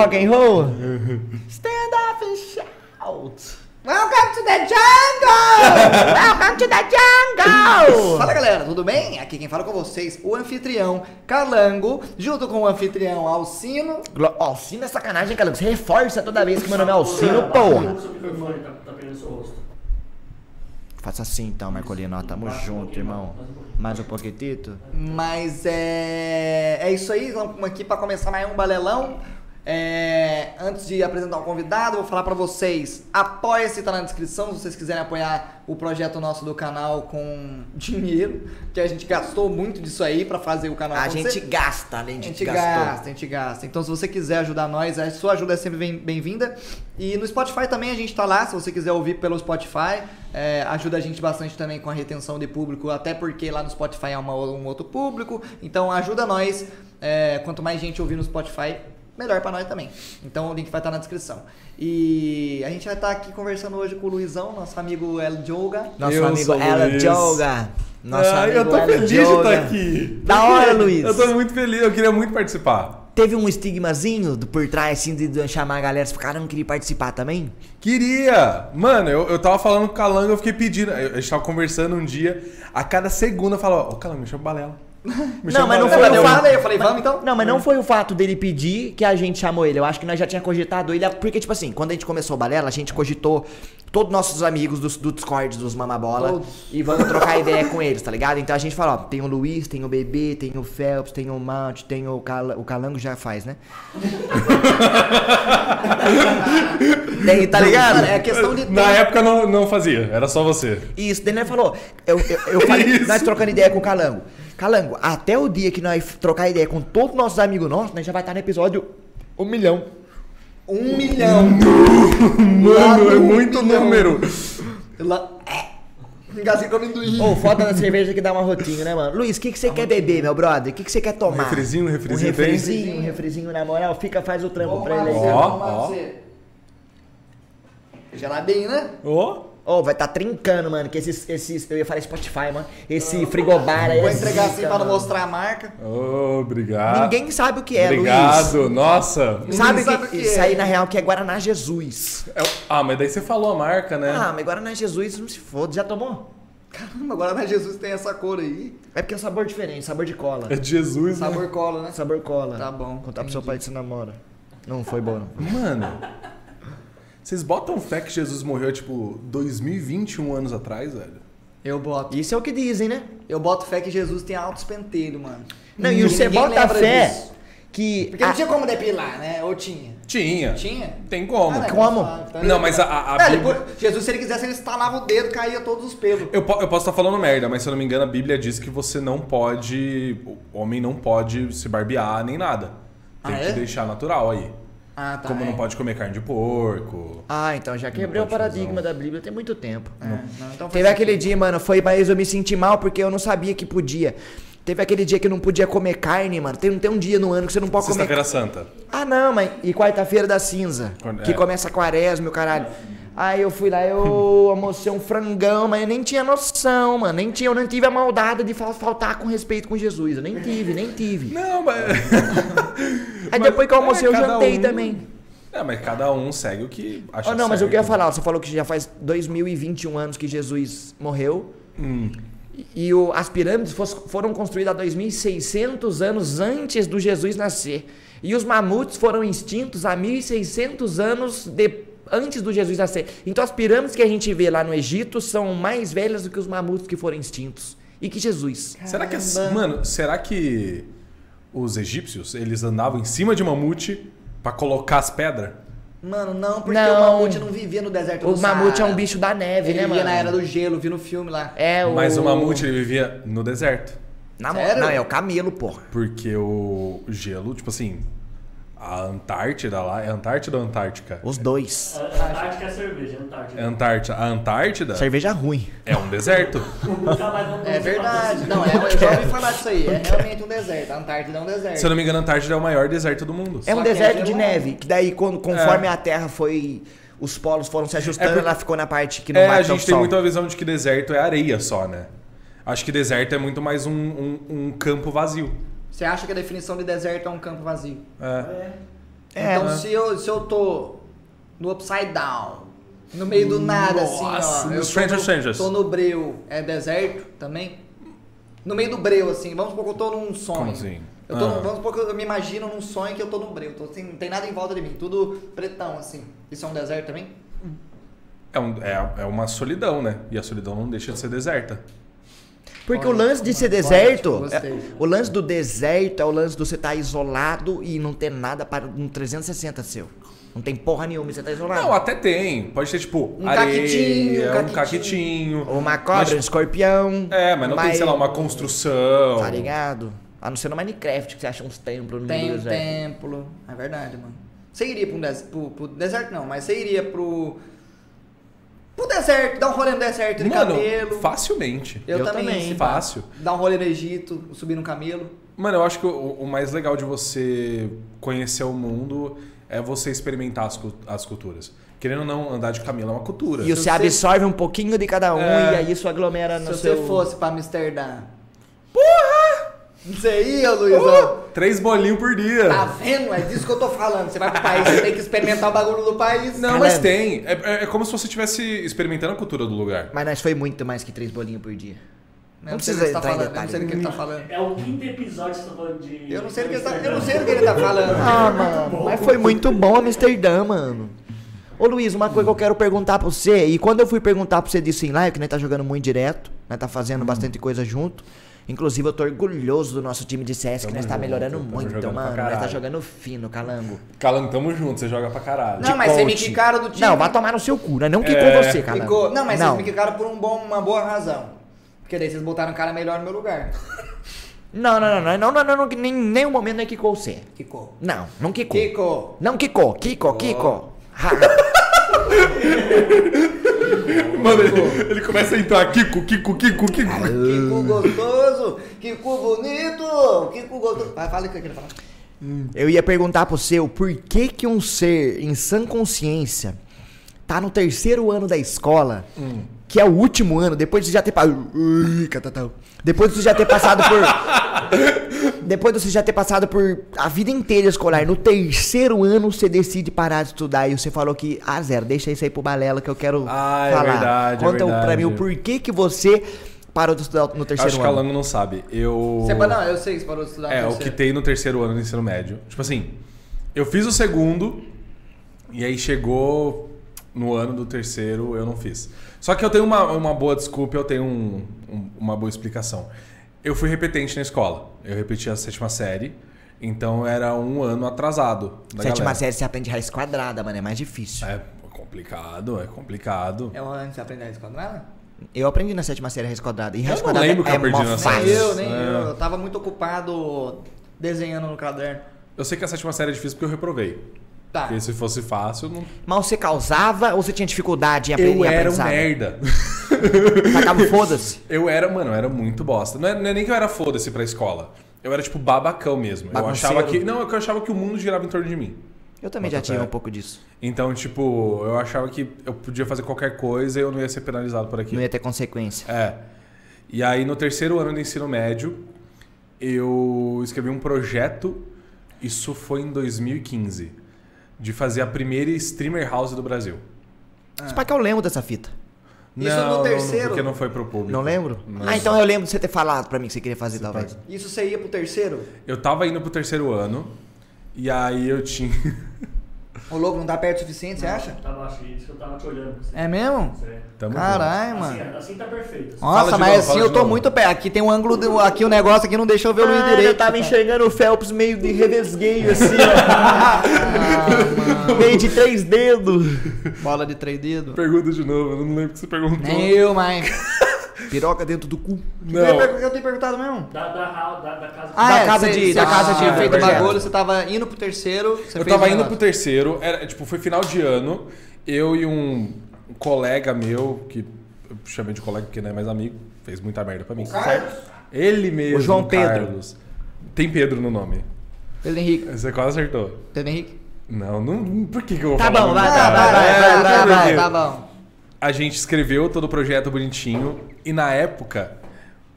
rock and roll? Stand up and shout. Welcome to the jungle! Welcome to the jungle! Fala galera, tudo bem? Aqui quem fala com vocês, o anfitrião Calango, junto com o anfitrião Alcino. Glo- Alcino é sacanagem, Calango. Você reforça toda vez que meu nome é Alcino, porra. Microfone tá, tá. Faça assim então, Marcolino. ó, Tamo junto, irmão. Mais um pouquitito. Mas é. É isso aí, vamos aqui pra começar mais um balelão. É, antes de apresentar o convidado, eu vou falar pra vocês: apoia-se, tá na descrição. Se vocês quiserem apoiar o projeto nosso do canal com dinheiro, que a gente gastou muito disso aí pra fazer o canal A gente gasta, além A de gente gastou. gasta, a gente gasta. Então, se você quiser ajudar nós, a sua ajuda é sempre bem- bem-vinda. E no Spotify também a gente tá lá, se você quiser ouvir pelo Spotify. É, ajuda a gente bastante também com a retenção de público, até porque lá no Spotify é uma- um outro público. Então, ajuda nós. É, quanto mais gente ouvir no Spotify, melhor pra nós também. Então, o link vai estar na descrição. E a gente vai estar aqui conversando hoje com o Luizão, nosso amigo El Joga. Nosso Eu amigo Luiz. Joga. Nosso Ai, amigo eu tô Ela feliz de estar Joga. aqui. Da hora, Luiz. Eu tô muito feliz, eu queria muito participar. Teve um estigmazinho do- por trás, assim, de, chamar a galera. Falou, caramba, queria participar também? Queria! Mano, eu, eu tava falando com o Calango, eu fiquei pedindo. eu- A gente tava conversando um dia, a cada segunda eu falava, ô Calango, me chama Balela. Não, mas não foi o fato- eu falei, vamos então? Não, mas não foi o fato dele pedir que a gente chamou ele. Eu acho que nós já tinha cogitado ele. Porque, tipo assim, quando a gente começou o Balela, a gente cogitou todos nossos amigos do, do Discord, dos Mamabola. Todos. E vamos trocar ideia com eles, tá ligado? Então a gente falou, ó, tem o Luiz, tem o Bebê, tem o Phelps, tem o Mount, tem o, Cala, o Calango já faz, né? tem, tá ligado? É questão de Na época não, não fazia, era só você. Isso, daí ele falou, eu, eu, eu falei, Isso. nós trocando ideia com o Calango. Calango, até o dia que nós trocar ideia com todos os nossos amigos nossos, nós já vai estar no episódio um milhão. Um milhão. Mano, é muito milhão. número. Lá... É. Engasguei com amendoim. Ô, foda da cerveja que dá uma rotinha, né, mano? Luiz, o que, que você quer beber, meu brother? O que, que você quer tomar? Um refrizinho, um refrizinho Um tem? refrizinho, um refrizinho, na moral. Fica, faz o trampo Vamos pra ele Ó, ó. Geladinho, né? Ó, Ô, vai tá trincando, mano, que esses, esses, eu ia falar Spotify, mano, esse frigobar aí Vou é entregar assim pra não mostrar a marca. Ô, obrigado. Ninguém sabe o que é, Obrigado, Luiz. nossa. Sabe, Ninguém sabe que, o que isso é. aí, na real, que é Guaraná Jesus. É Ah, mas daí você falou a marca, né? Ah, mas Guaraná Jesus não se foda, já tomou? Caramba, na Jesus tem essa cor aí. É porque é um sabor diferente, sabor de cola. É de Jesus, né? Sabor cola, né? Sabor cola. Tá bom, Contar pro seu entendi. pai que você namora. Não foi bom, não. Mano, vocês botam fé que Jesus morreu, tipo, 2021 anos atrás, velho? Eu boto. Isso é o que dizem, né? Eu boto fé que Jesus tem altos penteiros, mano. Não, e você bota fé disso. que. Porque não a- tinha como depilar, né? Ou tinha? Tinha. Tinha? Tem como. Ah, né, Como? então Não, mas a- a- É, Bíblia- Jesus, se ele quisesse, ele estalava o dedo, caía todos os pelos. Eu, po- eu posso estar falando merda, mas se eu não me engano, a Bíblia diz que você não pode. O homem não pode se barbear nem nada. Tem Ah, que é? deixar natural aí. Ah, tá. Como é. não pode comer carne de porco. Ah, então já quebrei o paradigma fazer da Bíblia tem muito tempo. É, não, então Teve aquele dia, mano, foi, mas eu me senti mal porque eu não sabia que podia. Teve aquele dia que eu não podia comer carne, mano. Tem, tem um dia no ano que você não pode comer. Sexta-feira Santa. Ah, não, mas. E quarta-feira da cinza. Quando- Que é. começa a quaresma, meu caralho. Aí eu fui lá, eu almocei um frangão, mas eu nem tinha noção, mano. Nem tinha, eu não tive a maldade de fal- faltar com respeito com Jesus. Eu nem tive, nem tive. Não, mas. Aí Mas, depois que eu almocei, é, eu jantei um- também. É, mas cada um segue o que acha Oh, não, mas eu queria falar, você falou que já faz 2021 anos que Jesus morreu. Hum. E- o- as pirâmides foram construídas há 2.600 anos antes do Jesus nascer. E os mamutes foram extintos há 1.600 anos de- antes do Jesus nascer. Então as pirâmides que a gente vê lá no Egito são mais velhas do que os mamutes que foram extintos. E que Jesus. Será que. é- Caramba. Mano, será que os egípcios eles andavam em cima de mamute pra colocar as pedras? Mano, não, porque Não. o mamute não vivia no deserto O do mamute é um bicho da neve, Ele né, vivia mano? na era do gelo, vi no filme lá. É, o... Mas o mamute ele vivia no deserto. Na Sério? Não, é o camelo, porra. Porque o gelo, tipo assim. A Antártida lá, é Antártida ou Antártica? Os dois. A Antártica é cerveja, a Antártica. É Antártida. A Antártida Cerveja ruim. é um deserto. Vamos É verdade. Não, é, eu já ouvi falar disso aí. É realmente um deserto. A Antártida é um deserto. Se eu não me engano, a Antártida é o maior deserto do mundo. É um é deserto de neve, que daí quando, conforme É. a Terra foi. Os polos foram se ajustando, É porque- ela ficou na parte que não É, vai a gente tem sol. muito a visão de que deserto é areia só, né? Acho que deserto é muito mais um, um- um campo vazio. Você acha que a definição de deserto é um campo vazio? É. É, então, né? se, eu, se eu tô no upside down, no meio do nada, assim, Nossa, ó. no Eu tô Stranger no, Strangers. tô no breu, é deserto também? No meio do breu, assim, vamos supor que eu tô num sonho. Como assim? Eu tô, Ah. Vamos supor que eu me imagino num sonho que eu tô no breu. Tô, assim, não tem nada em volta de mim, tudo pretão, assim. Isso é um deserto também? É, um- é- é uma solidão, né? E a solidão não deixa de ser deserta. Porque Olha, o lance de ser deserto, é- o lance do deserto é o lance de você estar isolado e não ter nada para um 360 seu. Não tem porra nenhuma, e você tá isolado. Não, até tem. Pode ter, tipo, Um areia, caquitinho, um caquitinho. uma cobra, Mas- um escorpião. É, mas não tem, sei lá, uma construção. Tá ligado? A não ser no Minecraft, que você acha uns templos no meio Tem do um deserto. templo. É verdade, mano. Você iria pra um des pro, pro deserto, não, mas você iria pro. Pro deserto, dar um rolê no deserto de Mano, camelo. facilmente. Eu, Eu também, também, se fácil. Dar um rolê no Egito, subir no camelo. Mano, eu acho que o, o mais legal de você conhecer o mundo é você experimentar as, as culturas. Querendo ou não, andar de camelo é uma cultura. E Se você você- absorve um pouquinho de cada um É. e aí isso aglomera no Se seu... você fosse pra Amsterdã. Porra! Você ia, Luizão? Três bolinhos por dia. Tá vendo? É disso que eu tô falando. Você vai pro país, você tem que experimentar o bagulho do país. Não, Caramba. mas tem. É, é- é como se você estivesse experimentando a cultura do lugar. Mas nós foi muito mais que três bolinhos por dia. Eu Não sei precisa tá entrar em falando, não sei do que ele tá falando. É o quinto episódio que você tá falando de. Eu não sei do que ele tá, eu não sei do que ele tá falando. Ah, mano, mas foi muito bom Amsterdã, mano. Ô Luiz, uma coisa que eu quero perguntar pra você, e quando eu fui perguntar pra você disso em live, que nós tá jogando muito direto, nós tá fazendo bastante coisa junto. Inclusive, eu tô orgulhoso do nosso time de CS, que nós tá junto, melhorando tamo muito, jogando mano. Nós tá jogando fino, calango. Calango, tamo junto, você joga pra caralho. Não, mas você me coach. quicaram do time. Não, vai tomar no seu cu, né? Não quicou É, você, calango. Ficou. Não, mas não. vocês me quicaram por um bom, uma boa razão. Porque daí vocês botaram um cara melhor no meu lugar. Não, não, não, não, não, não, não, não, nem nenhum momento não quicou você. Quicou. Não, não quicou. Kiko. Não quicou, quicou, quicou. Ha. Mano, ele, ele começa a entrar Kiko, Kiko, Kiko, Kiko. Kiko gostoso. Kiko bonito. Kiko gostoso. Vai, fala o que eu queria falar. Eu ia perguntar pro seu por que que um ser em sã consciência tá no terceiro ano da escola, que é o último ano, depois de você já ter passado. Depois de você já ter passado por. depois de você já ter passado por a vida inteira escolar, no terceiro ano você decide parar de estudar e você falou que, ah, zero, deixa isso aí pro balela que eu quero Ah, é falar. verdade, é Conta pra verdade. mim o porquê que você parou de estudar no terceiro Acho que o ano. Calango não sabe. Eu. Você, não, eu sei que você parou de estudar. É, que tem no terceiro ano do ensino médio. Tipo assim, eu fiz o segundo, e aí chegou no ano do terceiro, eu não fiz. Só que eu tenho uma, uma boa desculpa, eu tenho um- um- uma boa explicação. Eu fui repetente na escola. Eu repeti a sétima série, então era um ano atrasado. Da Sétima galera. série você aprende raiz quadrada, mano, é mais difícil. É complicado, é complicado. É o ano que você aprendeu a esquadrão? Eu aprendi na sétima série raiz quadrada. E raiz não quadrada lembro que é eu aprendi mó na série. eu, nem É. eu. Eu tava muito ocupado desenhando no caderno. Eu sei que a sétima série é difícil porque eu reprovei. Tá. Porque se fosse fácil, eu não. Mas você causava ou você tinha dificuldade em aprender Eu era um merda. Tacava foda-se. Eu era, mano, eu era muito bosta. Não é, não é nem que eu era foda-se pra escola. Eu era, tipo, babacão mesmo. Eu Bagunceiro. achava que. Não, é eu achava que o mundo girava em torno de mim. Eu também Bota já tive fé. um pouco disso. Então, tipo, eu achava que eu podia fazer qualquer coisa e eu não ia ser penalizado por aquilo. Não ia ter consequência. É. E aí, no terceiro ano do ensino médio, eu escrevi um projeto, isso foi em 2015, de fazer a primeira streamer house do Brasil. Só pra que eu lembro dessa fita. Isso no terceiro? porque não foi pro público. Não lembro? Não. Ah, então eu lembro de você ter falado pra mim que você queria fazer, talvez. Isso você ia pro terceiro? Eu tava indo pro terceiro ano, e aí eu tinha... O louco não tá perto o suficiente, você acha? Tá baixo, isso que eu tava te olhando. Assim. É mesmo? Tamo Caralho, Assim, mano. assim tá perfeito. assim. Nossa, mas novo, assim eu tô novo. muito perto. Aqui tem um ângulo, do, aqui o negócio aqui não deixa eu ver o Luiz direito. Ah, eu tava enxergando o Phelps meio de revesgueio, assim, ó. meio de três dedos. Bola de três dedos. Pergunta de novo, eu não lembro o que você perguntou. Nem eu, mas. Piroca dentro do cu. Não. eu tenho perguntado mesmo. Da, da, da, da casa. Ah, Da é, casa de- da casa tinha de feito projeto. bagulho, você tava indo pro terceiro. Você Eu fez tava indo pro terceiro, era, tipo, foi final de ano, eu e um colega meu, que eu chamei de colega porque não é mais amigo, fez muita merda pra mim. Certo? Ele mesmo, O João Pedro. Carlos. Tem Pedro no nome. Pedro Henrique. Você quase acertou. Pedro Henrique? Não, não por que, que eu vou Tá falar? bom, o nome vai, vai, cara? vai, vai, É, vai, não vai, vai, porquê. tá bom. A gente escreveu todo o projeto bonitinho e na época,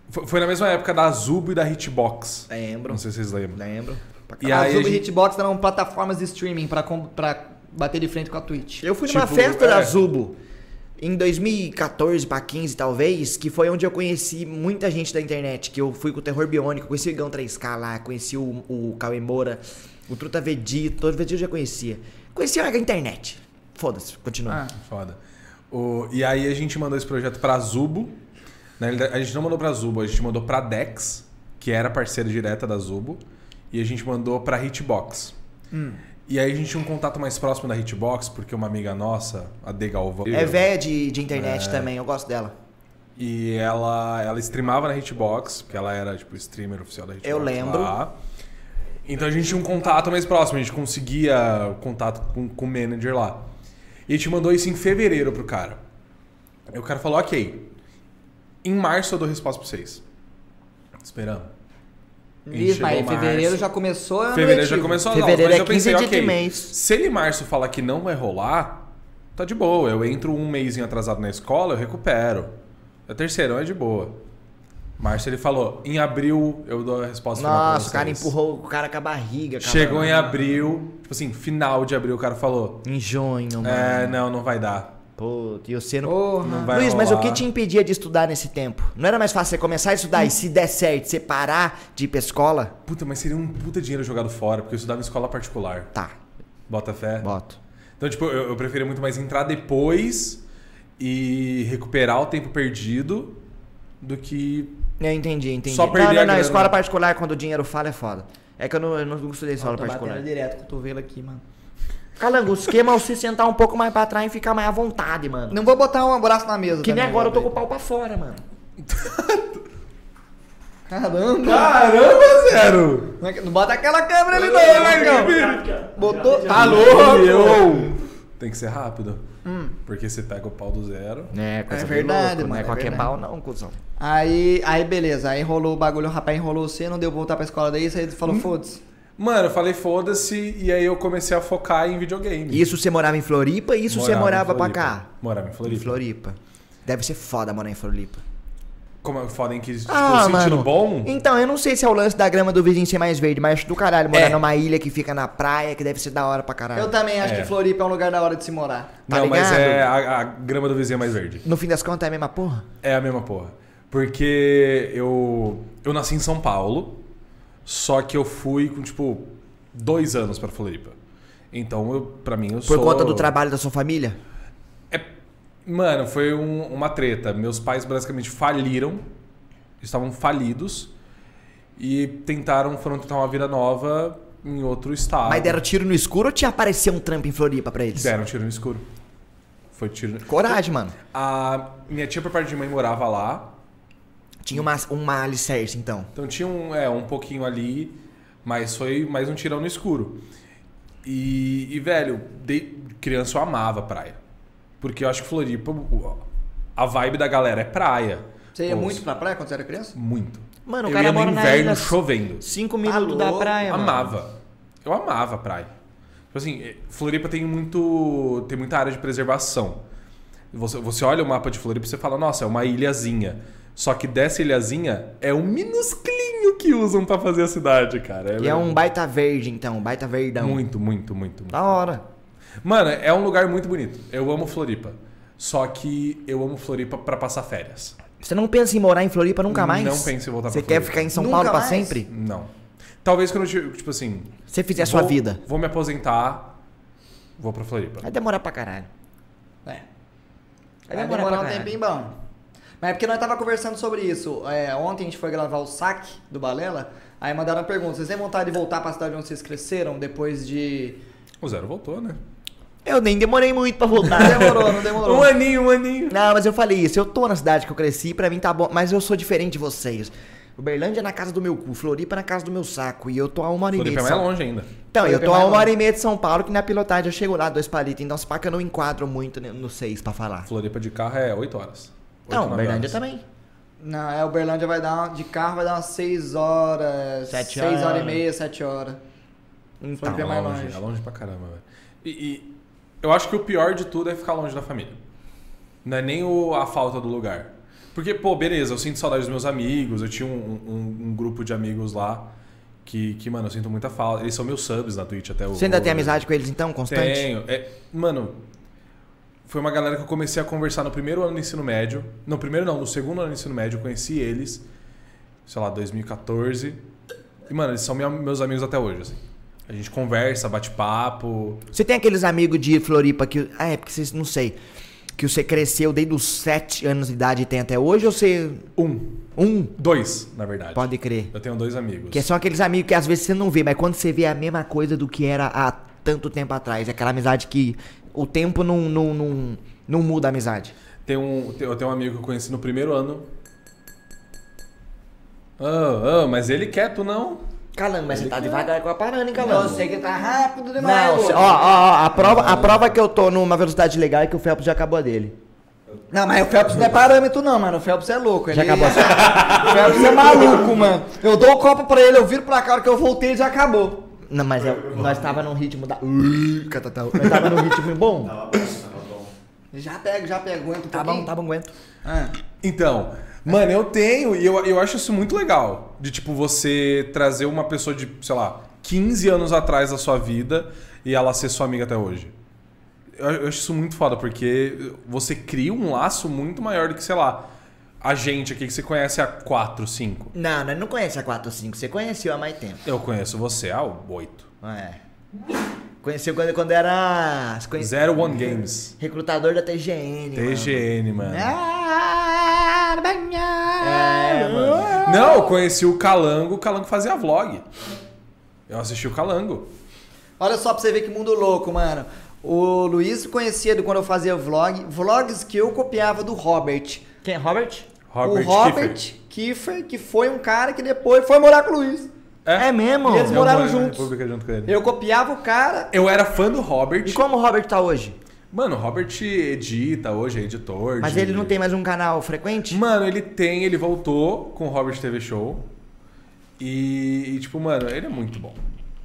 fo- foi na mesma época da Zubo e da Hitbox. Lembro. Não sei se vocês lembram. Lembro. E a aí a Zubo e gente- Hitbox eram plataformas de streaming pra bater de frente com a Twitch. Eu fui numa Tipo, festa da é. Zubo em 2014 pra 15 talvez, que foi onde eu conheci muita gente da internet, que eu fui com o Terror Biônico, conheci o Igão 3K lá, conheci o, o Cauê Moura, o Truta Vedito, todo Vedito eu já conhecia. Conhecia a internet. Foda-se, continua. Ah. Foda. O- e aí a gente mandou esse projeto pra Zubo. Na realidade, a gente não mandou pra Zubo, a gente mandou pra Dex, que era parceira direta da Zubo. E a gente mandou pra Hitbox. E aí a gente tinha um contato mais próximo da Hitbox, porque uma amiga nossa, a De Galvão. É velha de, de É. internet também, eu gosto dela. E ela, ela streamava na Hitbox, porque ela era, tipo, streamer oficial da Hitbox. Eu lembro. lá. Então a gente tinha um contato mais próximo, a gente conseguia contato com, com o manager lá. E a gente mandou isso em fevereiro pro cara. Aí o cara falou, ok. Em março eu dou resposta pra vocês. A gente Isso, mas fevereiro já começou ano Fevereiro já começou a Fevereiro mas é eu pensei, 15 de ok, mês. se ele em março falar que não vai rolar, tá de boa. Eu entro um mês atrasado na escola, eu recupero. É terceirão, é de boa. Março ele falou, em abril eu dou a resposta final pra Nossa, o cara empurrou o cara com a barriga. cara. Chegou em abril, tipo assim, final de abril, o cara falou, Em junho, mano. é, não, não vai dar. Puta, e você não... Porra. Não vai Luiz, mas o que te impedia de estudar nesse tempo? Não era mais fácil você começar a estudar e se der certo, você parar de ir pra escola? Puta, mas seria um puta dinheiro jogado fora, porque eu estudava em escola particular. Tá, Bota fé. boto. Então, tipo, eu, eu preferia muito mais entrar depois e recuperar o tempo perdido do que. Eu entendi, entendi. Só perder não, a não, não. grana. escola particular, quando o dinheiro fala, é foda. É que eu não, eu não estudei escola Tô batendo particular. direto com o cotovelo aqui, mano. Calango, o esquema é você sentar um pouco mais pra trás e ficar mais à vontade, mano. Não vou botar um abraço na mesa. que nem agora eu tô com o pau pra fora, mano. Caramba! Caramba, zero! Não é que- Não bota aquela câmera ali, não, né, Igão? Botou- tá Eu! Tem que ser rápido. Hum. Porque você pega o pau do zero. É, coisa É de verdade, louco, Não mano, é é qualquer verdade. pau, não, cuzão. Aí, aí beleza, aí rolou o bagulho, o rapaz enrolou você, não deu pra voltar pra escola daí, você falou, foda-se. Mano, eu falei foda-se e aí eu comecei a focar em videogame. Isso você morava em Floripa e isso você morava em pra Floripa. cá? Morava em Em Floripa. Floripa. Deve ser foda morar em Floripa. Como é foda em que tipo, Ah, sentido mano. bom? Então, eu não sei se é o lance da grama do vizinho ser mais verde, mas acho do caralho morar É. numa ilha que fica na praia, que deve ser da hora pra caralho. Eu também acho É. que Floripa é um lugar da hora de se morar. tá não, mas ligado? é a, a grama do vizinho é mais verde. No fim das contas é a mesma porra? É a mesma porra. Porque eu, eu nasci em São Paulo, só que eu fui com, tipo, dois anos pra Floripa. Então, eu, pra mim, eu Por sou... conta do trabalho da sua família? É, mano, foi um- uma treta. Meus pais basicamente faliram, estavam falidos e tentaram, foram tentar uma vida nova em outro estado. Mas deram tiro no escuro ou te apareceu um trampo em Floripa pra eles? Deram tiro no escuro. Foi tiro. Coragem, mano. A minha tia por parte de mãe morava lá, Tinha uma, uma alicerce, então. então tinha um, é, um pouquinho ali, mas foi mais um tirão no escuro. E, e, velho, de criança eu amava praia. Porque eu acho que Floripa, a vibe da galera é praia. Você ia Os- muito pra praia quando você era criança? Muito. Mano, o eu cara ia no mora na inverno ilha- chovendo. Cinco minutos da louco. praia, mano. amava. Eu amava a praia. Tipo assim, eh, Floripa tem muito. tem muita área de preservação. Você, você olha o mapa de Floripa e você fala, nossa, é uma ilhazinha. Só que dessa ilhazinha é um minusclinho que usam pra fazer a cidade, cara. E é um baita verde, então. Um baita verdão. Muito, muito, muito, muito. Da hora. Mano, é um lugar muito bonito. Eu amo Floripa. Só que eu amo Floripa pra passar férias. Você não pensa em morar em Floripa nunca mais? Não penso em voltar Você pra quer Floripa. ficar em São Nunca Paulo pra mais? sempre? Não. Talvez quando eu, tipo assim. Você fizer a sua vou- vida. Vou me aposentar, vou pra Floripa. Vai demorar pra caralho. É. Vai Vai demorar demorar pra um caralho. tempinho bom. Mas é porque nós tava conversando sobre isso. É, ontem a gente foi gravar o saque do Balela, aí mandaram uma pergunta. Vocês têm vontade de voltar pra cidade onde vocês cresceram depois de... O Zero voltou, né? Eu nem demorei muito pra voltar. Não demorou, não demorou. Um aninho, um aninho. Não, mas eu falei isso. Eu tô na cidade que eu cresci, pra mim tá bom. Mas eu sou diferente de vocês. Uberlândia é na casa do meu cu, Floripa é na casa do meu saco. E eu tô a uma hora e meia. Floripa é mais São- longe ainda. Então, eu Floripa é tô a mais uma hora e meia de São Paulo, que na pilotagem eu chego lá, dois palitos. Então, se pá que eu não enquadro muito né, no seis pra falar. Floripa de carro é 8 horas. Não, Uberlândia também. Não, é, Uberlândia vai dar, uma- de carro vai dar umas 6 horas, Sete 6 horas horas. e meia, 7 horas. Então, Floripa é É mais longe, longe. é longe pra caramba, velho. E, e eu acho que o pior de tudo é ficar longe da família. Não é nem o- a falta do lugar. Porque, pô, beleza, eu sinto saudade dos meus amigos, eu tinha um, um- um grupo de amigos lá que, que, mano, eu sinto muita falta. Eles são meus subs na Twitch até hoje. Você ainda tem amizade com eles então, constante? Tenho. É, mano, foi uma galera que eu comecei a conversar no primeiro ano do ensino médio. No primeiro não, no segundo ano do ensino médio, eu conheci eles, sei lá, 2014. E, mano, eles são minha- meus amigos até hoje, assim. A gente conversa, bate papo. Você tem aqueles amigos de Floripa que. Ah, é porque vocês não sei. Que você cresceu desde os 7 anos de idade e tem até hoje ou você. Um. Um? Dois, na verdade. Pode crer. Eu tenho dois amigos. Que são aqueles amigos que às vezes você não vê, mas quando você vê é a mesma coisa do que era há tanto tempo atrás. É aquela amizade que o tempo não, não, não, não muda a amizade. Tem um, tem- eu tenho um amigo que eu conheci no primeiro ano. Ah, ah, mas ele quer, tu não? Calango, mas você tá devagar com a parando, hein, Eu Calango? sei que tá rápido demais. Não, ó, ó, ó, a prova, a prova que eu tô numa velocidade legal é que o Phelps já acabou a dele. Não, mas o Phelps não é parâmetro não, mano. O Phelps é louco. Ele... Já acabou. o Phelps é maluco, mano. Eu dou o copo pra ele, eu viro pra cá, a hora que eu voltei ele já acabou. Não, mas é- nós tava num ritmo da. Nós tava num ritmo bom. Já pego, já pego, aguento um Tá bom, tá bom, aguento. Ah. Então, mano, eu tenho e eu, eu acho isso muito legal. De, tipo, você trazer uma pessoa de, sei lá, 15 anos atrás da sua vida e ela ser sua amiga até hoje. Eu, eu acho isso muito foda, porque você cria um laço muito maior do que, sei lá, a gente aqui que você conhece há 4, 5. Não, nós não conhece a 4 ou 5, você conheceu há mais tempo. Eu conheço você há 8. É. Conheceu quando, quando era. conhe- Zero One Games. Recrutador da TGN. mano. TGN, mano. É, mano. Não, eu conheci o Calango, o Calango fazia vlog. Eu assisti o Calango. Olha só pra você ver que mundo louco, mano. O Luiz conhecia do quando eu fazia vlog, vlogs que eu copiava do Robert. Quem é Robert? Robert o Robert Kiefer. Kiefer, que foi um cara que depois foi morar com o Luiz. É, mesmo? E eles Eu moraram juntos. Junto com ele. Eu copiava o cara. Eu era fã do Robert. E como o Robert tá hoje? Mano, o Robert edita hoje, é editor. Mas de- ele não tem mais um canal frequente? Mano, ele tem, ele voltou com o Robert TV Show. E, e, tipo, mano, ele é muito bom.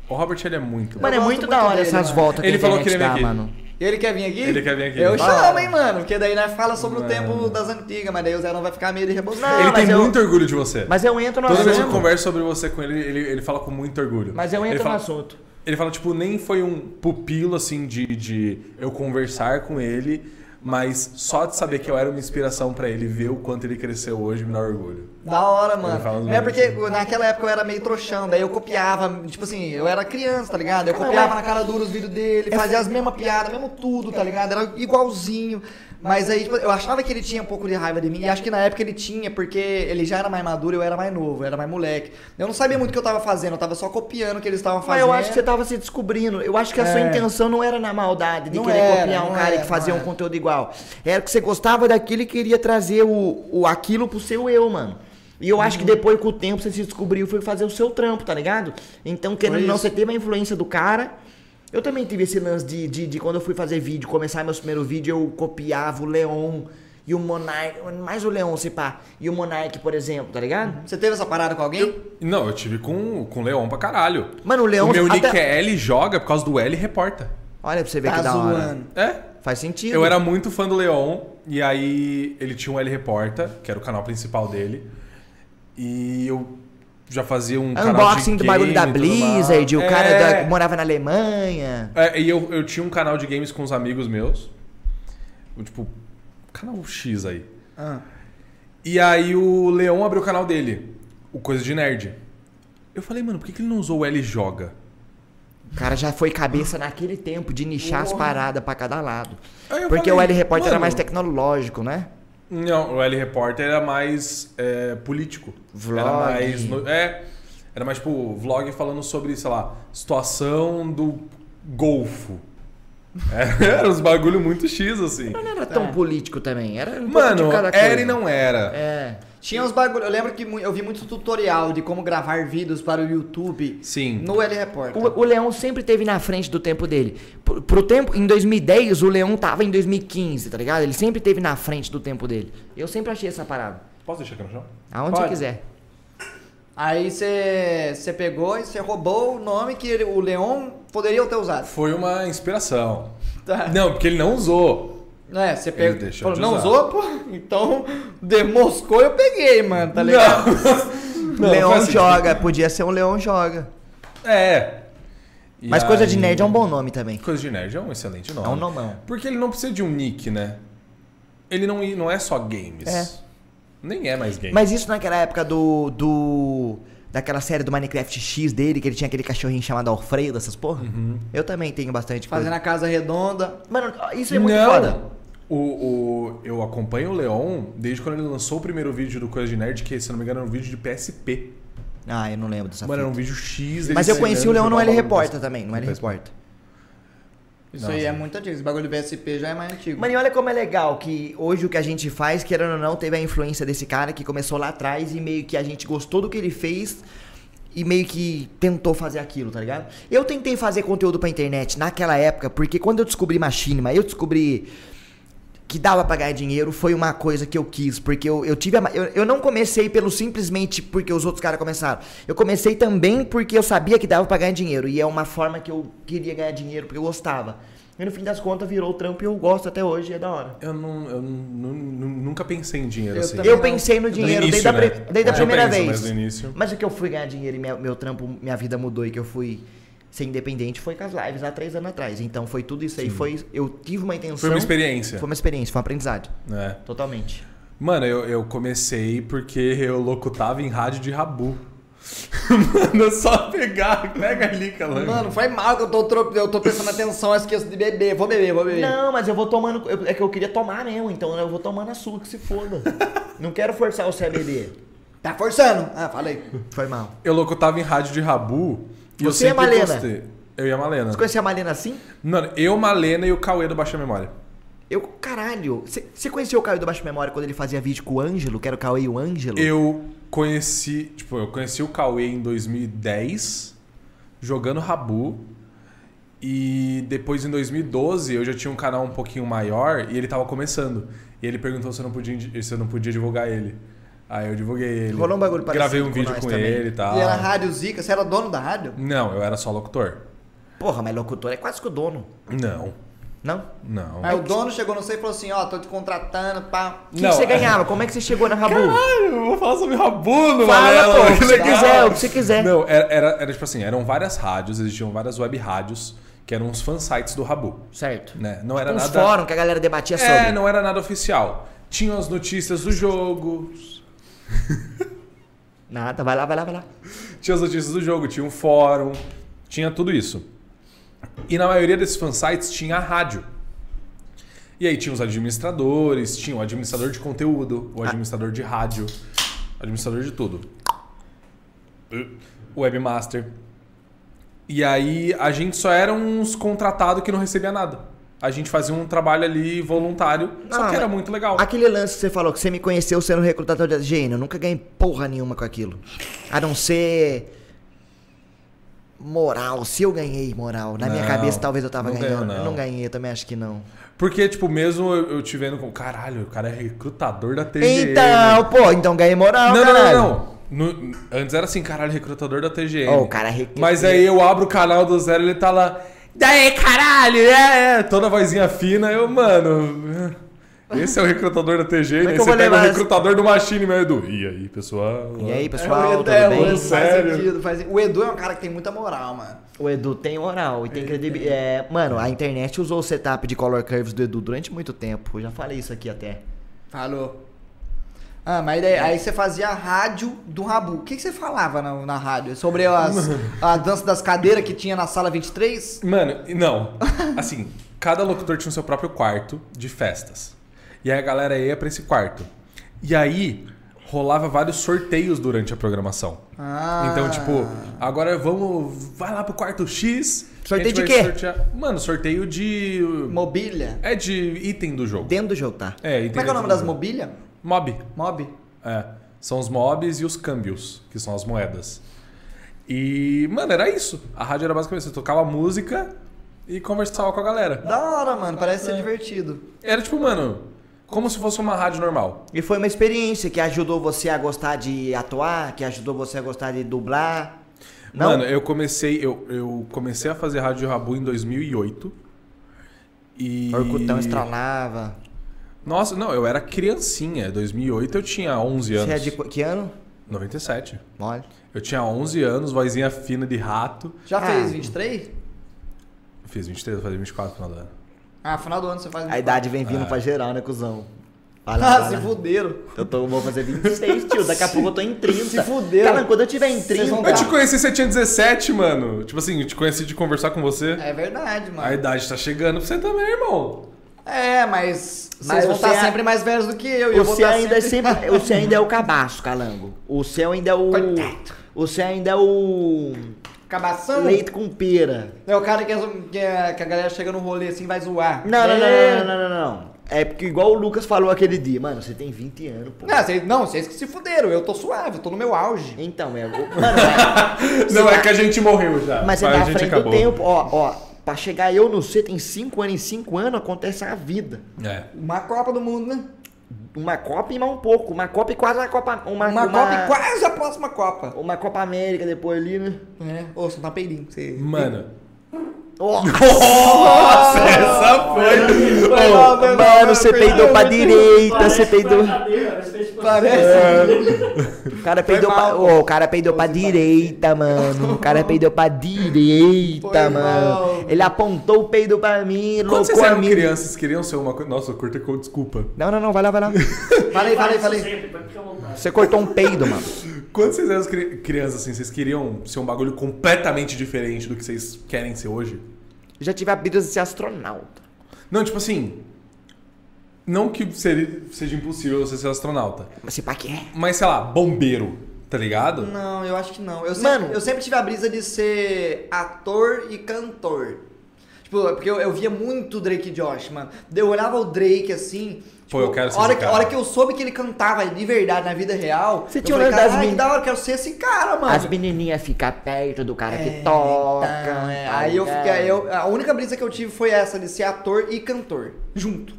O Robert, ele é muito Mano, bom. é gosto muito muito da hora dele, essas mano. voltas que Ele a falou que ele dá, aqui. mano. Ele quer vir aqui? Ele quer vir aqui. Eu Ah. chamo, hein, mano. Porque daí nós fala sobre Mano. o tempo das antigas, mas daí o Zé não vai ficar meio de reboçar. Não, ele tem eu- muito orgulho de você. Mas eu entro no Toda vez que eu assunto. converso sobre você com ele, ele, ele fala com muito orgulho. Mas eu ele entro fala, no assunto. Ele fala, tipo, nem foi um pupilo, assim, de, de eu conversar com ele, mas só de saber que eu era uma inspiração pra ele, ver o quanto ele cresceu hoje, me dá orgulho. Da hora, mano. é porque bagulho naquela época eu era meio trouxão, daí eu copiava, tipo assim, eu era criança, tá ligado? Eu copiava na cara dura os vídeos dele, fazia as mesmas piadas, mesmo tudo, tá ligado? Era igualzinho. Mas aí, tipo, eu achava que ele tinha um pouco de raiva de mim, e acho que na época ele tinha, porque ele já era mais maduro, eu era mais novo, eu era mais moleque. Eu não sabia muito o que eu tava fazendo, eu tava só copiando o que eles estavam Mas fazendo. eu acho que você tava se descobrindo. Eu acho que a sua É. intenção não era na maldade de Não querer era, copiar um cara era, que fazia um conteúdo igual. Era que você gostava daquilo e queria trazer o, o aquilo pro seu eu, mano. E eu acho que Uhum. depois, com o tempo, você se descobriu e foi fazer o seu trampo, tá ligado? Então, querendo ou não, você teve a influência do cara. Eu também tive esse lance de, de, de quando eu fui fazer vídeo, começar meus primeiros vídeos, eu copiava o Leon e o Monark, mais o Leon, se pá, e o Monark, por exemplo, tá ligado? Você teve essa parada com alguém? Não, eu tive com, com o Leon pra caralho. Mano, o Leon... o meu nick até- é L joga por causa do L reporta. Olha pra você ver Tá que da hora. zoando. É. Faz sentido. Eu era muito fã do Leon, e aí ele tinha um L Reporta, que era o canal principal dele. E eu já fazia um canal de Unboxing do bagulho da. Blizzard, o cara É. da- morava na Alemanha. É, e eu, eu tinha um canal de games com uns amigos meus. Tipo, canal X aí. Ah. E aí o Leon abriu o canal dele, o Coisa de Nerd. Eu falei, mano, por que, que ele não usou o L Joga? O cara já foi cabeça naquele tempo de nichar as paradas pra cada lado. Porque falei, o L Repórter era mais tecnológico, né? Não, o L Repórter era mais é, político. Vlog. Era mais. no- é. Era mais tipo vlog falando sobre, sei lá, situação do Golfo. É, Era uns bagulho muito X, assim. Mas não era tão político também. Era um Mano, de cada coisa. era e não era. É. Tinha uns bagulho. Eu lembro que eu vi muito tutorial de como gravar vídeos para o YouTube Sim. no L Repórter. O, o Leão sempre teve na frente do tempo dele. Pro, pro tempo, em 2010, o Leão tava em 2015, tá ligado? Ele sempre teve na frente do tempo dele. Eu sempre achei essa parada. Posso deixar aqui no chão? Aonde Pode. você quiser. Aí você você pegou e você roubou o nome que ele- o Leon poderia ter usado. Foi uma inspiração. Tá. Não, porque ele não usou. Não é, você deixou Falou, de não usar. usou, pô? Então, demoscou eu peguei, mano, tá ligado? Não, Leão assim, joga, podia ser um Leão joga. É. E Mas coisa de aí- nerd é um bom nome também. Coisa de nerd é um excelente nome. É um nomão. Porque ele não precisa de um nick, né? Ele não, não é só games. É. Nem é mais games. Mas isso naquela época do. do daquela série do Minecraft X dele, que ele tinha aquele cachorrinho chamado Alfredo, essas porra. Uhum. Eu também tenho bastante coisa. Fazendo a casa redonda. Mano, isso é muito não. foda. O, o, eu acompanho o Leon desde quando ele lançou o primeiro vídeo do Coisa de Nerd, que se não me engano era um vídeo de PSP. Ah, eu não lembro dessa Mano, era um vídeo X. Mas eu conheci o Leão no L Repórter do também, no L. Repórter. Isso Nossa. aí é muito antigo. Esse bagulho do BSP já é mais antigo. Mano, e olha como é legal que hoje o que a gente faz, querendo ou não, teve a influência desse cara que começou lá atrás e meio que a gente gostou do que ele fez e meio que tentou fazer aquilo, tá ligado? Eu tentei fazer conteúdo pra internet naquela época, porque quando eu descobri Machinima, eu descobri que dava pra ganhar dinheiro, foi uma coisa que eu quis, porque eu, eu tive a, eu, eu não comecei pelo simplesmente porque os outros caras começaram. Eu comecei também porque eu sabia que dava pra ganhar dinheiro, e é uma forma que eu queria ganhar dinheiro, porque eu gostava. E no fim das contas virou o trampo e eu gosto até hoje, é da hora. Eu, não, eu nu- nu- nunca pensei em dinheiro Eu assim. Eu não. pensei no dinheiro início, desde, a, né? pri- desde a primeira penso, vez. mas no início- Mas o que eu fui ganhar dinheiro e minha- meu trampo, minha vida mudou e que eu fui ser independente foi com as lives há três anos atrás. Então foi tudo isso aí. Foi, eu tive uma intenção. Foi uma experiência. Foi uma experiência, foi um aprendizado. né? Totalmente. Mano, eu, eu comecei porque eu locutava em rádio de rabu. Mano, é só pegar, pega ali, calango. Mano, foi mal que eu tô, eu tô prestando atenção, eu esqueço de beber. Vou beber, vou beber. Não, mas eu vou tomando. eu- é que eu queria tomar mesmo, então eu vou tomando a sua, que se foda. Não quero forçar você a beber. Tá forçando. Ah, falei. Foi mal. Eu locutava em rádio de rabu e eu Você e a Malena? gostei. Eu e a Malena. Você conhecia a Malena assim? Mano, eu, Malena e o Cauê do Baixa Memória. Eu, caralho. Você conheceu o Caio do Baixo Memória quando ele fazia vídeo com o Ângelo, que era o Cauê e o Ângelo? Eu conheci, tipo, eu conheci o Cauê em 2010, jogando Rabu. E depois em 2012 eu já tinha um canal um pouquinho maior e ele tava começando. E ele perguntou se eu não podia, se eu não podia divulgar ele. Aí eu divulguei ele. Rolou um bagulho Gravei um com vídeo com também. ele e tal. E era Rádio Zica, você era dono da rádio? Não, eu era só locutor. Porra, mas locutor é quase que o dono. Não, Não? não. Aí o dono chegou no você e falou assim, ó, tô te contratando, pá. O que, que você é- ganhava? Como é que você chegou na Rabu? Caralho, eu vou falar sobre Rabuno, Fala, Malela, pô, o que você quiser, o que você quiser. Não, era, era, era tipo assim, eram várias rádios, existiam várias web rádios, que eram os fansites do Rabu, Certo. né? Não era Uns nada... fóruns que a galera debatia É, sobre. não era nada oficial. Tinham as notícias do jogo, Nada, vai lá, vai lá, vai lá. tinha as notícias do jogo, tinha um fórum, tinha tudo isso. E na maioria desses fansites tinha a rádio. E aí tinha os administradores, tinha o administrador de conteúdo, o administrador de rádio, o administrador de tudo. O webmaster. E aí a gente só era uns contratados que não recebia nada. A gente fazia um trabalho ali voluntário, só Ah, que era muito legal. Aquele lance que você falou, que você me conheceu sendo recrutador de AGN, eu nunca ganhei porra nenhuma com aquilo. A não ser. Moral, se eu ganhei moral. Na minha Não, cabeça talvez eu tava não ganhando. Eu não. não ganhei, eu também acho que não. Porque, tipo, mesmo eu, eu te vendo com. Caralho, o cara é recrutador da TGN. Então, pô, então ganhei moral, Não, não, caralho. não, não. No- antes era assim, caralho, recrutador da TGN. Ó, o cara é re- Mas aí eu abro o canal do zero ele tá lá. Daí, caralho, é, é. Toda vozinha fina, eu, mano. Esse é o recrutador da. Como é eu você pega o recrutador do Machine meu Edu. E aí, pessoal? E aí, É, pessoal, o Edu, tudo é, bem? Sério? Faz sentido, faz... O Edu é um cara que tem muita moral, mano. O Edu tem moral e tem credibilidade. É, mano, a internet usou o setup de color curves do Edu durante muito tempo. Eu já falei isso aqui até. Falou. Ah, mas daí, aí você fazia a rádio do Rabu. O que, que você falava na, na rádio? Sobre as, a dança das cadeiras que tinha na sala 23? Mano, não. Assim, cada locutor tinha o seu próprio quarto de festas. E aí a galera ia pra esse quarto. E aí rolava vários sorteios durante a programação. Ah. Então, tipo, agora vamos. Vai lá pro quarto X. Sorteio de quê? sortear- Mano, sorteio de. Mobília. É de item do jogo. Dentro do jogo, tá? É, item Como é que é o nome das mobílias? Mob. Mob? É. São os mobs e os câmbios, que são as moedas. E, mano, era isso. A rádio era basicamente você tocava música e conversava com a galera. Da hora, mano. Parece ser divertido. Era tipo, mano, como se fosse uma rádio normal. E foi uma experiência que ajudou você a gostar de atuar, que ajudou você a gostar de dublar. Não? Mano, eu comecei, eu, eu comecei a fazer rádio Rabu em 2008. E. Orcutão estralava. Nossa, não, eu era criancinha. 2008 eu tinha 11 anos. Você é de qu- que ano? 97. Olha. Eu tinha 11 anos, vozinha fina de rato. Já Ah. fez 23? Eu fiz 23, eu falei 24 no final do ano. Ah, final do ano você faz A 24. idade vem vindo pra geral, né, cuzão? Ah, se fuderam. Eu tô, vou fazer 26, tio. Daqui a pouco eu tô em 30. Se fuderam. Cara, quando eu tiver em 30. Vocês vão Eu te conheci, você tinha 17, mano. Tipo assim, eu te conheci de conversar com você. É verdade, A mano. idade tá chegando pra você também, irmão. É, mas Mas vocês vão você estar é- sempre mais velhos do que eu. e vou Você ainda é sempre. Você ainda é o cabaço, calango. O seu ainda é o. Coitado. Você ainda é o. Cabação? Leite com pera. É o cara que, que, a- que a galera chega no rolê assim e vai zoar. Não, não, não, É. não, não, não, não, não. É porque igual o Lucas falou aquele dia, mano, você tem 20 anos, pô. Não, vocês, não, vocês que se fuderam. Eu tô suave, eu tô no meu auge. Então, é. o- Mano, Não, é que a gente morreu já. mas você a tá frente acabou. do tempo. Ó, ó, pra chegar eu no C tem 5 anos, em 5 anos acontece a vida. É. Uma Copa do Mundo, né? Uma Copa e mais um pouco. Uma Copa e quase a Copa. Uma, Uma, Copa e quase a próxima Copa. Uma Copa América depois ali, né? É. Ô, você tá peidinho. Você... Mano. Ó, Nossa, essa foi. Foi foi mano, você foi peidou pra direita, você peidou. Parece. O cara peidou pra. Ô, o cara peidou pra direita, mano. O cara peidou pra direita, Foi mano. mal. Ele apontou o peido pra mim, Quando vocês eram mim. crianças, queriam ser uma coisa. Nossa, curta com desculpa. Não, não, não, vai lá, vai lá. Falei, falei, falei. Você cortou um peido, mano. Quando vocês eram cri- crianças, assim, vocês queriam ser um bagulho completamente diferente do que vocês querem ser hoje? Já tive a brisa de ser astronauta. Não, tipo assim. Não que seria- seja impossível você ser astronauta. Mas se pá que é. Mas, sei lá, bombeiro, tá ligado? Não, eu acho que não. Eu sempre, Mano. eu sempre tive a brisa de ser ator e cantor. Tipo, porque eu, eu via muito Drake e Josh, mano. Eu olhava o Drake assim. Pô, tipo, eu quero ser a hora esse que, cara. a hora que eu soube que ele cantava de verdade na vida real. Você eu tinha falei, olhado das "Caralho, min- que da hora, eu quero ser esse cara, mano. As menininhas ficam perto do cara É, que toca. então, é. tá Aí eu fiquei. Eu, a única brisa que eu tive foi essa, de ser ator e cantor. Junto.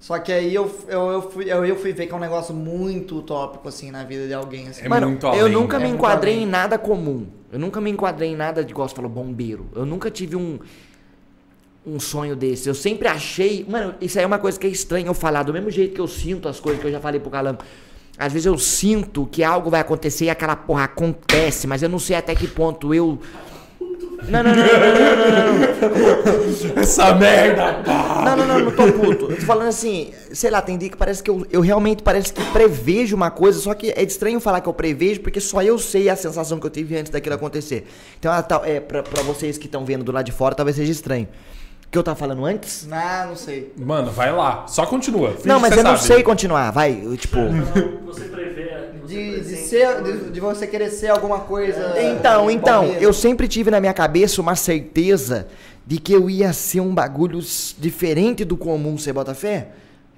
Só que aí eu, eu, eu, fui, eu, eu fui ver que é um negócio muito utópico, assim, na vida de alguém. Assim. É Mano, muito eu além, nunca né? me É muito enquadrei além. em nada comum. Eu nunca me enquadrei em nada de, você falou, bombeiro. Eu nunca tive um um sonho desse. Eu sempre achei. Mano, isso aí é uma coisa que é estranho eu falar. Do mesmo jeito que eu sinto as coisas que eu já falei pro Calango. Às vezes eu sinto que algo vai acontecer e aquela porra acontece, mas eu não sei até que ponto eu. Não, não, não, não, não, não, não. Essa merda, pá! Não, não, não, não tô puto. Eu tô falando assim, sei lá, tem dia que parece que eu, eu realmente parece que prevejo uma coisa, só que é estranho falar que eu prevejo, porque só eu sei a sensação que eu tive antes daquilo acontecer. Então, ah, tá, é, pra, pra vocês que estão vendo do lado de fora, talvez seja estranho. O que eu tava falando antes? Ah, não sei. Mano, vai lá. Só continua. Finge não, mas eu você não sabe. sei continuar, vai, eu, tipo... Você prevê. você De, de, ser, de, de você querer ser alguma coisa. Então, então, bombeiro. eu sempre tive na minha cabeça uma certeza de que eu ia ser um bagulho diferente do comum, você bota fé?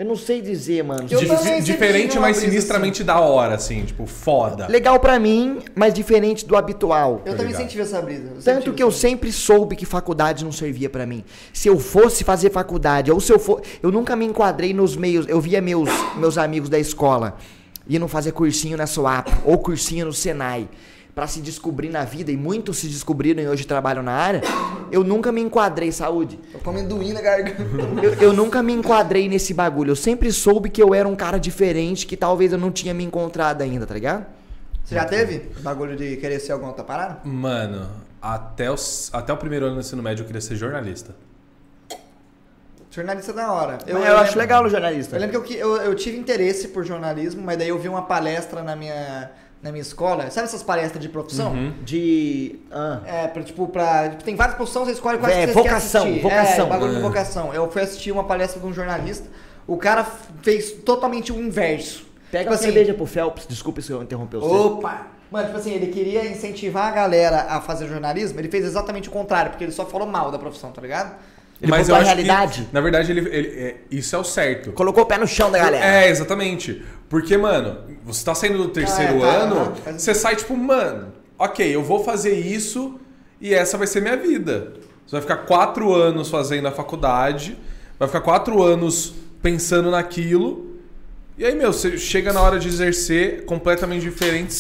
Eu não sei dizer, mano. Eu Dif- diferente, mas sinistramente da hora, assim, tipo, foda. Legal pra mim, mas diferente do habitual. Eu também tive essa brisa. Tanto que eu sempre soube que faculdade não servia pra mim. Se eu fosse fazer faculdade, ou se eu for, eu nunca me enquadrei nos meios. Eu via meus meus amigos da escola indo fazer cursinho na SOAP ou cursinho no Senai pra se descobrir na vida e muitos se descobriram e hoje trabalham na área. Eu nunca me enquadrei, saúde. Eu com amendoim na garganta. Eu, eu nunca me enquadrei nesse bagulho. Eu sempre soube que eu era um cara diferente que talvez eu não tinha me encontrado ainda, tá ligado? Você já teve bagulho de querer ser alguma outra parada? Mano, até, os, até o primeiro ano do ensino médio eu queria ser jornalista. Jornalista da hora. Eu, eu, acho legal no jornalista. Eu lembro que eu, eu, eu tive interesse por jornalismo, mas daí eu vi uma palestra na minha, na minha escola. Sabe essas palestras de profissão? Uhum. De. Ah. É, pra, tipo, pra. tipo, tem várias profissões, você escolhe quais É, que você vocação, quer assistir. vocação. É, bagulho de É. vocação. Eu fui assistir uma palestra de um jornalista. O cara fez totalmente o inverso. Pega Tipo uma assim, cerveja pro Phelps, desculpa se eu interromper você. Opa! Mano, tipo assim, ele queria incentivar a galera a fazer jornalismo, ele fez exatamente o contrário, porque ele só falou mal da profissão, tá ligado? Ele Mas botou eu a realidade. Que, na verdade, ele, ele- é, isso é o certo. Colocou o pé no chão da galera. É, exatamente. Porque, mano, você tá saindo do terceiro Ah, é, tá, ano, faz você sai tipo, mano, ok, eu vou fazer isso e essa vai ser minha vida. Você vai ficar quatro anos fazendo a faculdade, vai ficar quatro anos pensando naquilo, e aí, meu, você chega na hora de exercer completamente diferente,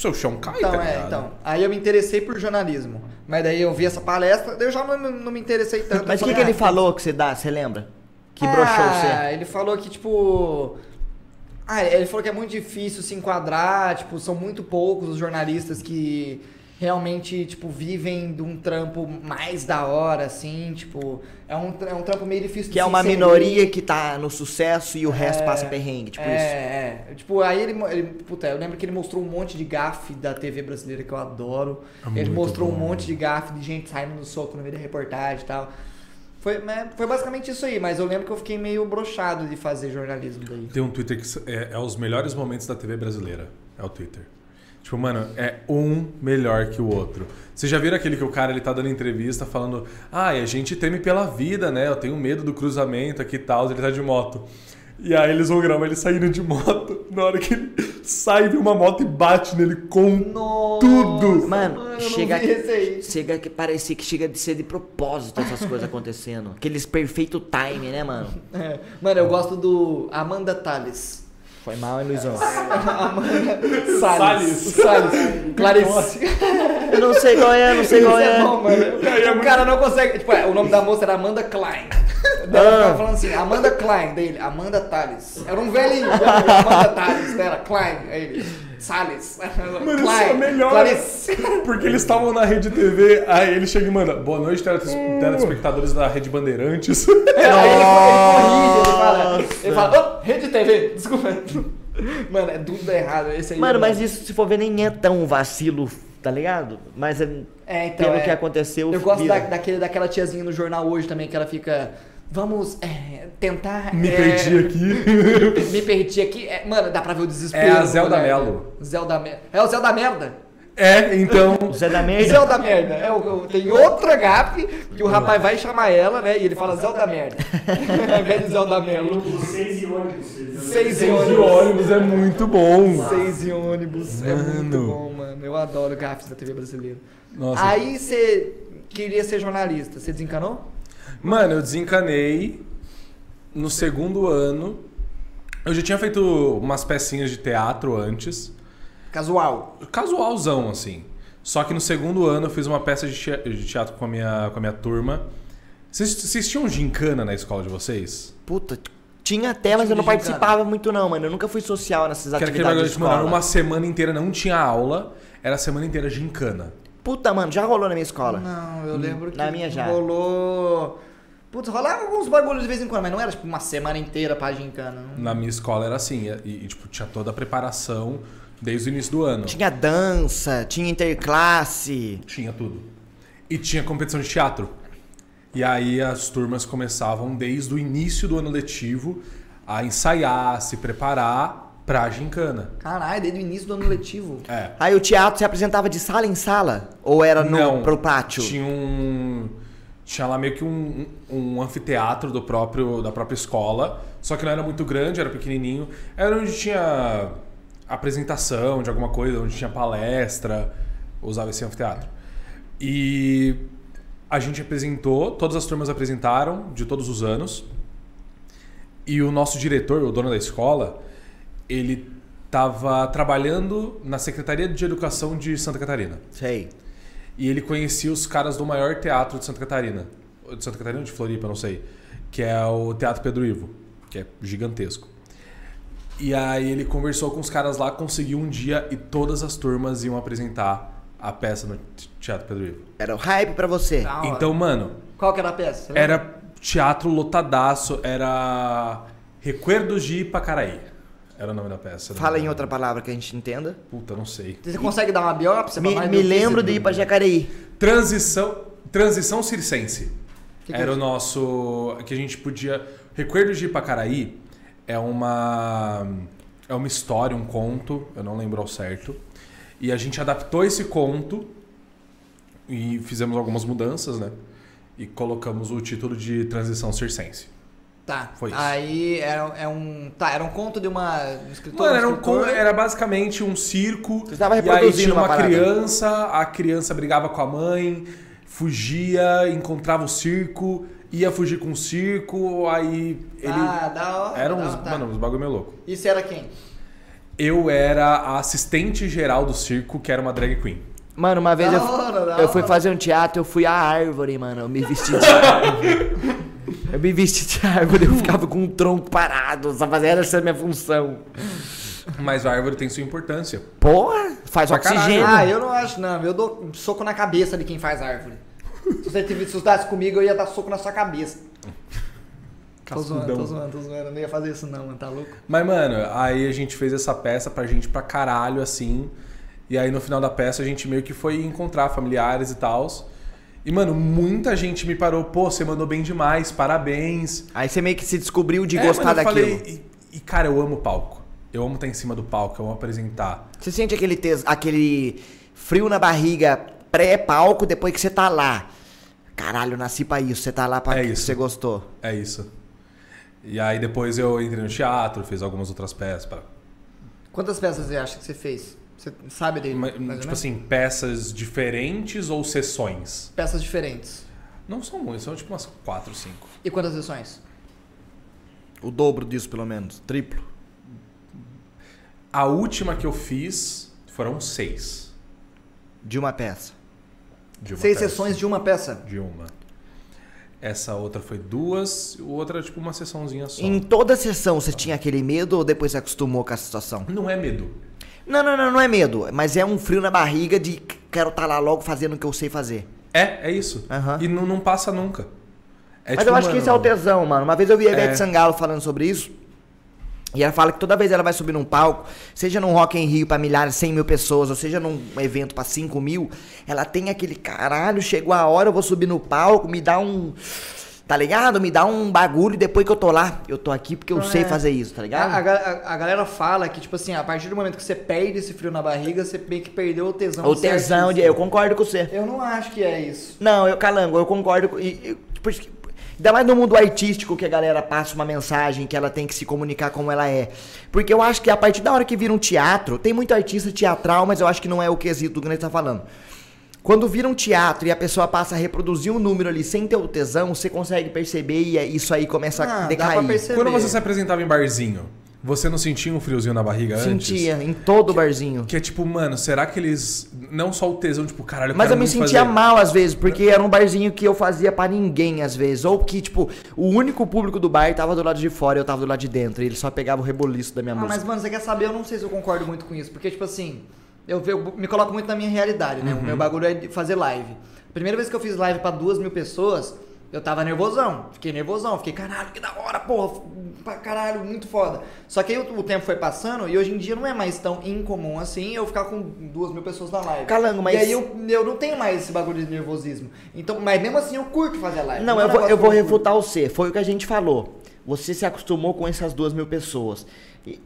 seu, seu chão cai, Então, tá é, então. Aí eu me interessei por jornalismo. Mas daí eu vi essa palestra, daí eu já não, não me interessei tanto. Mas o que, que ele ah, falou que você dá, você lembra? Que broxou ah, você? ele falou que, tipo. Ah, ele falou que é muito difícil se enquadrar, tipo, são muito poucos os jornalistas que realmente, tipo, vivem de um trampo mais da hora, assim, tipo, é um, é um trampo meio difícil de Que é uma minoria que tá no sucesso e o resto passa perrengue, tipo é, isso. É, Tipo, aí ele, ele. Puta, eu lembro que ele mostrou um monte de gafe da TV brasileira que eu adoro. É ele mostrou um bom. monte de gafe de gente saindo no soco no meio da reportagem e tal. Foi, mas foi basicamente isso aí, mas eu lembro que eu fiquei meio brochado de fazer jornalismo daí. Tem um Twitter que é, é os melhores momentos da TV brasileira. É o Twitter. Tipo, mano, é um melhor que o outro. Vocês já viram aquele que o cara ele tá dando entrevista falando: Ah, e a gente teme pela vida, né? Eu tenho medo do cruzamento aqui e tal. Ele tá de moto. E aí eles vão gravar ele saindo de moto. Na hora que ele sai, vem uma moto e bate nele com Nossa, tudo. Mano, não chega aí. Chega que parecia que chega de ser de propósito essas coisas acontecendo. Aqueles perfeito time, né, mano? É. Mano, eu gosto do Amanda Tales. Foi mal, hein, Luizão? Salles. Salles. Clarice. Eu não sei qual é, não sei qual é. é bom, mano. O cara não consegue. Tipo, é, o nome da moça era Amanda Klein. Daí ela ficava falando assim, Amanda Klein, dele, Amanda Tales. Era um velhinho, Amanda Tales, era Klein, aí ele, Salles. Mano, isso é melhor. Clarice. Porque eles estavam na Rede TV, aí ele chega e manda: Boa noite, teles- telespectadores da Rede Bandeirantes. É, aí ele, ele corrige, ele fala, ele fala, oh, Rede TV, desculpa. Mano, é tudo errado. Esse aí Mano, é- mas isso, se for ver, nem é tão vacilo, tá ligado? Mas é, É, então, pelo é. que aconteceu, Eu gosto da, daquele, daquela tiazinha no jornal hoje também, que ela fica. Vamos é, tentar. Me é, perdi aqui. Me perdi aqui. É, mano, dá pra ver o desespero. É a Zelda moleque. Mello. Zelda Merda. É o Zelda Merda. É, então. O Zé da Merda. Zelda Merda. É, o, tem outra gafe que o rapaz vai chamar ela, né? E ele fala Zelda Merda. Ao invés de Zelda Mello. Ônibus, seis e ônibus. Seis e ônibus. é muito bom. Seis e ônibus. É muito Mano. bom, mano. Eu adoro gafes da TV brasileira. Nossa. Aí você queria ser jornalista. Você desencanou? Mano, eu desencanei no segundo ano. Eu já tinha feito umas pecinhas de teatro antes. Casual. Casualzão, assim. Só que no segundo ano eu fiz uma peça de tea- de teatro com a minha, com a minha turma. Vocês, vocês tinham gincana na escola de vocês? Puta, tinha até, mas eu não de participava muito não, mano. Eu nunca fui social nessas Que era atividades bagulho de de, mano, era escola. uma semana inteira não tinha aula, era a semana inteira gincana. Puta, mano, já rolou na minha escola. Não, eu lembro que na minha já. rolou. Putz, rolava alguns bagulhos de vez em quando, mas não era tipo uma semana inteira pra gincana. não. Na minha escola era assim, e, e, tipo, tinha toda a preparação desde o início do ano. Tinha dança, tinha interclasse. Tinha tudo. E tinha competição de teatro. E aí as turmas começavam desde o início do ano letivo a ensaiar, se preparar pra gincana. Caralho, desde o início do ano letivo. É. Aí o teatro se apresentava de sala em sala? Ou era no, Não, pro pátio? Tinha um. Tinha lá meio que um, um anfiteatro do próprio, da própria escola. Só que não era muito grande, era pequenininho. Era onde tinha apresentação de alguma coisa, onde tinha palestra. Usava esse anfiteatro. E a gente apresentou, todas as turmas apresentaram, de todos os anos. E o nosso diretor, o dono da escola, ele estava trabalhando na Secretaria de Educação de Santa Catarina. Sei. E ele conhecia os caras do maior teatro de Santa Catarina. De Santa Catarina ou de Floripa, não sei. Que é o Teatro Pedro Ivo, que é gigantesco. E aí ele conversou com os caras lá, conseguiu um dia e todas as turmas iam apresentar a peça no Teatro Pedro Ivo. Era o hype pra você. Então, mano, Qual que era a peça? Era teatro lotadaço, era Recuerdos de Ipacaraí. Era o nome da peça. Fala em outra palavra que a gente entenda. Puta, não sei. Você consegue dar uma biópsia? Me, me lembro de ir pra Jacareí. Transição, transição circense. Que que Era é o nosso. Que a gente podia. Recuerdos de Ipacaraí é uma. é uma história, um conto, eu não lembro ao certo. E a gente adaptou esse conto e fizemos algumas mudanças, né? E colocamos o título de Transição Circense. Tá. Foi isso. Aí era, é um. Tá, era um conto de uma um escritora. Mano, era, um um escritor. con- era basicamente um circo. Você tava e aí reproduzindo tinha uma uma criança, a criança brigava com a mãe, fugia, encontrava o circo, ia fugir com o circo, aí ele. Ah, da hora. era uns, hora, tá. mano, uns bagulho meio louco. Isso era quem? Eu era a assistente geral do circo, que era uma drag queen. Mano, uma vez Da eu, hora, eu fui fazer um teatro, eu fui a árvore, mano. Eu me vesti de árvore. Eu me vesti de árvore, eu ficava com um tronco parado, só fazia essa a minha função. Mas a árvore tem sua importância. Porra, faz Pra oxigênio. Ah, eu não acho, não. Eu dou um soco na cabeça de quem faz árvore. Se você tivesse assustasse comigo, eu ia dar soco na sua cabeça. Tô zoando, tô zoando, tô zoando. Eu não ia fazer isso não, mano. Tá louco? Mas, mano, aí a gente fez essa peça pra gente pra caralho, assim. E aí no final da peça a gente meio que foi encontrar familiares e tal. E, mano, muita gente me parou, pô, você mandou bem demais, parabéns. Aí você meio que se descobriu de É, gostar mano, eu daquilo. falei, e, e, cara, eu amo palco. Eu amo estar em cima do palco, eu amo apresentar. Você sente aquele, tes- aquele frio na barriga pré-palco depois que você tá lá. Caralho, eu nasci pra isso. Você tá lá pra É que isso. você gostou. É isso. E aí depois eu entrei no teatro, fiz algumas outras peças. Pra... Quantas peças você acha que você fez? Você sabe dele? Mas, mais tipo assim, peças diferentes ou sessões? Peças diferentes. Não são muitas, são tipo umas quatro, cinco. E quantas sessões? O dobro disso, pelo menos. Triplo. A última que eu fiz foram seis. De uma peça. De uma Seis peça. sessões de uma peça. De uma. Essa outra foi duas, outra é tipo uma sessãozinha só. Em toda sessão você tinha aquele medo ou depois você acostumou com a situação? Não é medo. Não, não, não, não é medo. Mas é um frio na barriga de quero estar lá logo fazendo o que eu sei fazer. É, é isso. Aham. E não, não passa nunca. É Mas tipo, eu acho que mano, esse é o tesão, mano. Uma vez eu vi a Ivete É. Sangalo falando sobre isso. E ela fala que toda vez ela vai subir num palco, seja num Rock em Rio pra milhares, 100 mil pessoas, ou seja num evento pra 5 mil, ela tem aquele caralho, chegou a hora, eu vou subir no palco, me dá um. Tá ligado? Me dá um bagulho e depois que eu tô lá, eu tô aqui porque eu Ah, sei é. fazer isso, tá ligado? a a- a galera fala que, tipo assim, a partir do momento que você perde esse frio na barriga, você meio que perdeu o tesão o tesão de. Eu concordo com você. Eu não acho que é isso. Não, eu calango, eu concordo com. E, e, tipo, ainda mais no mundo artístico que a galera passa uma mensagem que ela tem que se comunicar como ela é. Porque eu acho que a partir da hora que vira um teatro, tem muito artista teatral, mas eu acho que não é o quesito do que a gente tá falando. Quando vira um teatro e a pessoa passa a reproduzir um número ali sem ter o tesão, você consegue perceber e é- isso aí começa Ah, a decair. Quando você se apresentava em barzinho, você não sentia um friozinho na barriga antes? Sentia em todo barzinho. Que é tipo, mano, será que eles. Não só o tesão, tipo, caralho, Mas quero eu me sentia fazer. mal às vezes, porque era um barzinho que eu fazia pra ninguém às vezes. Ou que, tipo, o único público do bar tava do lado de fora e eu tava do lado de dentro. E ele só pegava o reboliço da minha Ah, música. mas, mano, você quer saber? Eu não sei se eu concordo muito com isso. Porque, tipo assim, eu, eu me coloco muito na minha realidade, né? O meu bagulho é de fazer live. Primeira vez que eu fiz live pra duas mil pessoas, eu tava nervosão. Fiquei nervosão. Fiquei, caralho, que da hora, porra. Pra caralho, muito foda. Só que aí o, o tempo foi passando e hoje em dia não é mais tão incomum assim eu ficar com duas mil pessoas na live. Calango, mas- E aí eu, eu não tenho mais esse bagulho de nervosismo. Então, mas mesmo assim eu curto fazer live. Não, é um eu vou, eu vou refutar você. Foi o que a gente falou. Você se acostumou com essas duas mil pessoas.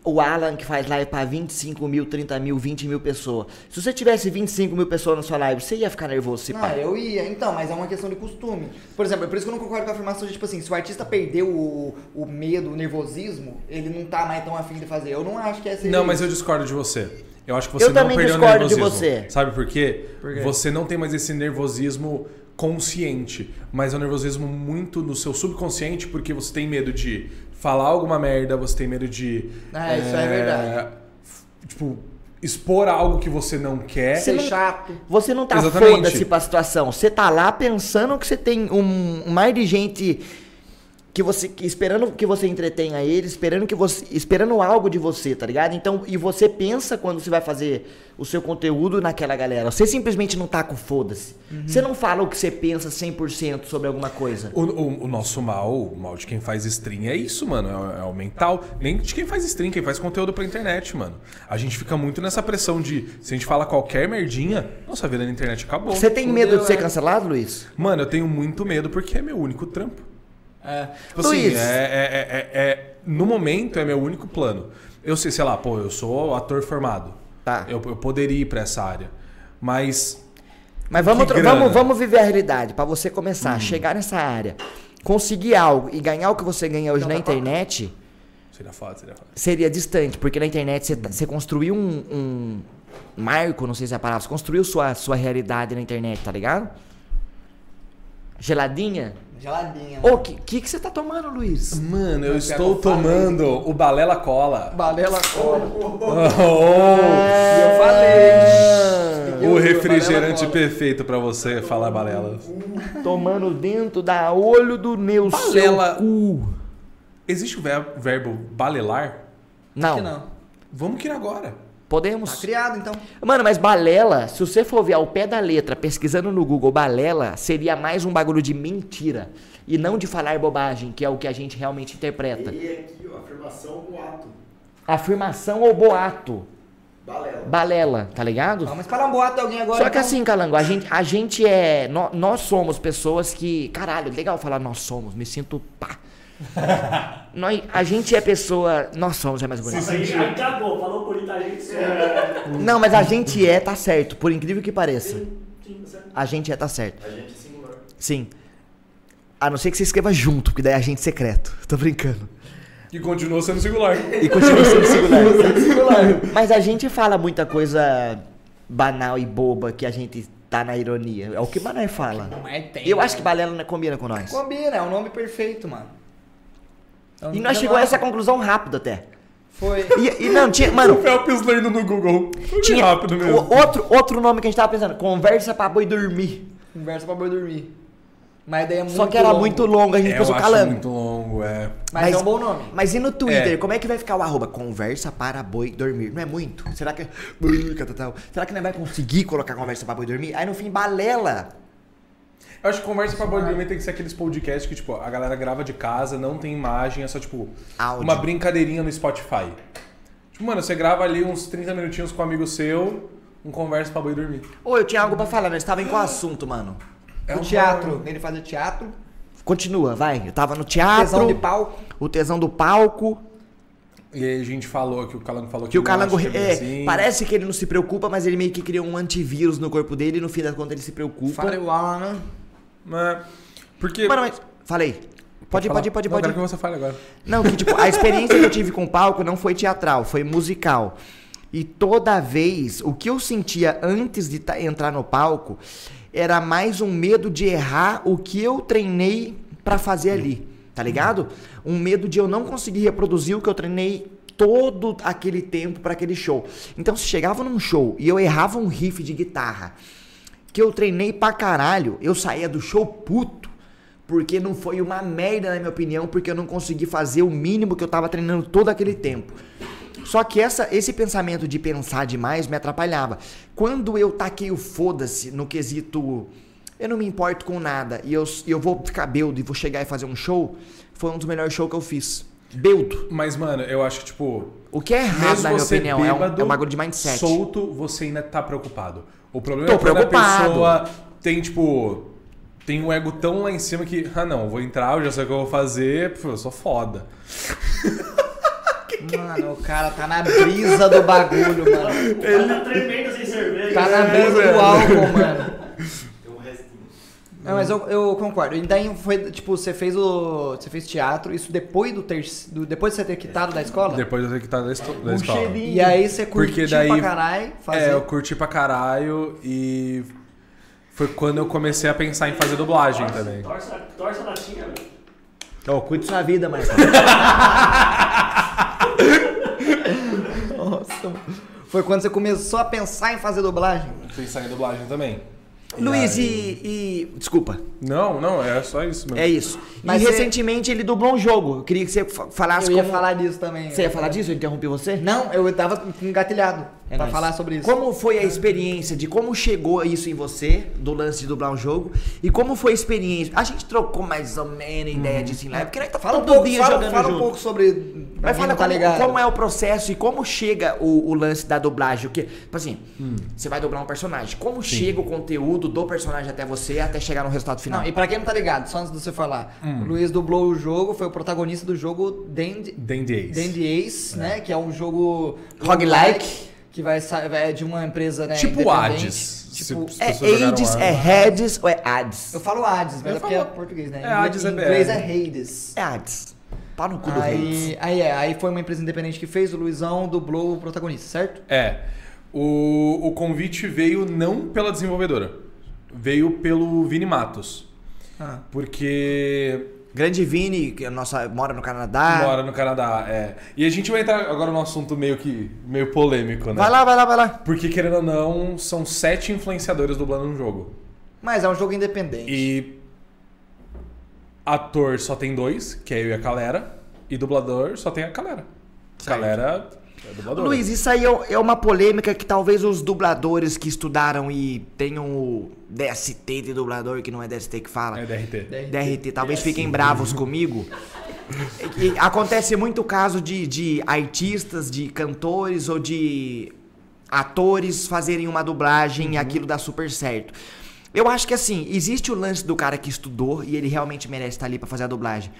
O Alan, que faz live pra 25 mil, 30 mil, 20 mil pessoas. Se você tivesse 25 mil pessoas na sua live, você ia ficar nervoso se Não, pá. eu ia, então, mas é uma questão de costume. Por exemplo, é por isso que eu não concordo com a afirmação de, tipo assim, se o artista perdeu o, o medo, o nervosismo, ele não tá mais tão afim de fazer. Eu não acho que é ser Não, isso. mas eu discordo de você. Eu acho que você Eu não também perdeu o discordo de nervosismo. você. Sabe por quê? Por quê? Você não tem mais esse nervosismo consciente, mas é um nervosismo muito no seu subconsciente, porque você tem medo de falar alguma merda, você tem medo de. Ah, isso é verdade. f- Tipo, expor algo que você não quer. Ser não- chato. Você não tá foda-se pra situação. Você tá lá pensando que você tem um, um mar de gente que você que esperando que você entretenha ele, esperando que você esperando algo de você, tá ligado? Então, e você pensa quando você vai fazer o seu conteúdo naquela galera. Você simplesmente não tá com foda-se. Você não fala o que você pensa 100% sobre alguma coisa. O, o- o nosso mal, o mal de quem faz stream é isso, mano. É, é o mental. Nem de quem faz stream, quem faz conteúdo pra internet, mano. A gente fica muito nessa pressão de se a gente fala qualquer merdinha, nossa vida na internet acabou. Você tem Fudeu, medo de ser é. cancelado, Luiz? Mano, eu tenho muito medo porque é meu único trampo. É. Tipo assim, Luiz. é, é- é- é- é- no momento é meu único plano. Eu sei, sei lá, pô, eu sou ator formado. Tá. Eu, eu poderia ir pra essa área. Mas Mas vamos, vamos, vamos viver a realidade. Pra você começar, Hum. chegar nessa área, conseguir algo e ganhar o que você ganha hoje na internet, seria foda, seria foda. seria distante. Porque na internet você, tá- você construiu um, um marco, não sei se é a palavra, você construiu sua, sua realidade na internet, tá ligado? Geladinha? Geladinha. Ô, que, que que você tá tomando, Luiz? Mano, eu Mas estou o tomando o Balela Cola. Balela cola. Oh, E eu falei. o Eu- refrigerante Balela perfeito pra você falar balelas. Tomando dentro da olho do meu Balela. seu cu. Existe o ver- verbo balelar? Não, Que não. Vamos que ir agora. Tá podemos. criado, então. Mano, mas balela, se você for ver ao pé da letra, pesquisando no Google, balela seria mais um bagulho de mentira. E não de falar bobagem, que é o que a gente realmente interpreta. E aqui, ó, afirmação boato. Afirmação ou boato. Balela. Balela, tá ligado? Vamos falar um boato de alguém agora. Só que então. assim, Calango, a gente, a gente é. nó- Nós, somos pessoas que. Caralho, legal falar nós somos, me sinto pá. nós, a gente é pessoa. Nós somos, é mais bonito. Nossa, aí acabou, falou bonita gente. É... Não, mas a gente é, tá certo. Por incrível que pareça. Sim, sim, certo. A gente é, tá certo. A gente é singular. Sim. A não ser que você escreva junto, porque daí é agente secreto. Tô brincando. E continua sendo singular. E continua sendo singular. Mas a gente fala muita coisa banal e boba que a gente tá na ironia. É o que o Mané fala. Mas tem, Eu né? acho que Balela não combina com nós. Combina, é um nome perfeito, mano. Então, E nós chegou a essa conclusão rápido até. Foi. E, e não, tinha. Mano, O Felps lendo no Google. Foi tinha rápido mesmo. o- outro, outro nome que a gente tava pensando. Conversa pra boi dormir. Conversa pra boi dormir. Mas daí é muito Só que era longo. muito longo, a gente É, pensou calando. muito longo, é. Mas, Mas- é um bom nome. Mas e no Twitter, É. como é que vai ficar o arroba? Conversa para boi dormir. Não é muito? Será que. Será que não vai conseguir colocar conversa para boi dormir? Aí no fim, balela. Eu acho que conversa pra boi dormir tem que ser aqueles podcasts que, tipo, a galera grava de casa, não tem imagem, é só, tipo, Áudio. uma brincadeirinha no Spotify. Tipo, mano, você grava ali uns 30 minutinhos com um amigo seu, um conversa pra boi dormir. Ô, eu tinha algo pra falar, nós tava em qual assunto, mano? É o um teatro. Ele fazia teatro. Continua, vai. Eu tava no teatro. Tesão de palco. O tesão do palco. E aí a gente falou que o Calango falou que, Que o Calango. que É, assim. parece que ele não se preocupa, mas ele meio que criou um antivírus no corpo dele e no fim das contas ele se preocupa. Farewell, Mas, porque... Mano, mas. Falei. Pode pode pode ir, Não, pode que você fale agora. Não, que tipo, a experiência que eu tive com o palco não foi teatral, foi musical. E toda vez, o que eu sentia antes de ta- entrar no palco era mais um medo de errar o que eu treinei pra fazer ali, tá ligado? Um medo de eu não conseguir reproduzir o que eu treinei todo aquele tempo pra aquele show. Então, se chegava num show e eu errava um riff de guitarra que eu treinei pra caralho, eu saía do show puto. Porque não foi uma merda, na minha opinião, porque eu não consegui fazer o mínimo que eu tava treinando todo aquele tempo. Só que essa, esse pensamento de pensar demais me atrapalhava. Quando eu taquei o foda-se no quesito, eu não me importo com nada, e eu, eu vou ficar beldo e vou chegar e fazer um show, foi um dos melhores shows que eu fiz. Beldo. Mas, mano, eu acho que, tipo... O que é errado, na minha opinião, é um, bêbado, é um bagulho de mindset. solto, você ainda tá preocupado. O problema Tô é quando preocupado. a pessoa tem, tipo... Tem um ego tão lá em cima que... Ah, não, vou entrar, eu já sei o que eu vou fazer. Pô, eu sou foda. Mano, o cara tá na brisa do bagulho, mano. O cara tá tremendo sem cerveja. Tá na É, brisa velho. do álcool, mano. Não, mas eu, eu concordo. E daí foi, tipo, você fez o. Você fez teatro, isso depois do terceiro. Depois de você ter quitado da escola? Depois eu tenho que estar da, esto- da Um escola. cheirinho. E aí você curtiu Porque daí- pra caralho fazer. É, eu curti pra caralho e... Foi quando eu comecei a pensar em fazer dublagem também. Torce, torce a latinha, velho. Ô, cuide sua vida, Marcos. Nossa. Foi quando você começou a pensar em fazer dublagem? Pensar em dublagem também. Luiz, aí- e, e- Desculpa. Não, não, é só isso mesmo. É isso. Mas e você- recentemente ele dublou um jogo. Eu queria que você fa- falasse Eu ia como... falar disso também. Você ia falar disso? Eu interrompi você? Não, eu tava engatilhado. É pra nóis. falar sobre isso. Como foi a experiência de como chegou isso em você, do lance de dublar um jogo? E como foi a experiência? A gente trocou mais ou menos ideia disso em live, porque nós tá Fala um pouco, dia fala, jogando fala um junto. pouco sobre. pra Mas fala tá como, como é o processo e como chega o, o lance da dublagem. O que, tipo assim, Hum. você vai dublar um personagem. Como chega o conteúdo do personagem até você até chegar no resultado final? Não, e pra quem não tá ligado, só antes de você falar, Hum. o Luiz dublou o jogo, foi o protagonista do jogo Dandy, Dandy Ace. Dandy Ace, né? Que é um jogo Roguelike. Que vai sa- é de uma empresa, né? Tipo. Hades. Tipo, É Hades, é Hades ou é Hades? eu falo Hades, mas Eu é porque é falo- português, né? É, Hades é em inglês é BR. Hades. É Hades. Pau no cu do. Aí, aí é, aí foi uma empresa independente que fez, o Luizão dublou o protagonista, certo? É. O, o convite veio não pela desenvolvedora. Veio pelo Vini Matos. Ah. Porque Grande Vini, que é nossa, mora no Canadá. mora no Canadá. É. E a gente vai entrar agora num assunto meio que meio polêmico, né? Vai lá, vai lá, vai lá. Porque, querendo ou não, são sete influenciadores dublando um jogo. Mas é um jogo independente. E ator só tem dois, que é eu e a Calera. E dublador só tem a Calera. Calera é dublador. Luiz, isso aí é- é uma polêmica que talvez os dubladores que estudaram e tenham o DST de dublador, que não é DST que fala, É DRT. DRT, talvez fiquem bravos comigo. E acontece muito o caso de, de artistas, de cantores ou de atores fazerem uma dublagem e aquilo dá super certo. Eu acho que assim, existe o lance do cara que estudou e ele realmente merece estar ali pra fazer a dublagem.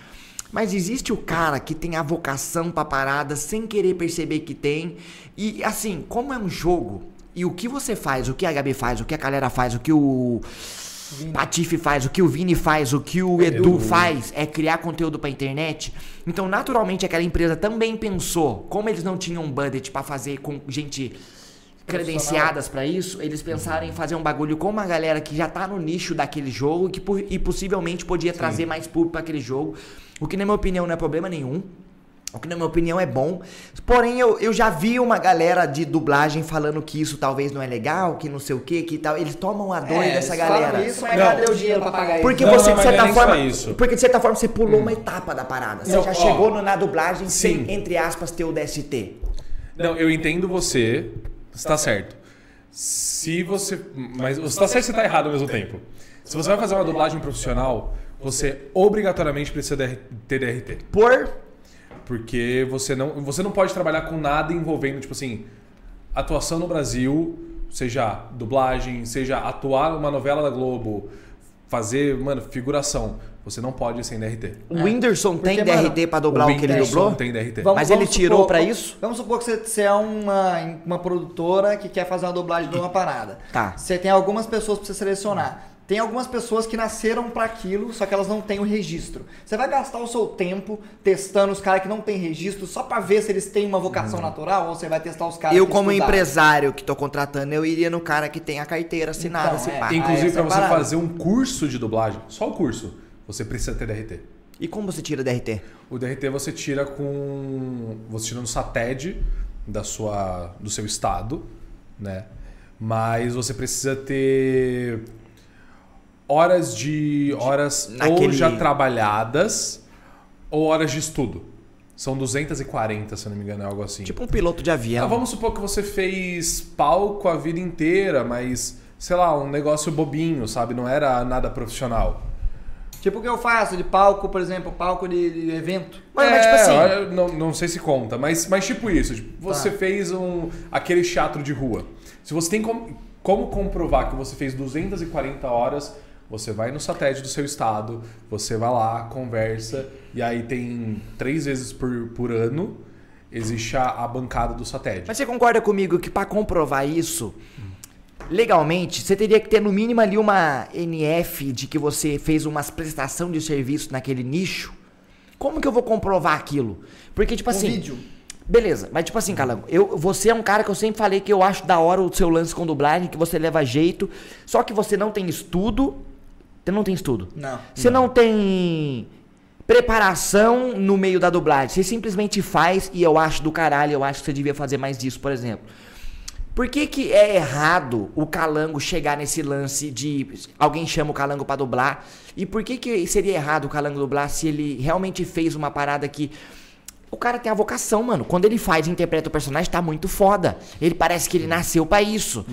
Mas existe o cara que tem a vocação pra parada sem querer perceber que tem. E assim, como é um jogo, e o que você faz, o que a Gabi faz, o que a galera faz, o que o Patife faz, o que o Vini faz, o que o Edu Edu. faz é criar conteúdo pra internet. Então, naturalmente, aquela empresa também pensou, como eles não tinham um budget pra fazer com gente credenciadas pra isso, eles pensaram em fazer um bagulho com uma galera que já tá no nicho daquele jogo que, po- e possivelmente podia trazer mais público pra aquele jogo. O que, na minha opinião, não é problema nenhum. O que, na minha opinião, é bom. Porém, eu, eu já vi uma galera de dublagem falando que isso talvez não é legal, que não sei o que, que tal. Eles tomam a dor É, dessa galera. Isso, mas Não. cadê o dinheiro pra pagar isso? Porque Não, você, não, de certa é forma. isso. Porque, de certa forma, você pulou uma etapa da parada. Você Não, já ó. chegou no- na dublagem Sim. sem, entre aspas, ter o DST. Não, eu entendo você. Você tá certo. Se você. Mas você tá certo e você tá errado ao mesmo tempo. Se você vai fazer uma dublagem profissional, você obrigatoriamente precisa ter DRT. Por. Porque você não, você não pode trabalhar com nada envolvendo, tipo assim, atuação no Brasil, seja dublagem, seja atuar numa novela da Globo, fazer, mano, figuração. Você não pode ir sem DRT. O Whindersson tem Porque, mano, DRT pra dobrar o, que ele dublou? tem DRT. Vamos- Mas ele tirou vamos- isso? Vamos supor que você, você é uma, uma produtora que quer fazer uma dublagem de uma parada. Tá. Você tem algumas pessoas pra você selecionar. Tem algumas pessoas que nasceram pra aquilo, só que elas não têm o registro. Você vai gastar o seu tempo testando os caras que não têm registro só pra ver se eles têm uma vocação natural ou você vai testar os caras Eu, que como estudaram? empresário que tô contratando, eu iria no cara que tem a carteira assinada, Então, se é. Inclusive, essa é pra a você fazer um curso de dublagem, só o curso, você precisa ter DRT. E como você tira DRT? O DRT você tira com. Você tira no SATED da sua, do seu estado, né? Mas você precisa ter horas de. horas ou Naquele- já trabalhadas ou horas de estudo. São 240, se eu não me engano, é algo assim. Tipo um piloto de avião. Ah, vamos supor que você fez palco a vida inteira, mas, sei lá, um negócio bobinho, sabe? Não era nada profissional. Tipo o que eu faço de palco, por exemplo, palco de, de evento. Mano, mas tipo É, assim. não, não sei se conta, mas, mas tipo isso. tipo, você Tá. fez um aquele teatro de rua. Se você tem como, como comprovar que você fez 240 horas, você vai no satélite do seu estado, você vai lá, conversa, e aí tem três vezes por, por ano existe a, a bancada do satélite. Mas você concorda comigo que pra comprovar isso, legalmente, você teria que ter no mínimo ali uma NF de que você fez uma prestação de serviço naquele nicho? Como que eu vou comprovar aquilo? Porque, tipo Um assim. vídeo. Beleza, mas tipo assim, Calango, eu, você é um cara que eu sempre falei que eu acho da hora o seu lance com dublagem, que você leva jeito, só que você não tem estudo. Você não tem estudo. Não. Você não tem preparação no meio da dublagem. Você simplesmente faz e eu acho do caralho, eu acho que você devia fazer mais disso, por exemplo. Por que, que é errado o Calango chegar nesse lance de alguém chama o Calango pra dublar? E por que, que seria errado o Calango dublar se ele realmente fez uma parada que O cara tem a vocação, mano. Quando ele faz e interpreta o personagem, tá muito foda. Ele parece que ele nasceu pra isso.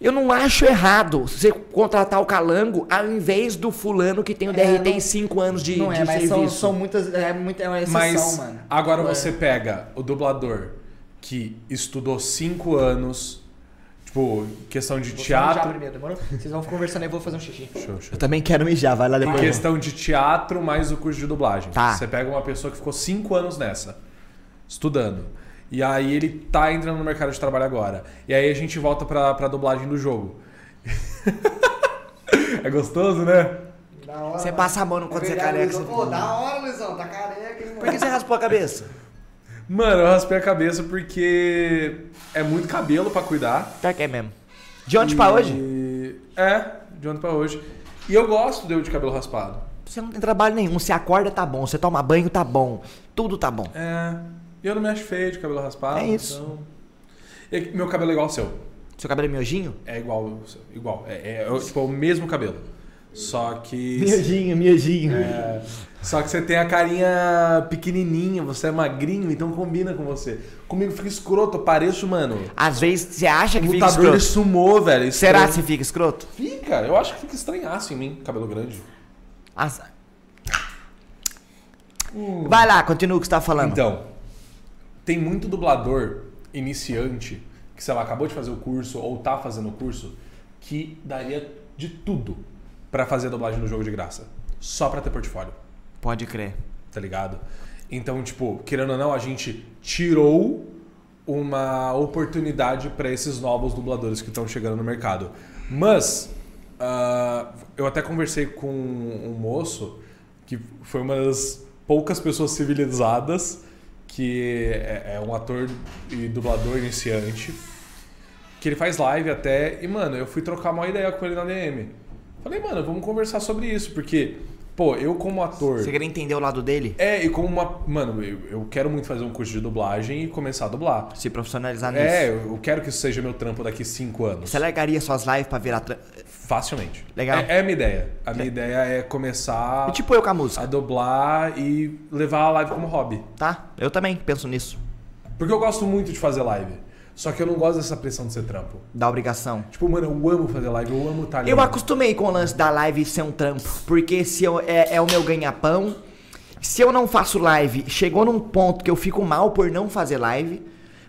Eu não acho errado você contratar o Calango ao invés do fulano que tem o DRT não- e 5 anos de, não de é, mas serviço. são, são muitas. É, muito, é uma exceção, Mas mano. agora É. você pega o dublador que estudou cinco anos, tipo, questão de Vou teatro. primeiro, demorou? Vocês vão conversando aí, eu vou fazer um xixi. Show, show. Eu também quero mijar, vai lá Em depois. questão de teatro mais o curso de dublagem. Tá. Você pega uma pessoa que ficou cinco anos nessa, estudando. E aí ele tá entrando no mercado de trabalho agora. E aí a gente volta pra, pra dublagem do jogo. é gostoso, né? Da hora, Você mano. passa a mão quando você é verdade, careca. Luizão. Pô, da hora, Luizão, tá careca, hein, mano. Por que você raspou a cabeça? Mano, eu raspei a cabeça porque é muito cabelo pra cuidar. Pior que é mesmo. De ontem pra hoje? E- É, de ontem pra hoje. E eu gosto de eu de cabelo raspado. Você não tem trabalho nenhum. Você acorda, tá bom. Você toma banho, tá bom. Tudo tá bom. É. E eu não me acho feio de cabelo raspado. É isso. então- E meu cabelo é igual ao seu. Seu cabelo é miojinho? É igual ao seu. Igual. É, é, é, tipo, o mesmo cabelo. Só que. Miojinho, miojinho. É, só que você tem a carinha pequenininha, você é magrinho, então combina com você. Comigo fica escroto, eu pareço, mano. Às vezes você acha que fica Lutador de escroto. sumô, velho. Será estranho. que fica escroto? Fica, eu acho que fica estranhaço em mim, cabelo grande. As- Vai lá, continua o que você tá falando. Então, tem muito dublador iniciante que, sei lá, acabou de fazer o curso ou tá fazendo o curso que daria de tudo pra fazer a dublagem do jogo de graça. Só pra ter portfólio, Pode crer. tá ligado? Então, tipo, querendo ou não, a gente tirou uma oportunidade pra esses novos dubladores que estão chegando no mercado. Mas, ah, eu até conversei com um moço que foi uma das poucas pessoas civilizadas que é, é um ator e dublador iniciante que ele faz live até e mano eu fui trocar uma ideia com ele na DM falei mano vamos conversar sobre isso porque pô eu como ator Você quer entender o lado dele? é e como uma mano eu, eu quero muito fazer um curso de dublagem e começar a dublar Se profissionalizar nisso. é eu eu quero que isso seja meu trampo daqui cinco anos Você largaria suas lives pra virar. Tra... facilmente Legal. é, é a minha ideia a minha ideia é começar E tipo eu com a música, a dublar e levar a live como hobby tá? Eu também penso nisso. Porque eu gosto muito de fazer live. Só que eu não gosto dessa pressão de ser trampo. Da obrigação. Tipo, mano, eu amo fazer live, eu amo estar ali. Eu acostumei com o lance da live ser um trampo, porque se eu, é, é o meu ganha-pão. Se eu não faço live, chegou num ponto que eu fico mal por não fazer live,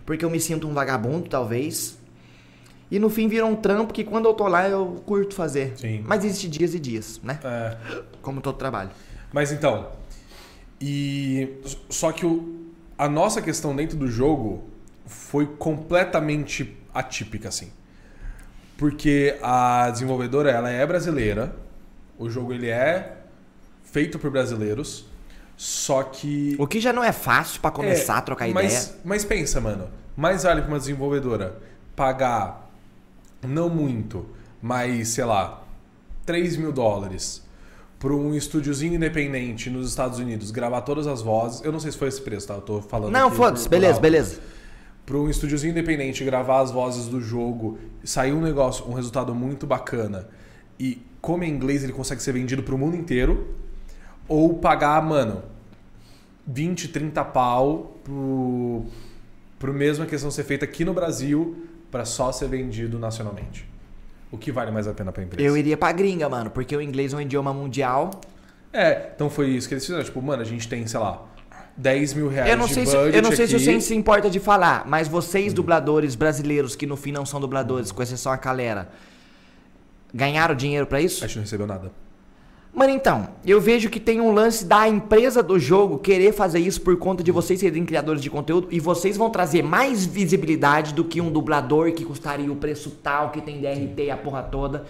porque eu me sinto um vagabundo, talvez. E no fim vira um trampo que quando eu tô lá eu curto fazer. Sim. Mas existe dias e dias, né? É, Como todo trabalho. mas então. E. Só que o, a nossa questão dentro do jogo foi completamente atípica, assim. Porque a desenvolvedora, ela é brasileira. O jogo, ele é feito por brasileiros. Só que. O que já não é fácil pra começar É, a trocar mas, ideia. Mas pensa, mano. Mais vale pra uma desenvolvedora pagar não muito, mas sei lá, 3 mil dólares pra um estúdiozinho independente nos Estados Unidos gravar todas as vozes. Eu não sei se foi esse preço, tá? Eu tô falando. Não, foda-se, beleza, beleza. Pra um estúdiozinho independente gravar as vozes do jogo, sair um negócio, um resultado muito bacana. E como é inglês, ele consegue ser vendido pro mundo inteiro. Ou pagar, mano, 20, 30 pau pro, pro mesma questão ser feita aqui no Brasil pra só ser vendido nacionalmente. O que vale mais a pena pra empresa? Eu iria pra gringa, mano, porque o inglês é um idioma mundial. É, então foi isso que eles fizeram. Tipo, mano, a gente tem, sei lá, 10 mil reais Eu não de sei, se, eu não sei se aqui. você se importa de falar, mas vocês, dubladores brasileiros, que no fim não são dubladores, com exceção a Calera, ganharam dinheiro pra isso? A gente não recebeu nada. Mano, então, eu vejo que tem um lance da empresa do jogo querer fazer isso por conta de vocês serem criadores de conteúdo e vocês vão trazer mais visibilidade do que um dublador que custaria o preço tal, que tem DRT e a porra toda,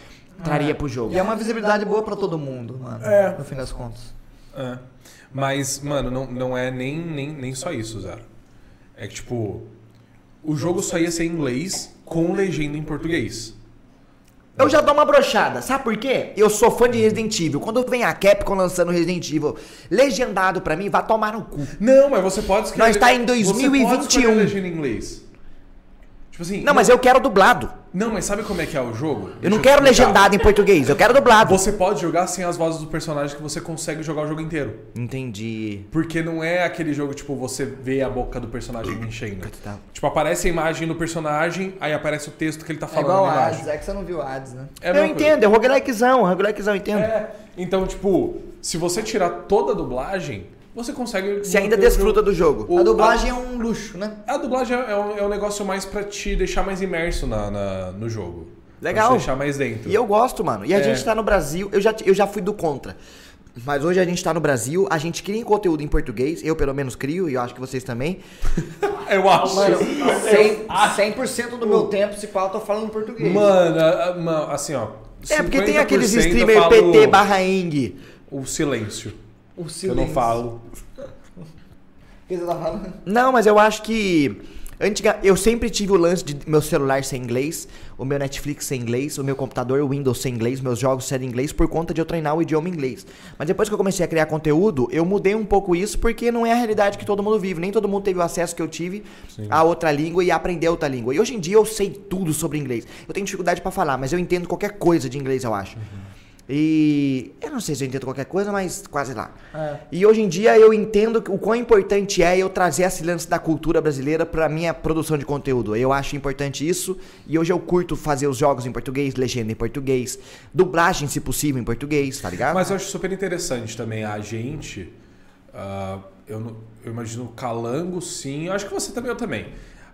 traria pro jogo. E é uma visibilidade boa pra todo mundo, mano. É. No fim das contas. É. Mas, mano, não, não é nem, nem, nem só isso, Zero. É que, tipo, o jogo só ia ser em inglês com legenda em português. Eu já dou uma brochada, sabe por quê? Eu sou fã de Resident Evil. Quando vem a Capcom lançando Resident Evil legendado pra mim, vai tomar no cu. Não, mas você pode escrever. Nós tá em você pode 2021. escolher legenda em inglês. Tipo assim. Não, mas eu quero dublado. Não, mas sabe como é que é o jogo? Eu não Deixa quero explicar. legendado em português, eu quero dublado. Você pode jogar sem as vozes do personagem que você consegue jogar o jogo inteiro. Entendi. Porque não é aquele jogo, tipo, você vê a boca do personagem enchendo. Tá. Tipo, aparece a imagem do personagem, aí aparece o texto que ele tá É falando igual na a. Hades, é que você não viu a Hades, né? É eu mesma coisa. entendo, é roguelikezão, roguelikezão, eu entendo. É, então, tipo, se você tirar toda a dublagem, você consegue. Você ainda desfruta jogo. do jogo. O- a dublagem é um luxo, né? A, a dublagem é um, é um negócio mais pra te deixar mais imerso na, na- no jogo. Legal. Pra te deixar mais dentro. E eu gosto, mano. E a É. gente tá no Brasil, eu já, eu já fui do contra. Mas hoje a gente tá no Brasil, a gente cria conteúdo em português, eu pelo menos crio, e eu acho que vocês também. Eu acho. Mano, Mano, 100%, 100 do meu tempo, se pá, eu tô falando português. a- a- ma- assim, ó. É, porque tem 50% aqueles eu streamer falo PT barra Eng. O silêncio. O Que eu silêncio. não falo. O que você tá falando? Não, mas eu acho que. Antiga, eu sempre tive o lance de meu celular ser inglês, o meu Netflix ser inglês, o meu computador, o Windows ser inglês, meus jogos serem inglês por conta de eu treinar o idioma inglês. Mas depois que eu comecei a criar conteúdo, eu mudei um pouco isso porque não é a realidade que todo mundo vive. Nem todo mundo teve o acesso que eu tive a outra língua e a aprender outra língua. E hoje em dia eu sei tudo sobre inglês. Eu tenho dificuldade pra falar, mas eu entendo qualquer coisa de inglês, eu acho. E eu não sei se eu entendo qualquer coisa, mas quase lá. É. E hoje em dia eu entendo o quão importante é eu trazer esse lance da cultura brasileira pra minha produção de conteúdo. Eu acho importante isso e hoje eu curto fazer os jogos em português, legenda em português, dublagem, se possível, em português, tá ligado? Mas eu acho super interessante também a gente. ah, eu, eu imagino o Calango, sim. Eu acho que você também, eu também.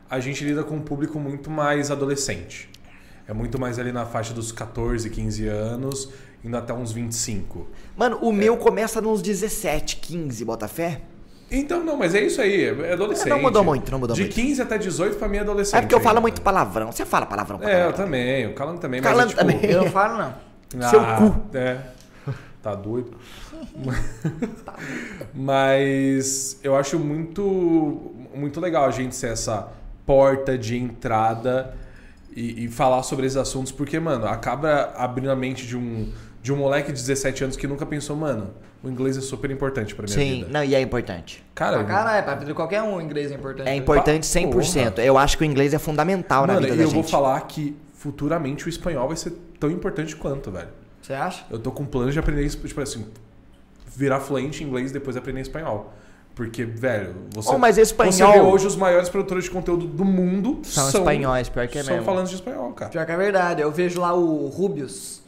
A gente lida com um público muito mais adolescente. É muito mais ali na faixa dos 14, 15 anos, indo até uns 25. Mano, o meu começa nos 17, 15, bota fé? Então, não, mas é isso aí, é adolescente. É, não mudou muito, não mudou De muito. 15 até 18 pra mim é adolescente. É porque eu falo ainda. muito palavrão. Você fala palavrão pra É, eu também, o Calango também. Calango mas é, tipo, também. Eu não falo, não. Seu cu. É. Tá doido. Mas eu acho muito, muito legal a gente ser essa porta de entrada e, e falar sobre esses assuntos, porque, mano, acaba abrindo a mente de um, de um moleque de 17 anos que nunca pensou, mano, o inglês é super importante pra minha Sim, vida. não, e é importante. Cara, Pra caralho, pra vida de qualquer um, o inglês é importante. É importante Porra. 100%. Eu acho que o inglês é fundamental na mano, vida e da eu gente. vou falar que futuramente o espanhol vai ser tão importante quanto, velho. Você acha? Eu tô com planos de aprender, isso, tipo assim, virar fluente em inglês e depois aprender espanhol. Porque, velho, você, Oh, mas espanhol- você vê hoje os maiores produtores de conteúdo do mundo São espanhóis, pior que é são mesmo. falantes de espanhol, cara. Pior que é verdade. Eu vejo lá o Rubius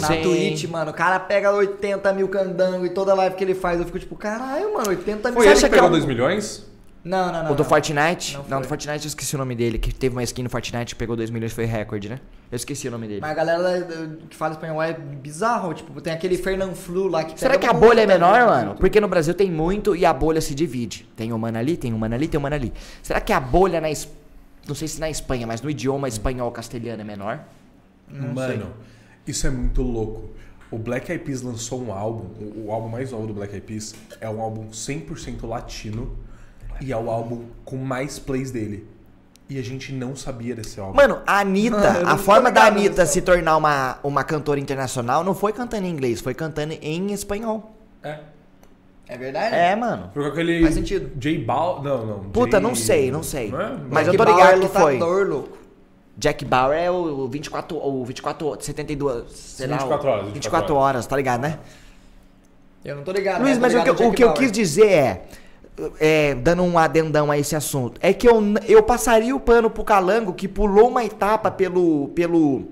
na Sim. Twitch, mano. O cara pega 80 mil candango e toda live que ele faz, eu fico tipo, caralho, mano, 80 mil. Foi Você ele que é pegou um- 2 milhões? Não, não, não. O do não. Fortnite? Não Não, do Fortnite eu esqueci o nome dele, que teve uma skin no Fortnite que pegou 2 milhões foi recorde, né? Eu esqueci o nome dele. Mas a galera que fala espanhol é bizarro. Tipo, tem aquele Fernand Flu lá que Será que a bolha é menor, gente. mano? Porque no Brasil tem muito e a bolha se divide. Tem um mano ali, tem um mano ali, tem um mano ali. Será que a bolha na Es- não sei se na Espanha, mas no idioma espanhol castelhano é menor? Mano, isso é muito louco. O Black Eyed Peas lançou um álbum, o, o álbum mais novo do Black Eyed Peas é um álbum 100% latino e é o álbum com mais plays dele. E a gente não sabia desse álbum. Mano, a Anitta, Eu não a forma da Anitta se tornar uma, uma cantora internacional não foi cantando em inglês, foi cantando em espanhol. É. É verdade? É, mano. Porque aquele. Faz sentido. J Bal. Não, não. Puta, J- não sei, não sei. Não é? Mas eu Jack tô ligado é que foi. louco. Jack Bauer é o 24, o 24, 72, sei lá. 24 o- horas, 24 24 horas, tá ligado, né? Eu não tô ligado. Luiz, tô mas o ligado que, no eu- o que eu quis dizer é, é, dando um adendão a esse assunto, é que eu, eu passaria o pano pro Calango que pulou uma etapa pelo, pelo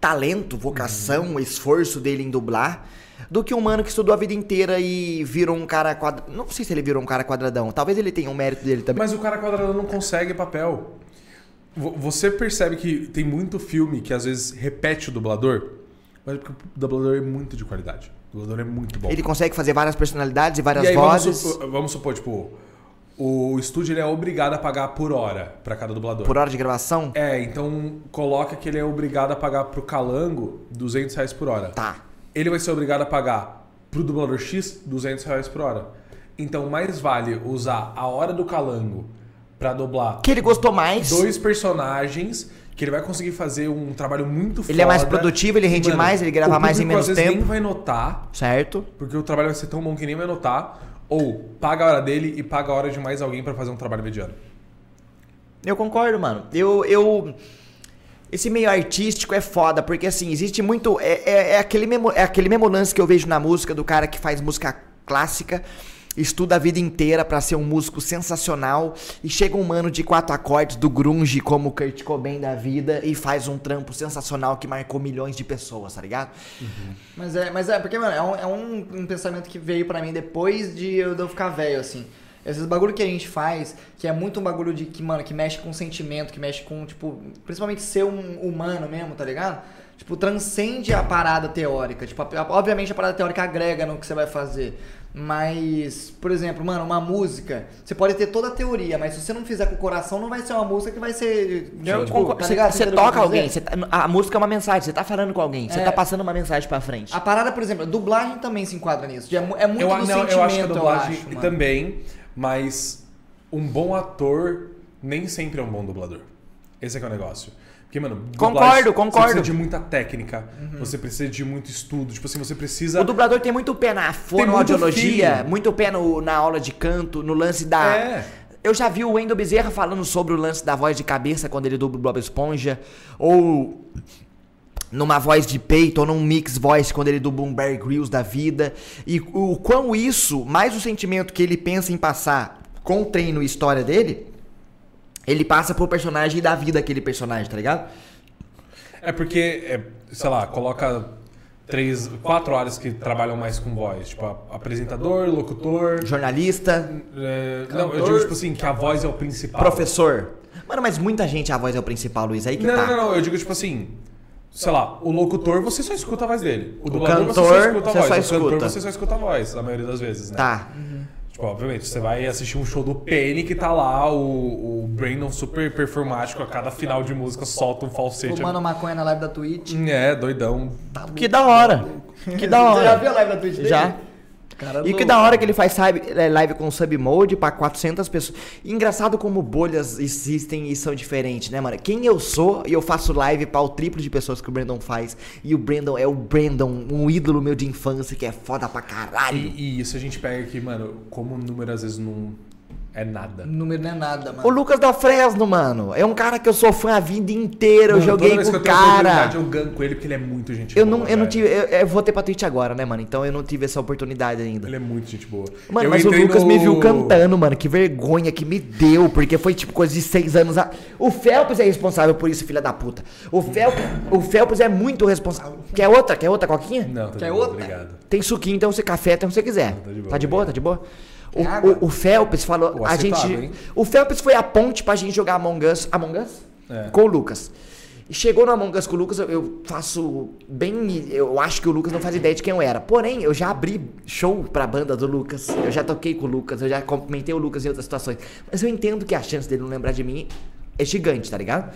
talento, vocação, esforço dele em dublar, do que um mano que estudou a vida inteira e virou um cara quadradão. Não sei se ele virou um cara quadradão, talvez ele tenha um mérito dele também. Mas o cara quadrado não consegue papel. Vo- Você percebe que tem muito filme que às vezes repete o dublador, mas é porque o dublador é muito de qualidade. O dublador é muito bom. Ele consegue fazer várias personalidades e várias e aí vamos vozes. supor, vamos supor, tipo, o estúdio é obrigado a pagar por hora pra cada dublador. Por hora de gravação? É, então coloca que ele é obrigado a pagar pro Calango 200 reais por hora. Tá. Ele vai ser obrigado a pagar pro dublador X 200 reais por hora. Então mais vale usar a hora do Calango pra dublar Que ele gostou mais. dois personagens que ele vai conseguir fazer um trabalho muito Ele é mais foda. produtivo, ele rende Mano, mais, ele grava mais em menos às vezes, tempo. nem vai notar, Certo? porque o trabalho vai ser tão bom que nem vai notar. Ou paga a hora dele e paga a hora de mais alguém pra fazer um trabalho mediano. Eu concordo, mano. Eu, eu, Esse meio artístico é foda, porque assim, existe muito. É, é, é aquele mesmo, é aquele mesmo lance que eu vejo na música do cara que faz música clássica, estuda a vida inteira pra ser um músico sensacional, e chega um mano de quatro acordes do grunge, como Kurt Cobain da vida, e faz um trampo sensacional que marcou milhões de pessoas, tá ligado? Mas é, mas é porque, mano, é um, é um, um pensamento que veio pra mim depois de eu, de eu ficar velho, assim. Esses bagulho que a gente faz, que é muito um bagulho de que, mano, que mexe com sentimento, que mexe com, tipo, principalmente ser um humano mesmo, tá ligado? Tipo, transcende a parada teórica. Tipo, a- obviamente a parada teórica agrega no que você vai fazer. Mas, por exemplo, mano, uma música, você pode ter toda a teoria, mas se você não fizer com o coração, não vai ser uma música que vai ser. Eu tipo, concordo. tá Você você toca alguém, você tá- a música é uma mensagem, você tá falando com alguém, você É. tá passando uma mensagem pra frente. A parada, por exemplo, a dublagem também se enquadra nisso. É, é muito Eu, do não, sentimento, eu acho que a dublagem acho, também, mas um bom ator nem sempre é um bom dublador. Esse é que é o negócio. Porque, mano, Concordo, dublagem, Você concordo. precisa de muita técnica, você precisa de muito estudo. Tipo assim, você precisa. O dublador tem muito pé na fonoaudiologia, feeling. muito pé no- na aula de canto, no lance da. É. Eu já vi o Wendel Bezerra falando sobre o lance da voz de cabeça quando ele dubla o Bob Esponja, ou numa voz de peito, ou num mix voice quando ele dubla um Bear Grylls da vida. E o quão isso, mais o sentimento que ele pensa em passar com o treino e história dele, ele passa pro personagem e da vida daquele personagem, tá ligado? É porque, é, sei lá, coloca três, quatro áreas que trabalham mais com voz. Tipo, apresentador, locutor. Jornalista, é, não, eu digo, tipo assim, que a voz é o principal. professor. Mano, mas muita gente a voz é o principal, Luiz, aí que Não, tá. não, não, eu digo, tipo assim. Sei lá, o locutor você só escuta a voz dele. O dublador você cantor, só escuta a você voz. só o cantor escuta. você só escuta a voz, a maioria das vezes, né? Tá. Tipo, obviamente, você vai assistir um show do Penny que tá lá, o, o Brandon super performático, a cada final de música solta um falsete. Fumando maconha na live da Twitch. É, doidão. Que da hora. Que da Você já hora. viu a live da Twitch dele? Já. Cara, E que da hora que ele faz sabe, é, live com submode pra 400 pessoas. Engraçado como bolhas existem e são diferentes, né, mano? Quem eu sou e eu faço live pra o triplo de pessoas que o Brandon faz. E o Brandon é o Brandon, um ídolo meu de infância que é foda pra caralho. E, e isso a gente pega aqui, mano, como o número às vezes não é nada. Número não é nada, mano. O Lucas da Fresno, mano, é um cara que eu sou fã a vida inteira. Eu Mano, joguei toda vez com o que eu tenho cara. oportunidade, eu ganco ele porque ele é muito gente Eu boa. não, eu não velho. tive. Eu, eu vou ter pra Twitch agora, né, mano? Então eu não tive essa oportunidade ainda. Ele é muito gente boa. Mano, Eu mas o Lucas no- me viu cantando, mano. Que vergonha que me deu, porque foi tipo coisa de seis anos. A... O Phelps é responsável por isso, filha da puta. O Phelps, o Phelps é muito responsável. Quer outra? Quer outra coquinha? Não, tá Quer de boa, outra? obrigado. Tem suquinho, então você café, então você quiser. Tá de boa, tá de boa, tá de boa? O, o, o Phelps falou. Pô, a gente. hein? O Phelps foi a ponte pra gente jogar Among Us. Among Us? É. Com o Lucas. Chegou no Among Us com o Lucas, eu faço bem. Eu acho que o Lucas não faz ideia de quem eu era. Porém, eu já abri show pra banda do Lucas. Eu já toquei com o Lucas, eu já cumprimentei o Lucas em outras situações. Mas eu entendo que a chance dele não lembrar de mim é gigante, tá ligado?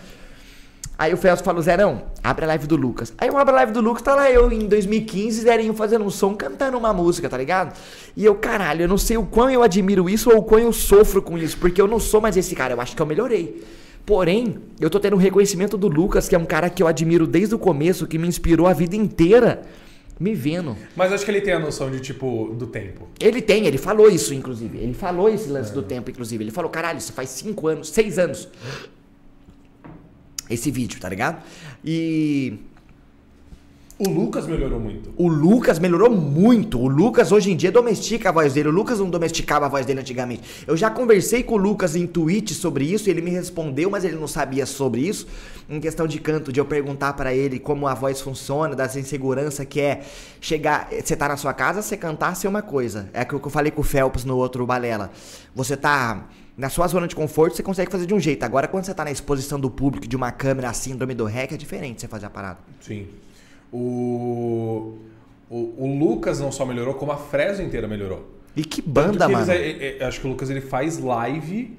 Aí o Felso falou, Zerão, abre a live do Lucas. Aí eu abro a live do Lucas, tá lá eu em 2015, Zerinho fazendo um som, cantando uma música, tá ligado? E eu, caralho, eu não sei o quão eu admiro isso ou o quão eu sofro com isso, porque eu não sou mais esse cara, eu acho que eu melhorei. Porém, eu tô tendo um reconhecimento do Lucas, que é um cara que eu admiro desde o começo, que me inspirou a vida inteira, me vendo. Mas acho que ele tem a noção de, tipo, do tempo. Ele tem, ele falou isso, inclusive. Ele falou esse lance do tempo, inclusive. Ele falou, caralho, isso faz cinco anos, seis anos. Esse vídeo, tá ligado? E O Lucas melhorou muito. o Lucas melhorou muito. O Lucas hoje em dia domestica a voz dele. O Lucas não domesticava a voz dele antigamente. Eu já conversei com o Lucas em tweet sobre isso, ele me respondeu, mas ele não sabia sobre isso. Em questão de canto, de eu perguntar pra ele como a voz funciona, dessa insegurança que é chegar, você tá na sua casa, você cantar ser uma coisa. É aquilo que eu falei com o Phelps no outro balela. Você tá na sua zona de conforto, você consegue fazer de um jeito. Agora, quando você tá na exposição do público, de uma câmera, a síndrome do REC, é diferente você fazer a parada. Sim. O, o, o Lucas não só melhorou, como a Fresno inteira melhorou. E que banda, que mano. eles- é- é- é- acho que o Lucas ele faz live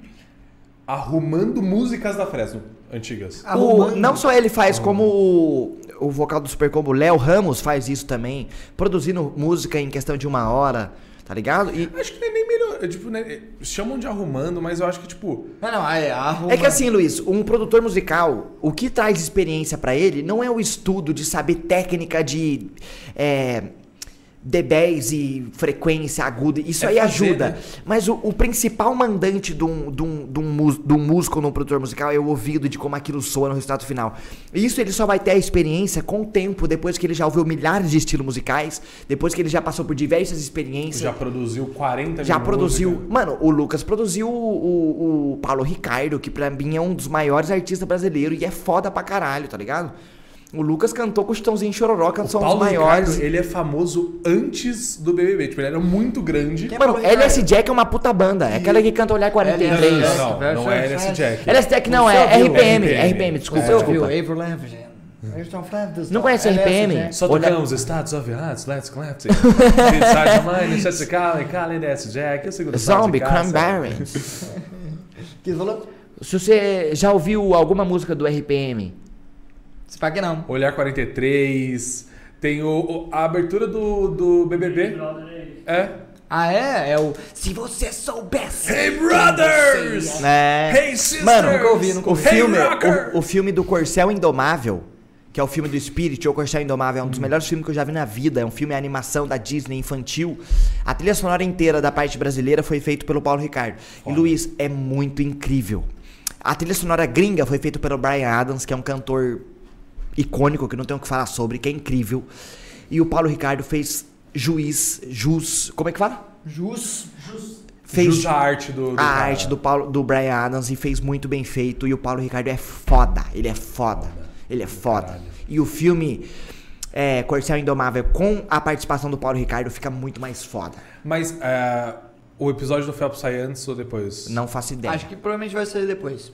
arrumando músicas da Fresno antigas. O, Arrumando. não só ele faz, como o, o vocal do Super Combo, Léo Ramos, faz isso também. Produzindo música em questão de uma hora, tá ligado? E Acho que não é nem melhor. Tipo, né, chamam de arrumando, mas eu acho que, tipo. Não, não, é, arruma. é que assim, Luiz, um produtor musical, o que traz experiência pra ele não é o estudo de saber técnica de. é, dBs e frequência aguda, isso É aí ajuda. né? Mas o, o principal mandante de um, de, um, de, um mus- de um músico ou de um produtor musical é o ouvido de como aquilo soa no resultado final. Isso ele só vai ter a experiência com o tempo, depois que ele já ouviu milhares de estilos musicais, depois que ele já passou por diversas experiências. Já produziu 40 Já produziu. músicas. Mano, o Lucas produziu o, o, o Paulo Ricardo, que pra mim é um dos maiores artistas brasileiros e é foda pra caralho, tá ligado? O Lucas cantou com o Chitãozinho Chororó, que são os Paulo maiores. Ricardo, ele é famoso antes do BBB. Tipo, ele era muito grande. Quem é Mano, Ricardo? LS Jack é uma puta banda. É aquela que canta Olhar 43. Não, não, não, verso, não é. LS Jack. LS Jack não, é? RPM. RPM. Desculpa, Você ouviu? desculpa. Avril Lavigne. Não conhece RPM? Só Olha- tocamos Estados of Arts, Let's Clap the Mind, Jessica Cali, Cali, LS Jack. Eu seguro Zombie. Cranberries. Que? Se você já ouviu alguma música do RPM, Se pá que não. Olhar 43. Tem o, o- a abertura do, do BBB. Brother aí. É. Ah, é? É o. se você soubesse. Hey brothers! É. Hey sisters! Mano, nunca ouvi, nunca o ouvi. filme, Hey o, o filme do Corcel Indomável, que é o filme do Spirit, ou Corcel Indomável, é um dos melhores filmes que eu já vi na vida. É um filme animação da Disney infantil. A trilha sonora inteira da parte brasileira foi feita pelo Paulo Ricardo. E Luiz, é muito incrível. A trilha sonora gringa foi feita pelo Brian Adams, que é um cantor icônico, que não tenho o que falar sobre, que é incrível. E o Paulo Ricardo fez juiz, jus, como é que fala? Jus. Fez Jus a arte do, do a cara. arte do, Paulo, do Brian Adams e fez muito bem feito. E o Paulo Ricardo é foda. Ele é foda. Ele é foda. Caralho. E o filme é, Corcel Indomável com a participação do Paulo Ricardo fica muito mais foda. Mas é, o episódio do Phelps sai antes ou depois? Não faço ideia. Acho que provavelmente vai sair depois.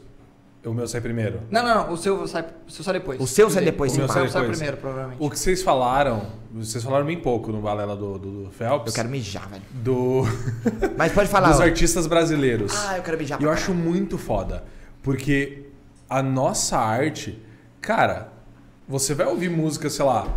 O meu sai primeiro. Não, não, não. O seu sai, o seu sai depois. O seu sai depois, O sim, meu pá. sai, Sai depois. primeiro, provavelmente. O que vocês falaram, vocês falaram bem pouco no balela do, do, do Phelps. Eu quero mijar, velho. Do, Mas pode falar. dos ó. artistas brasileiros. Ah, eu quero mijar. E eu acho muito foda. Porque a nossa arte, cara, você vai ouvir música, sei lá,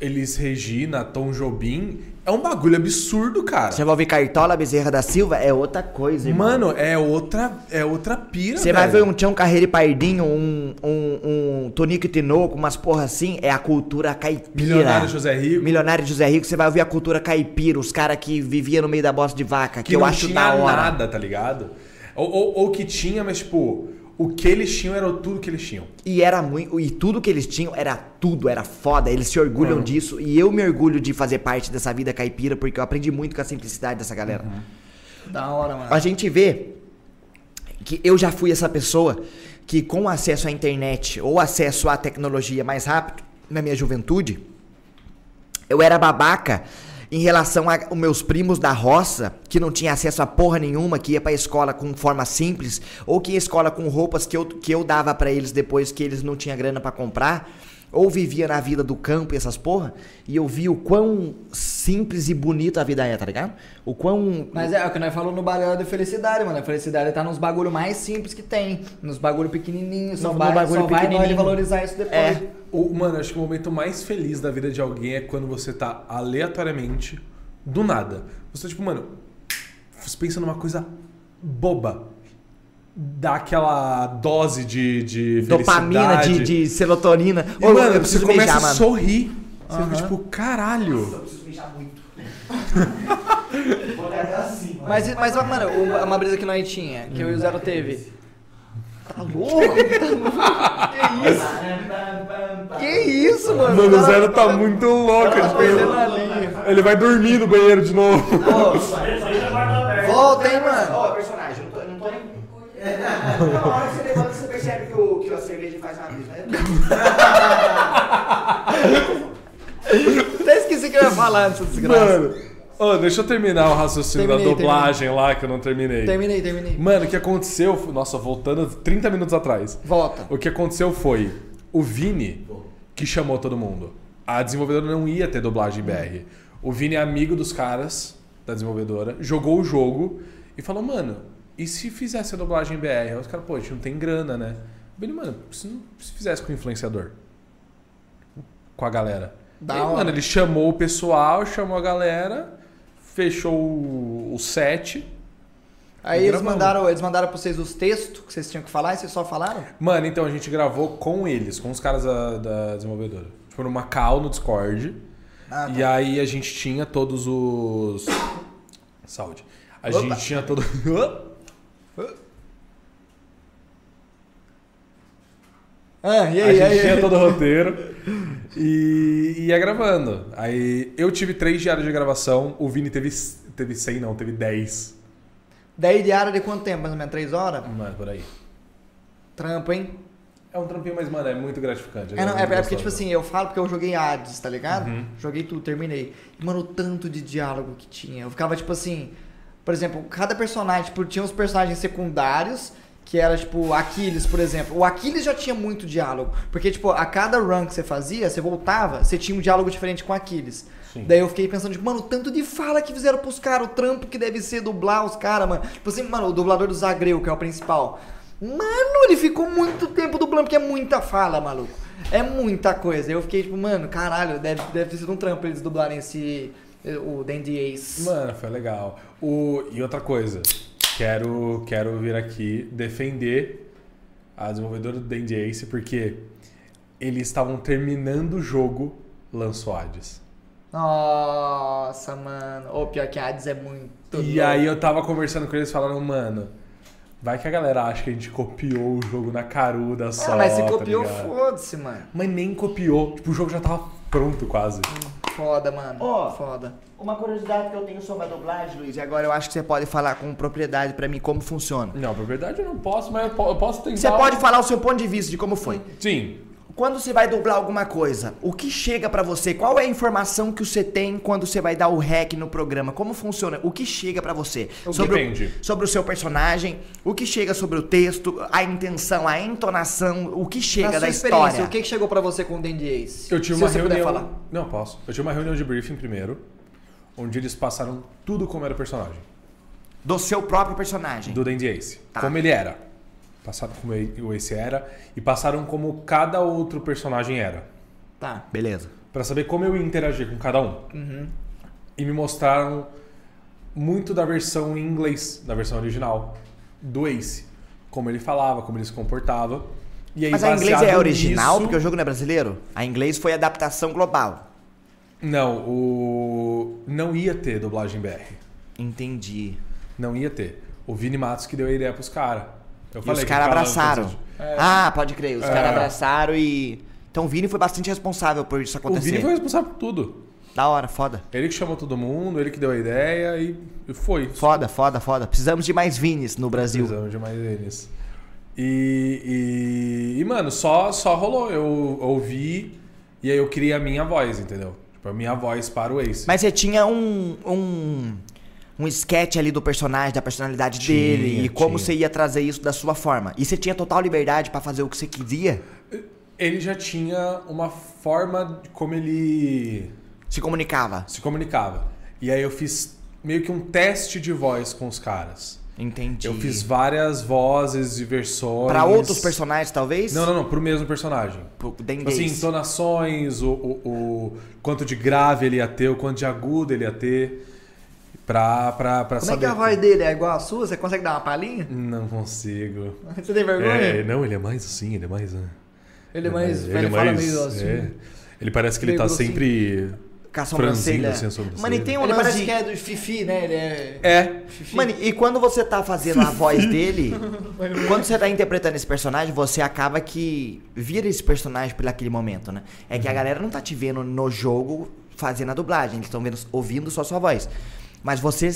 Elis Regina, Tom Jobim, é um bagulho absurdo, cara. Você vai ouvir Cartola Bezerra da Silva, é outra coisa, irmão. Mano, é outra, é outra pira, Você vai ver um Tião Carreiro e Pardinho, um, um, um Tonico e Tinoco, umas porra assim, é a cultura caipira. Milionário José Rico. Milionário José Rico, você vai ouvir a cultura caipira, os caras que viviam no meio da bosta de vaca, que, que eu acho da hora. nada, tá ligado? Ou, ou, ou que tinha, mas tipo, o que eles tinham era tudo que eles tinham. E era muito. E tudo que eles tinham era tudo, era foda. Eles se orgulham Uhum. disso. E eu me orgulho de fazer parte dessa vida caipira, porque eu aprendi muito com a simplicidade dessa galera. Uhum. Da hora, mano. A gente vê que eu já fui essa pessoa que, com acesso à internet ou acesso à tecnologia mais rápido, na minha juventude, eu era babaca em relação aos meus primos da roça, que não tinha acesso a porra nenhuma, que ia pra escola com forma simples, ou que ia escola com roupas que eu, que eu dava pra eles depois que eles não tinham grana pra comprar, ou vivia na vida do campo e essas porra, e eu vi o quão simples e bonito a vida é, tá ligado? O quão Mas é, o que nós falamos no balela de felicidade, mano. A felicidade tá nos bagulho mais simples que tem. Nos bagulho pequenininhos. Só No- no vai, bagulho só vai pequenininho. valorizar isso depois. É. O, mano, acho que o momento mais feliz da vida de alguém é quando você tá aleatoriamente, do nada. Você tipo, mano, você pensa numa coisa boba. Dá aquela dose de, de dopamina, de, de serotonina. E, Ô, mano, eu preciso você começa mijar, a mano. sorrir. Você fica tipo, caralho. Mas, mas ó, mano, uma, uma brisa que nós tinha, que eu e o Zero teve. Tá louco? Tá louco? Que isso? Que isso, mano? Mano, o Cara, Zero tá muito louco. tá tipo, a linha. Ele vai dormir no banheiro de novo. Tá aberta. Volta, hein, mano? personagem, não tô, não tô nem. Na hora que você levanta, você percebe que, o, que a cerveja faz uma brisa, né? Até esqueci que eu ia falar dessa desgraça. Mano, ô, deixa eu terminar o raciocínio Terminei, da dublagem lá que eu não terminei. Terminei, terminei. Mano, o que aconteceu. Nossa, voltando 30 minutos atrás. Volta. O que aconteceu foi o Vini que chamou todo mundo. A desenvolvedora não ia ter dublagem BR. O Vini é amigo dos caras da desenvolvedora, jogou o jogo e falou, mano, e se fizesse a dublagem BR? Os caras, pô, a gente não tem grana, né? Vini, mano, se, não, se fizesse com o influenciador? Com a galera. Da Aí, mano, ele chamou o pessoal, chamou a galera, fechou o, o set. Aí eles Gravamos. mandaram, eles mandaram pra vocês os textos que vocês tinham que falar e vocês só falaram? Mano, então a gente gravou com eles, com os caras da, da desenvolvedora. Tipo, numa call no Discord. Ah, tá. E aí a gente tinha todos os. Saúde. A Opa. gente tinha todo. Ah, e a aí, gente aí, tinha aí? todo o roteiro e ia gravando. Aí eu tive três diários de gravação, o Vini teve, teve 100, não, teve 10. Daí diária de quanto tempo? Mais ou menos 3 horas? Mano, por aí. Trampo, hein? É um trampinho, mas, mano, é muito gratificante. É, não, é, é porque, gostoso. tipo assim, eu falo porque eu joguei Hades, tá ligado? Uhum. Joguei tudo, terminei. E, mano, o tanto de diálogo que tinha. Eu ficava, tipo assim, por exemplo, cada personagem, tipo, tinha os personagens secundários, que era, tipo, Aquiles, por exemplo. O Aquiles já tinha muito diálogo. Porque, tipo, a cada run que você fazia, você voltava, você tinha um diálogo diferente com Aquiles. Sim. Daí eu fiquei pensando, tipo, mano, o tanto de fala que fizeram pros caras, o trampo que deve ser dublar os caras, mano. Tipo assim, mano, o dublador do Zagreu, que é o principal. Mano, ele ficou muito tempo dublando, porque é muita fala, maluco. É muita coisa. Eu fiquei tipo, mano, caralho, deve, deve ter sido um trampo eles dublarem esse. O Dandy Ace. Mano, foi legal. O... E outra coisa, quero, quero vir aqui defender a desenvolvedora do Dandy Ace, porque eles estavam terminando o jogo, lançou Hades. Nossa, mano. Ô, pior que Hades é muito. E aí eu tava conversando com eles falando, mano, vai que a galera acha que a gente copiou o jogo na caruda só. Ah, mas se tá copiou, ligado? foda-se, mano. Mas nem copiou. Tipo, o jogo já tava pronto quase. Foda, mano. Ó. Foda. Uma curiosidade que eu tenho sobre a dublagem, Luiz, e agora eu acho que você pode falar com propriedade pra mim como funciona. Não, por verdade eu não posso, mas eu po- eu posso tentar. Você pode falar o seu ponto de vista de como foi. Sim. Quando você vai dublar alguma coisa, o que chega pra você? Qual é a informação que você tem quando você vai dar o rec no programa? Como funciona? O que chega pra você? Sobre Depende. O, sobre o seu personagem, o que chega sobre o texto, a intenção, a entonação, o que chega Na da sua experiência, história. o que, chegou pra você com o Dandy Ace? Eu tive Se uma você puder reunião. falar. Não, posso. Eu tive uma reunião de briefing primeiro, onde eles passaram tudo como era o personagem. Do seu próprio personagem. Do Dandy Ace. Tá. Como ele era. Passaram como o Ace era e passaram como cada outro personagem era. Tá. Beleza. Pra saber como eu ia interagir com cada um. Uhum. E me mostraram muito da versão em inglês, da versão original do Ace. Como ele falava, como ele se comportava. E aí, Mas a inglês é original, nisso- porque o jogo não é brasileiro? A inglês foi adaptação global. Não, o. Não ia ter dublagem BR. Entendi. Não ia ter. O Vini Matos que deu a ideia pros caras. Eu E os caras abraçaram. Ah, pode crer. Os É. caras abraçaram e. Então o Vini foi bastante responsável por isso O acontecer. Vini foi responsável por tudo. Da hora, foda. Ele que chamou todo mundo, ele que deu a ideia e, e foi. Foda, foda, foda. Precisamos de mais Vinis no Brasil. Precisamos de mais eles. E, e, e, mano, só, só rolou. Eu ouvi e aí eu criei a minha voz, entendeu? Tipo, a minha voz para o Ace. Mas você tinha um. um. Um sketch ali do personagem, da personalidade Tinha, dele e como tinha. você ia trazer isso da sua forma. E você tinha total liberdade pra fazer o que você queria? Ele já tinha uma forma de como ele Se comunicava. se comunicava. E aí eu fiz meio que um teste de voz com os caras. Entendi. Eu fiz várias vozes e versões. Pra outros personagens, talvez? Não, não, não, pro mesmo personagem. Pro Tipo assim, entonações, o, o, o quanto de grave ele ia ter, o quanto de agudo ele ia ter. Pra, pra, pra Como é saber. que a voz dele é igual a sua? Você consegue dar uma palhinha? Não consigo. Você tem vergonha? É, não, ele é mais assim, ele é mais. ah, Ele é mais. ele, Ele, é fala mais. meio assim. é. Ele parece que ele tá grossinho. sempre. Com a sobrancelha. assim a sobrancelha. Mano, e tem um Ele lance parece de- que é do Fifi, né? Ele é. É. Fifi. Mano, e quando você tá fazendo a voz dele, quando você tá interpretando esse personagem, você acaba que vira esse personagem por aquele momento, né? É Uhum. que a galera não tá te vendo no jogo fazendo a dublagem, eles estão vendo, ouvindo só sua voz. Mas você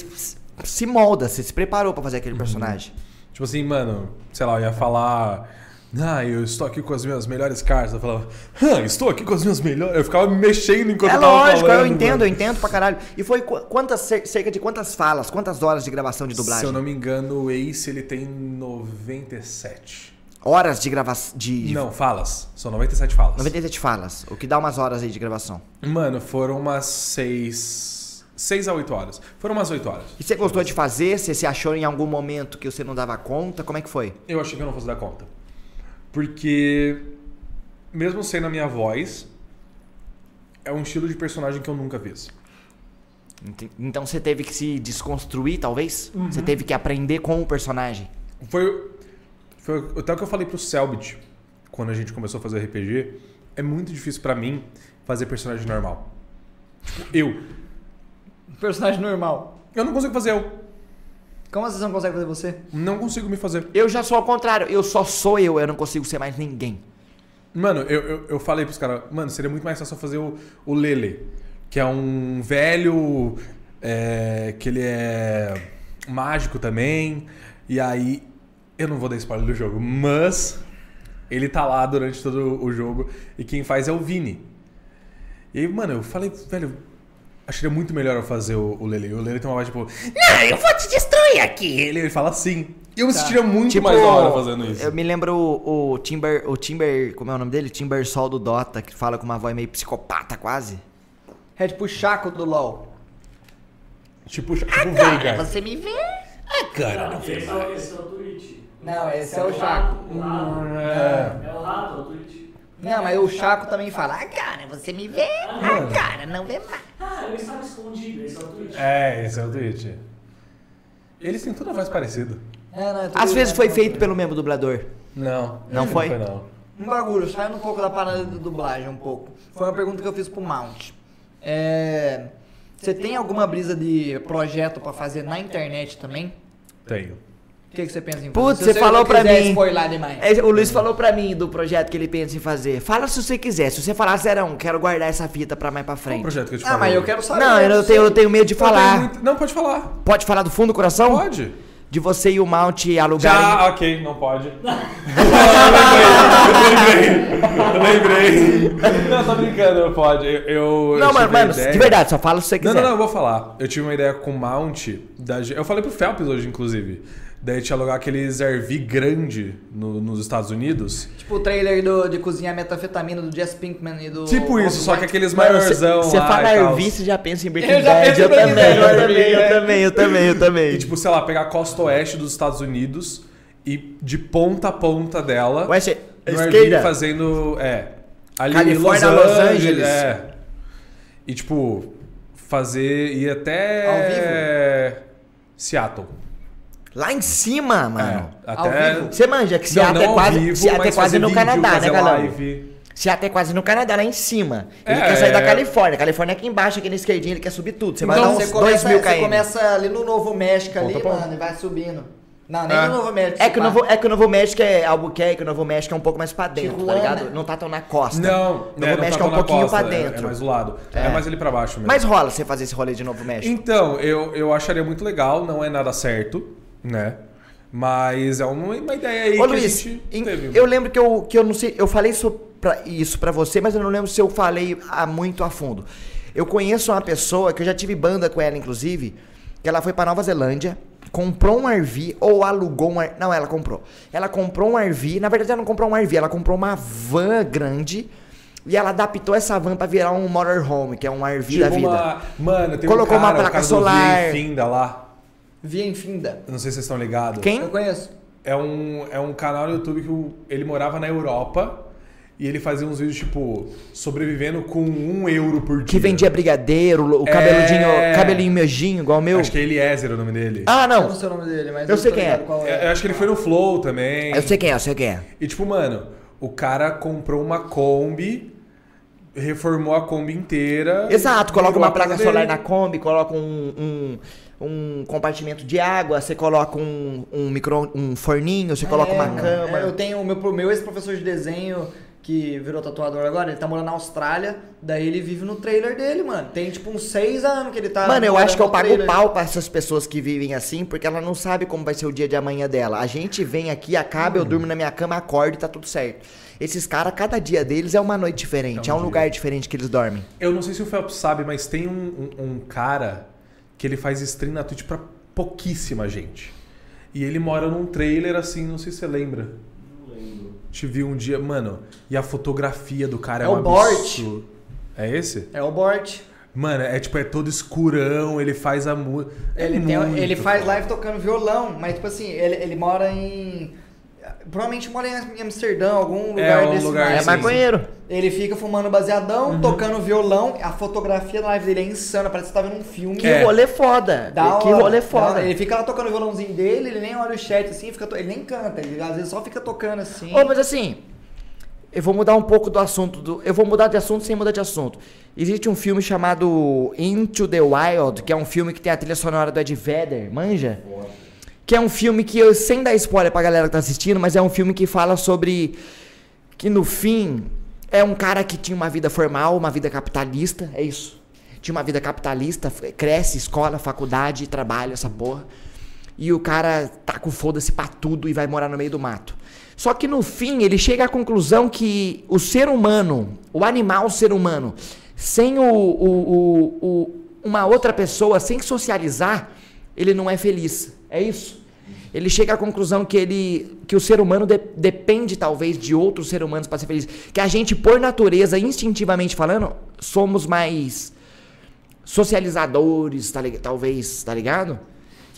se molda, você se preparou pra fazer Uhum. aquele personagem. Tipo assim, mano, sei lá, eu ia falar. Ah, eu estou aqui com as minhas melhores cartas. Eu falava, ah, estou aqui com as minhas melhores. Eu ficava me mexendo enquanto é eu tava lógico, falando. eu entendo, mano. eu entendo pra caralho. E foi qu- quantas, cer- cerca de quantas falas, quantas horas de gravação de dublagem? Se eu não me engano, o Ace ele tem 97. Horas de gravação. De Não, falas. São 97 falas. 97 falas, o que dá umas horas aí de gravação. Mano, foram umas 6. 6 a 8 horas. Foram umas 8 horas. E você gostou de fazer? Você se achou em algum momento que você não dava conta? Como é que foi? Eu achei que eu não fosse dar conta. Porque, mesmo sendo a minha voz, é um estilo de personagem que eu nunca fiz. Ent- Então você teve que se desconstruir, talvez? Uhum. Você teve que aprender com o personagem. Foi, foi até o que eu falei pro Selbit quando a gente começou a fazer RPG. É muito difícil pra mim fazer personagem normal. Eu. Personagem normal. Eu não consigo fazer eu. Como vocês não conseguem fazer você? Não consigo me fazer. Eu já sou ao contrário, eu só sou eu, eu não consigo ser mais ninguém. Mano, eu, eu, eu falei pros caras, mano, seria muito mais fácil eu fazer o, o Lele, que é um velho é, que ele é mágico também. E aí, eu não vou dar spoiler do jogo, mas ele tá lá durante todo o jogo e quem faz é o Vini. E aí, mano, eu falei, velho, acharia muito melhor eu fazer o, o Lele. O Lele tem uma voz tipo, não, eu vou te destruir aqui. Ele, ele fala assim. E eu me sentiria muito mais da hora fazendo isso. Tipo, Eu me lembro o, o Timber, o Timber, como é o nome dele? Timber Sol do Dota, que fala com uma voz meio psicopata quase. É tipo o Chaco do LoL. Tipo, tipo Veigar. Você me vê? Ah, cara, Não, esse é, o- esse é o Twitch. Não, esse é o Chaco. O rato. É o rato, é o Twitch. Não, mas o Chaco também fala, ah, cara, você me vê? Ah, cara, não vê mais. Ah, eu estava escondido, esse é o Twitch. É, esse é o Twitch. Eles têm toda a voz parecida. É, não, é tudo- Às vezes é foi feito pelo mesmo dublador. Não. Não foi? não. Um bagulho, saindo um pouco da parada de dublagem um pouco. Foi uma pergunta que eu fiz pro Mount. É, Você tem alguma brisa de projeto pra fazer na internet também? Tenho. O que, que você pensa em fazer? Putz, você falou não pra mim. É, o Luiz falou pra mim do projeto que ele pensa em fazer. Fala se você quiser. Se você falar, Zerão, quero guardar essa fita pra mais pra Qual o frente. projeto que eu te Ah, falei? mas eu quero saber. Não, eu não tenho, eu tenho medo de falar. muito- Não, pode falar. Pode falar do fundo do coração? Pode. De você e o Mount alugarem. Já, ok, não pode. eu lembrei. Eu lembrei. Não, tô brincando, não pode. Eu, eu, Não, eu a mano, ideia- de verdade, só fala se você Não, quiser. não, não, eu vou falar. Eu tive uma ideia com o Mount. Da... Eu falei pro Felps hoje, inclusive. Daí te alugar aqueles RV grande no- nos Estados Unidos. Tipo o trailer do, de cozinhar metanfetamina do Jess Pinkman e do. Tipo isso, só que aqueles maiorzão Você fala e tal. Arvi, você já pensa em Breaking Eu Bad. Eu Breaking também, eu Arvi, também, eu também, eu também, eu também. E tipo, sei lá, pegar a costa oeste dos Estados Unidos e de ponta a ponta dela. Ué, você- esquerda. Fazendo. É. Ali Califórnia, em Los Los Angeles. Angeles. É. E tipo, fazer. ir até. Ao Seattle. Lá em cima, mano. É, até. Você manja que Não, Seattle não é ao quase, vivo, Seattle é mas quase no vídeo, Canadá, né, galera? live. Seattle é quase no Canadá, lá em cima. Ele É, quer sair da é. Califórnia. Califórnia é aqui embaixo, aqui na esquerdinha, ele quer subir tudo. Você vai Então dar você uns começa, 2 mil você km. começa ali no Novo México ali, mano, e vai subindo. Não, nem É. no Novo México. É que, o se Novo, é que o Novo México é Albuquerque, o Novo México é um pouco mais pra dentro, tá Tijuana. ligado? Não tá tão na costa. Não, o é, Novo não México tá é um pouquinho costa, pra é- dentro. É, mais do lado. É. mais ali pra baixo mesmo. Mas rola você fazer esse rolê de Novo México. Então, eu, eu acharia muito legal, não é nada certo, né? Mas é uma, uma ideia aí Ô que Luiz, gente em- teve. eu lembro que eu, que eu não sei, eu falei isso pra, isso pra você, mas eu não lembro se eu falei a, muito a fundo. Eu conheço uma pessoa que eu já tive banda com ela, inclusive, que ela foi pra Nova Zelândia, comprou um RV ou alugou um RV. Não, ela comprou. Ela comprou um RV, na verdade ela não comprou um RV, ela comprou uma van grande e ela adaptou essa van pra virar um motorhome, que é um RV da Tipo vida. uma- Mano, tem Colocou um cara, uma placa solar. Infinda lá. Via Infinda. Eu não sei se vocês estão ligados. Quem? Eu conheço. É um, é um canal no YouTube que o- ele morava na Europa e ele fazia uns vídeos, tipo, sobrevivendo com um euro por dia. Que vendia brigadeiro, o É. cabeludinho, cabelinho miojinho, igual o meu. Acho que é Eliezer o nome dele. Ah, Eu não. não sei o nome dele, mas Eu sei tô quem é. É, Eu acho que ele foi no Flow também. Eu sei quem é, eu sei quem é. E tipo, mano, o cara comprou uma Kombi, reformou a Kombi inteira. Exato, coloca uma placa dele. solar na Kombi, coloca um, um, um compartimento de água, você coloca um, um micro, um forninho, você coloca É, uma cama. É, eu tenho o meu, meu ex-professor de desenho, que virou tatuador agora, ele tá morando na Austrália, daí ele vive no trailer dele, mano. Tem tipo uns seis anos que ele tá. Mano, eu acho que eu pago trailer. pau pra essas pessoas que vivem assim, porque ela não sabe como vai ser o dia de amanhã dela. A gente vem aqui, acaba, Hum. eu durmo na minha cama, acordo e tá tudo certo. Esses caras, cada dia deles é uma noite diferente, é É um, um dia. lugar diferente que eles dormem. Eu não sei se o Phelps sabe, mas tem um, um- um cara que ele faz stream na Twitch pra pouquíssima gente. E ele mora num trailer assim, não sei se você lembra. Não lembro. Te vi um dia, mano, e a fotografia do cara é, É um o Bort. absurdo. É esse? É o Bort. Mano, é tipo, é todo escurão, ele faz a música. Ele, tem- ele faz live tocando violão, mas tipo assim, ele, ele mora em. Provavelmente mora em Amsterdã, algum lugar um desse lugar mais. É sim, maconheiro. Ele fica fumando baseadão, Uhum. tocando violão. A fotografia da live dele é insana, parece que você tá vendo um filme. Que É. rolê foda. Da que hora, rolê da foda. Ele fica lá tocando o violãozinho dele, ele nem olha o chat assim, fica to- ele nem canta, ele às vezes só fica tocando assim. Ô, mas assim, Eu vou mudar um pouco do assunto. Do, eu vou mudar de assunto sem mudar de assunto. Existe um filme chamado Into the Wild, que é um filme que tem a trilha sonora do Ed Vedder, manja? Que é um filme que, eu, sem dar spoiler pra galera que tá assistindo, mas é um filme que fala sobre que no fim é um cara que tinha uma vida formal, uma vida capitalista, é isso. Tinha uma vida capitalista, cresce, escola, faculdade, trabalho, essa porra. E o cara tá com foda-se pra tudo e vai morar no meio do mato. Só que no fim ele chega à conclusão que o ser humano, o animal ser humano, sem o, o- o- o- uma outra pessoa, sem socializar, ele não é feliz. É isso. Ele chega à conclusão que ele que o ser humano de- depende talvez de outros seres humanos para ser feliz, que a gente por natureza, instintivamente falando, somos mais socializadores, tá, talvez, tá ligado?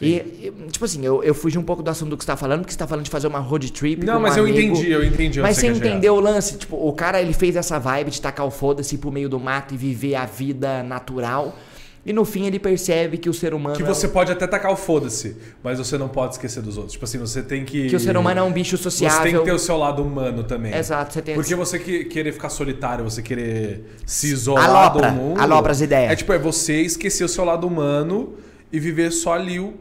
E, tipo assim, eu, eu fugi um pouco do assunto do que você tá falando, porque você tá falando de fazer uma road trip Não, com um mas eu amigo. entendi, eu entendi. Mas você entendeu o lance? Tipo, o cara ele fez essa vibe de tacar o foda-se pro meio do mato e viver a vida natural. E no fim ele percebe que o ser humano. Que é você um- pode até tacar o foda-se, mas você não pode esquecer dos outros. Tipo assim, você tem que. que o ser humano é um bicho Você sociável. tem que ter o seu lado humano também. Exato, você tem Porque você que, querer ficar solitário, você querer se isolar Alopra, do mundo. alopra as ideias. É tipo, é você esquecer o seu lado humano e viver só ali o,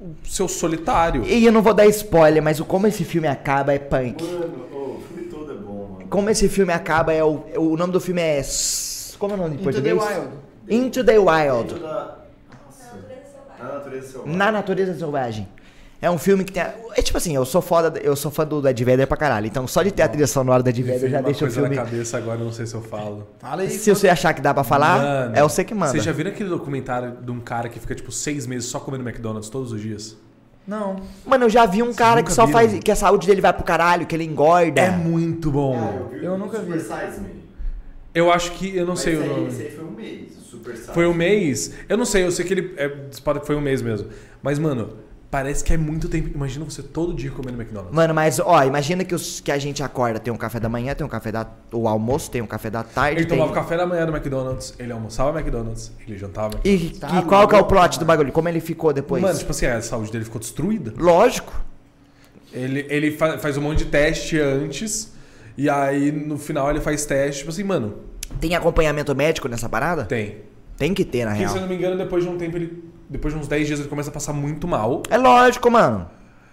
o seu solitário. E eu não vou dar spoiler, mas o como esse filme acaba é punk. Mano, ô, o filme todo é bom, mano. Como esse filme acaba é o. O nome do filme é. Como é o nome em Into the português? Wild. Into the Wild. Nossa. Na natureza selvagem. Na natureza selvagem. É um filme que tem. a- É tipo assim, eu sou foda, eu sou fã do Ed Vedder pra caralho. Então só de ter a trilha sonora do Ed Me Vedder veio já deixa o filme. na cabeça agora, eu não sei se eu falo. Fala aí. Se você achar que dá pra falar, Mano, é você que manda. Vocês já viram aquele documentário de um cara que fica tipo seis meses só comendo McDonald's todos os dias? Não. Mano, eu já vi um cara que só viram? faz. que a saúde dele vai pro caralho, que ele engorda. É muito bom. Vi Eu o nunca vi. Super Size Me. Eu acho que. Eu não Mas sei o esse aí- nome. Esse aí foi um mês, o Super Size Foi um mês? Eu não sei, eu sei que ele. É, pode- foi um mês mesmo. Mas, mano, parece que é muito tempo. Imagina você todo dia comendo McDonald's. Mano, mas ó, imagina que, os, que a gente acorda, tem um café da manhã, tem um café da. O almoço, tem um café da tarde. Ele tem... tomava café da manhã no McDonald's, ele almoçava no McDonald's, ele jantava. E, McDonald's. Tá e qual que é o plot do bagulho? Como ele ficou depois? Mano, tipo assim, a saúde dele ficou destruída. Lógico. Ele, ele fa- faz um monte de teste antes, e aí no final ele faz teste, tipo assim, mano, Tem acompanhamento médico nessa parada? tem. Tem que ter, na Porque, real. se eu não me engano, depois de um tempo, ele. Depois de uns 10 dias ele começa a passar muito mal. É lógico, mano.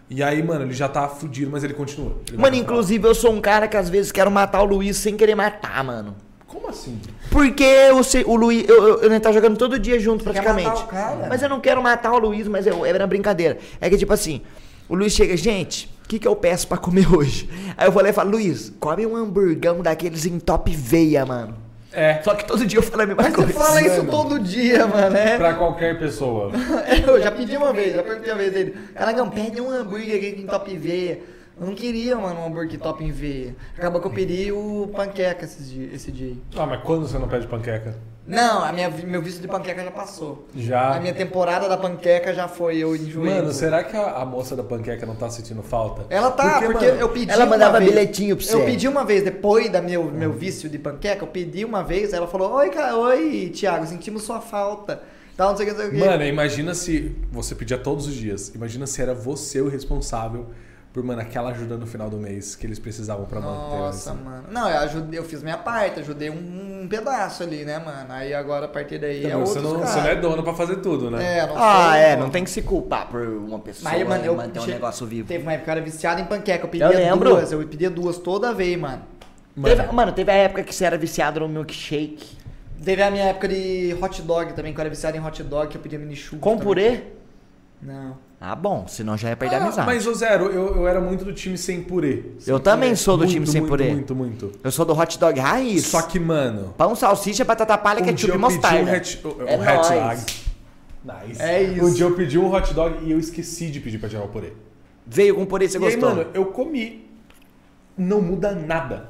E aí, mano, ele já tá fudido, mas ele continua. Ele Mano, inclusive eu sou um cara que às vezes quero matar o Luiz sem querer matar, mano. Como assim? Porque o, o Luiz, eu, eu, eu tá jogando todo dia junto, Você quer praticamente. matar o cara? Mas eu não quero matar o Luiz, mas eu, era brincadeira. É que tipo assim, o Luiz chega, gente, o que, que eu peço pra comer hoje? Aí eu vou lá e falo, Luiz, come um hamburgão daqueles em top veia, mano. É. Só que todo dia eu falo a mesma Você coisa. fala isso todo dia, mano. É. Pra qualquer pessoa. Eu já pedi uma vez, já perguntei uma vez dele. Caralho, pede um hambúrguer aqui em top veia. Eu não queria, mano, um hambúrguer top em veia. Acabou que eu pedi o panqueca esse dia. Esse dia. aí. Ah, mas quando você não pede panqueca? Não, a minha, meu vício de panqueca já passou. Já. A minha temporada da panqueca já foi, eu enjoei. Mano, será que a, a moça da panqueca não tá sentindo falta? Ela tá, porque, mano, eu pedi ela uma mandava vez- bilhetinho pra você. Eu pedi uma vez, depois da meu, meu vício de panqueca, eu pedi uma vez, ela falou, oi, cara, oi, Thiago, sentimos sua falta. Tal, não sei o que, não sei o que. Mano, imagina se você pedia todos os dias. Imagina se era você o responsável por, mano, aquela ajuda no final do mês que eles precisavam pra manter. Nossa, assim. mano. Não, eu ajudei, eu fiz minha parte, ajudei um, um pedaço ali, né, mano? Aí agora a partir daí é Então, você, outros não, cara. você não é dono pra fazer tudo, né? É, não Ah, sou, é, mano. não tem que se culpar por uma pessoa Mas, mano, eu manter um negócio vivo. Teve uma época que eu era viciado em panqueca, eu Eu pedia lembro. duas, eu pedia duas toda vez, mano. Mano, Teve, mano, teve a época que você era viciado no milkshake. Teve a minha época de hot dog também, que eu era viciado em hot dog, que eu pedia mini churros Com também. purê? Não. Ah, bom, senão já ia perder a Ah, amizade. mas, ô Zero, eu, eu era muito do time sem purê. Sem Eu também purê. sou do Muito, time sem muito, purê. Muito, muito. Eu sou do hot dog raiz. Só que, mano. Pão, salsicha, batata palha, um ketchup e mostarda. um hat, o É hat. Nice. É isso. Um dia eu pedi um hot dog e eu esqueci de pedir pra tirar o purê. Veio com purê, você e gostou? aí, mano, eu comi. Não muda nada.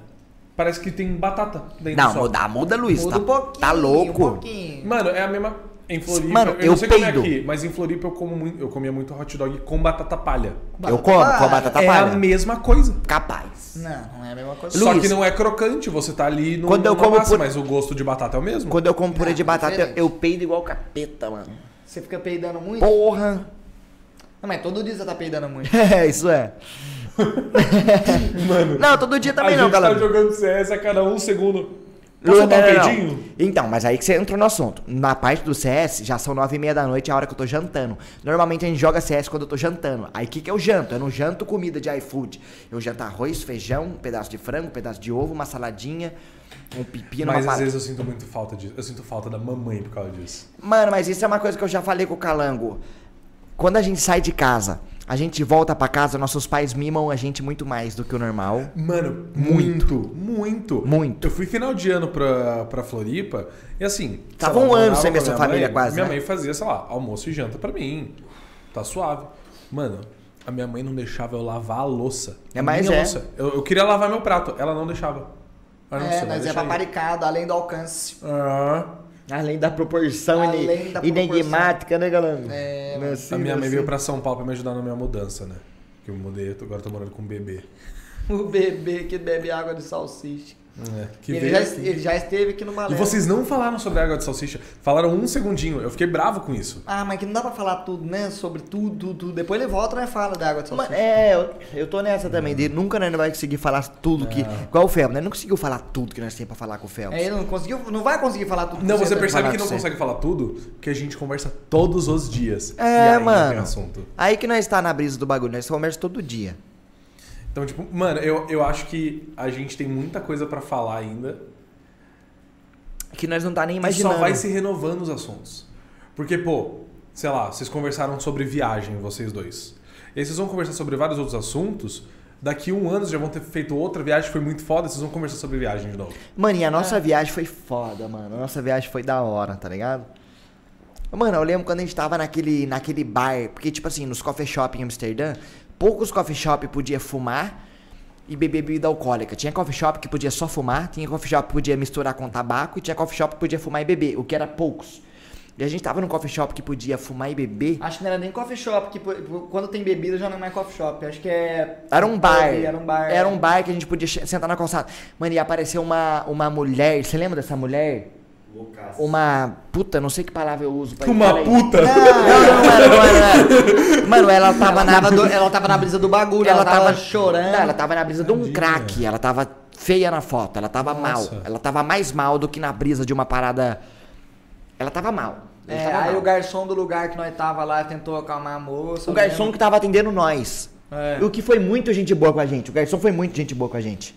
Parece que tem batata dentro não, muda, muda, Luiz. Muda tá, um pouquinho. tá louco. Um pouquinho. Mano, é a mesma. Em Floripa, Mano, eu, eu não sei como é peido. aqui, mas em Floripa eu como muito, eu comia muito hot dog com batata palha. eu como com a batata é palha. a mesma coisa. Capaz. Não, não é a mesma coisa. Só Luiz. que não é crocante, você tá ali no Quando eu como massa, por- mas o gosto de batata é o mesmo. Quando eu como purê de batata, eu, eu peido igual capeta, mano. Você fica peidando muito? Porra. Não, mas todo dia você tá peidando muito. É, isso é. Mano, Não, todo dia também a não, gente galera. tá jogando CS a cada um segundo. Um não, não, não. Então, mas aí que você entrou no assunto. Na parte do CS, já são nove e meia da noite, é a hora que eu tô jantando. Normalmente a gente joga CS quando eu tô jantando. Aí o que, que eu janto? Eu não janto comida de iFood. Eu janto arroz, feijão, um pedaço de frango, um pedaço de ovo, uma saladinha, um pepino, Mas às vezes eu sinto muito falta disso. Eu sinto falta da mamãe por causa disso. Mano, mas isso é uma coisa que eu já falei com o Calango. Quando a gente sai de casa, a gente volta pra casa, nossos pais mimam a gente muito mais do que o normal. Mano, muito, muito. Muito. Eu fui final de ano pra, pra Floripa e assim. Tava sei lá, um ano sem ver sua família mãe, quase, Minha né? mãe fazia, sei lá, almoço e janta pra mim. Tá suave. Mano, a minha mãe não deixava eu lavar a louça. É, A mas minha é. louça. Eu, eu queria lavar meu prato, ela não deixava. Ah, não, É, vai mas é paparicado, além do alcance. Ah, Além da proporção Além da enigmática, né, Calango? É, Não assim, a minha mãe assim. veio pra São Paulo pra me ajudar na minha mudança, né? Que eu mudei, eu tô- agora tô morando com um bebê. O bebê que bebe água de salsicha. É, que ele, já, assim. ele já esteve aqui no E balé. vocês não falaram sobre a água de salsicha. Falaram um segundinho. Eu fiquei bravo com isso. Ah, mas que não dá pra falar tudo, né? Sobre tudo, tudo, tudo. Depois ele volta, né? Fala da água de Mas, salsicha. é, eu, eu tô nessa também. De, nunca não vai conseguir falar tudo que. Igual o Felps, né? Não conseguiu falar tudo que nós temos pra falar com o Felps. É, ele não conseguiu, não vai conseguir falar tudo. Não, que você tem percebe falar que não você. consegue falar tudo, que a gente conversa todos os dias. É, e aí mano. assunto. Aí que nós tá na brisa do bagulho, nós conversamos todo dia. Então, tipo, mano, eu, eu acho que a gente tem muita coisa pra falar ainda. Que nós não tá nem E imaginando. só vai se renovando os assuntos. Porque, pô, sei lá, vocês conversaram sobre viagem, vocês dois. E aí vocês vão conversar sobre vários outros assuntos. Daqui um ano vocês já vão ter feito outra viagem foi muito foda, vocês vão conversar sobre viagem de novo. Mano, e a É. nossa viagem foi foda, mano. A nossa viagem foi da hora, tá ligado? Mano, eu lembro quando a gente tava naquele, naquele bar, porque, tipo assim, nos coffee shop em Amsterdã, poucos coffee shop podia fumar e beber bebida alcoólica. Tinha coffee shop que podia só fumar, tinha coffee shop que podia misturar com tabaco e tinha coffee shop que podia fumar e beber, o que era poucos. E a gente tava num coffee shop que podia fumar e beber. Acho que não era nem coffee shop, que quando tem bebida já não é mais coffee shop. Acho que é. Era um bar. Era um bar. Era um bar que a gente podia sentar na calçada. Mano, e apareceu uma, uma mulher. Você lembra dessa mulher? Loucaço. Uma puta, não sei que palavra eu uso pra Uma puta! Não, não, não era, não era. Mano, ela tava Ela na. tava, do- ela tava na brisa do bagulho, ela, tava, chorando. Não, ela tava na brisa de um crack. Ela tava feia na foto. Ela tava Nossa. mal. Ela tava mais mal do que na brisa de uma parada. Ela tava mal. Ela É, tava aí mal. o garçom do lugar que nós tava lá tentou acalmar a moça. O garçom que tava atendendo nós. É. O que foi muito gente boa com a gente. O garçom foi muito gente boa com a gente.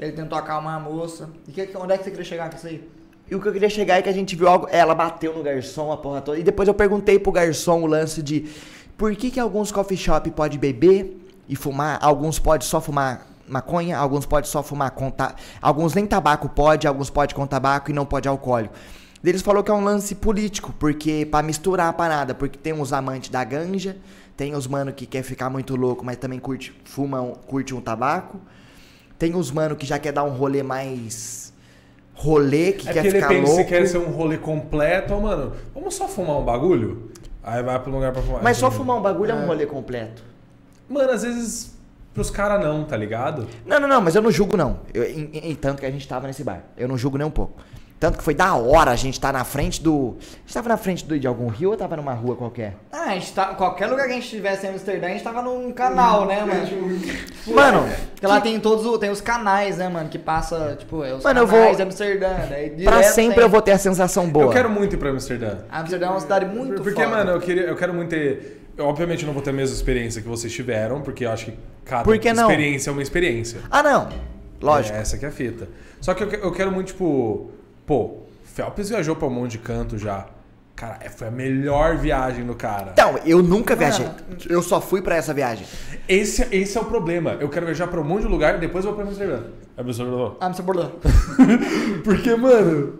Ele tentou acalmar a moça. E que, onde é que você queria chegar com isso aí? E o que eu queria chegar é que a gente viu algo. Ela bateu no garçom, a porra toda. E depois eu perguntei pro garçom o lance de por que, que alguns coffee shop pode beber e fumar, alguns pode só fumar maconha, alguns pode só fumar com ta... alguns nem tabaco pode, alguns pode com tabaco e não pode alcoólico. Eles falou que é um lance político, porque pra misturar a parada, porque tem os amantes da ganja, tem os mano que quer ficar muito louco, mas também curte, fuma, um- curte um tabaco. Tem os mano que já quer dar um rolê mais rolê, que É quer porque ficar depende louco. se quer ser um rolê completo ou, mano, vamos só fumar um bagulho? Aí vai pro lugar pra fumar. Mas só Entendi. fumar um bagulho é um rolê completo. Mano, às vezes pros caras não, tá ligado? Não, não, não, mas eu não julgo não. Eu, em- em tanto que a gente tava nesse bar. Eu não julgo nem um pouco. Tanto que foi da hora a gente tá na frente do. A gente tava na frente do, de algum rio ou tava numa rua qualquer? Ah, a gente tá. Qualquer lugar que a gente estivesse em Amsterdã, a gente tava num canal, né, mano? Mano, Porque lá tem todos tem os canais, né, mano? Que passa, tipo, é os Mano, eu canais vou- de Amsterdã. Daí pra sempre tem- eu vou ter a sensação boa. Eu quero muito ir pra Amsterdã. Amsterdã é uma cidade muito Porque, foda. mano, eu, queria, eu quero muito ter. Eu, obviamente, não vou ter a mesma experiência que vocês tiveram, porque eu acho que cada Por que não? experiência é uma experiência. Ah, não. Lógico. É essa que é a fita. Só que eu, que- eu quero muito, tipo. Pô, Phelps viajou pra um monte de canto já. Cara, é- foi a melhor viagem do cara. Então, eu nunca viajei. Eu só fui pra essa viagem. Esse, esse é o problema. Eu quero viajar pra um monte de lugar e depois eu vou pra Amsterdã. Amsterdã. Amsterdã. Porque, mano.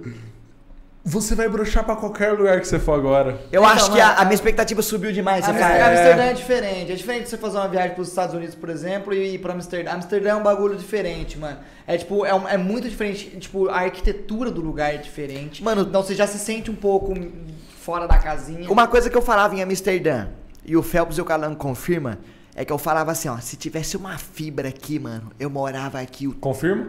Você vai broxar pra qualquer lugar que você for agora. Eu Então, acho que a, a minha expectativa subiu demais. Você Amsterdã, cara. Amsterdã é diferente. É diferente de você fazer uma viagem pros Estados Unidos, por exemplo, e ir pra Amsterdã. Amsterdã é um bagulho diferente, mano. É tipo, é, um- é muito diferente. Tipo, a arquitetura do lugar é diferente. Mano- então você já se sente um pouco fora da casinha. Uma coisa que eu falava em Amsterdã, e o Phelps e o Calango confirma, é que eu falava assim, ó, se tivesse uma fibra aqui, mano, eu morava aqui o Confirma?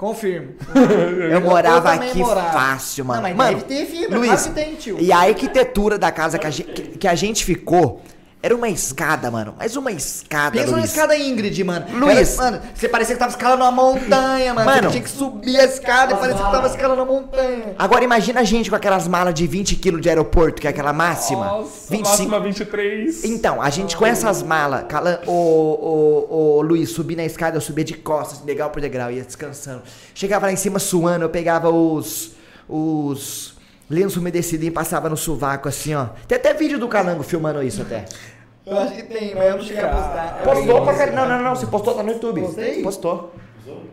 Confirmo. Eu morava também aqui morava. fácil, mano. Não, mas mano, deve ter fibra, Luiz, claro tem, tio. E a arquitetura da casa que a gente, que, que a gente ficou Era uma escada, mano. Mas uma escada, Pensa numa Luiz. escada Ingrid, mano. Luiz. Era- mano, você parecia que tava escalando uma montanha, mano. Mano. Você tinha que subir a escada e parecia que tava escalando uma montanha. Agora imagina a gente com aquelas malas de 20 kg de aeroporto, que é aquela máxima. Nossa, 25. máxima 23. Então, a gente com essas malas, cala, ô, ô, ô, Luiz, subir na escada, eu subia de costas, degrau por degrau, ia descansando. Chegava lá em cima suando, eu pegava os. os lenços umedecidos e passava no sovaco assim, ó. Tem até vídeo do Calango filmando isso até. Eu acho que tem, mas eu não cheguei a postar. Postou pra caralho. Não, não, não, você postou, tá no YouTube. Postei? Postou.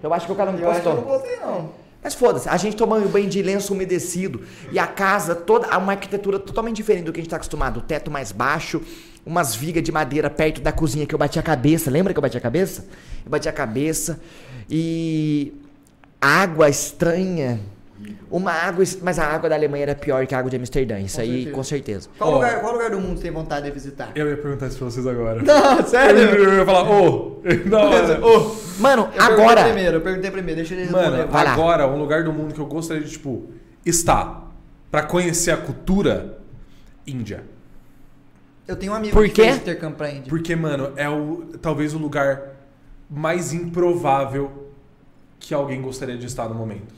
Eu acho que o Calango Eu acho que eu postou. não postei, não. Mas foda-se, a gente tomando banho de lenço umedecido e a casa toda, uma arquitetura totalmente diferente do que a gente tá acostumado. O teto mais baixo, umas vigas de madeira perto da cozinha que eu bati a cabeça. Lembra que eu bati a cabeça? Eu bati a cabeça e água estranha. Uma água, mas a água da Alemanha era pior que a água de Amsterdã, isso Com aí certeza. com certeza. Qual, Ó. lugar, qual lugar do mundo você tem vontade de visitar? Eu ia perguntar isso pra vocês agora. Não, Eu sério? ia falar, ô, da hora, ô. Mano, Eu agora, perguntei primeiro, eu perguntei primeiro, deixa ele Mano, responder. lá. agora, um lugar do mundo que eu gostaria de, tipo, estar pra conhecer a cultura Índia. Eu tenho um amigo Por que fez intercâmbio pra Índia. Porque, mano, é o talvez o lugar mais improvável que alguém gostaria de estar no momento.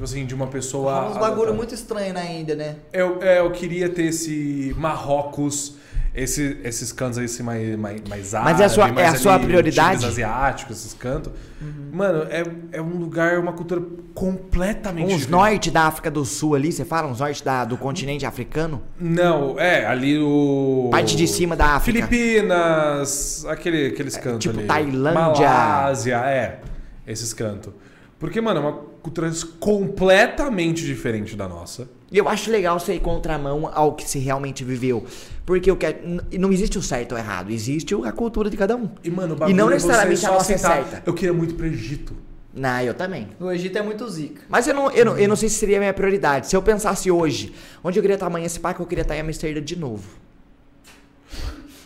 Tipo assim, de uma pessoa. Uns bagulho adaptada. muito estranho na Índia, né? Eu, é, eu queria ter esse Marrocos, esse, esses cantos aí assim, mais, mais, mais árabe, é a sua- mais é a ali, sua prioridade? asiáticos, esses cantos. Uhum. Mano, é, é um lugar, uma cultura completamente uns diferente. norte da África do Sul ali, você fala? Uns norte da, do continente africano? Não, é, ali o... Parte de cima da África. Filipinas, aquele, aqueles cantos tipo ali. Tailândia. Malásia, é. Esses cantos. Porque, mano, é uma completamente diferente da nossa. E eu acho legal você ir contramão ao que se realmente viveu. Porque o que é- não existe o certo ou errado, existe a cultura de cada um. E, mano, o E não é necessariamente você a só nossa é certa. Eu queria muito ir pro Egito. Não, eu também. O Egito é muito zica. Mas eu não, eu, não, eu não sei se seria a minha prioridade. Se eu pensasse hoje, onde eu queria estar amanhã, esse parque eu queria estar em Amsterdã de novo.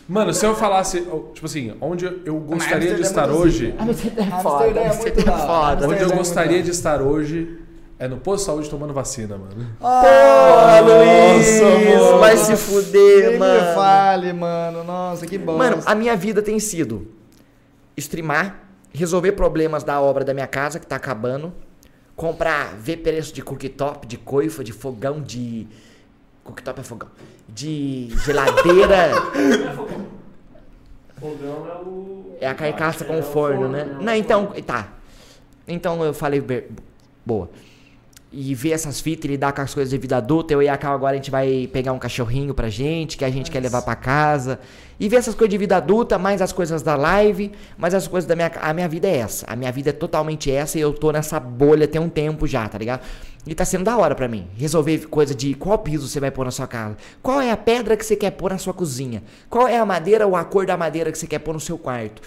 Mano, se eu falasse, tipo assim, onde eu gostaria de é estar hoje, Amsterdã é foda, é muito é foda. onde Amsterdã eu é gostaria de estar hoje é no posto de saúde tomando vacina, mano. Ah, Luiz, vai se fuder, mano. me fale, mano. Nossa, que bom. Mano, a minha vida tem sido streamar, resolver problemas da obra da minha casa que tá acabando, comprar, ver preço de cooktop, de coifa, de fogão, de. Cooktop é fogão. De geladeira. Fogão é o. É a carcaça É com o o forno, né? né? Não, então. Tá. Então eu falei. Boa. E ver essas fitas e lidar com as coisas de vida adulta. Eu e a Cal agora a gente vai pegar um cachorrinho pra gente, que a gente quer levar pra casa. E ver essas coisas de vida adulta, mais as coisas da live, mais as coisas da minha. A minha vida é essa. A minha vida é totalmente essa e eu tô nessa bolha tem um tempo já, tá ligado? E tá sendo da hora pra mim. Resolver coisa de qual piso você vai pôr na sua casa. Qual é a pedra que você quer pôr na sua cozinha. Qual é a madeira ou a cor da madeira que você quer pôr no seu quarto.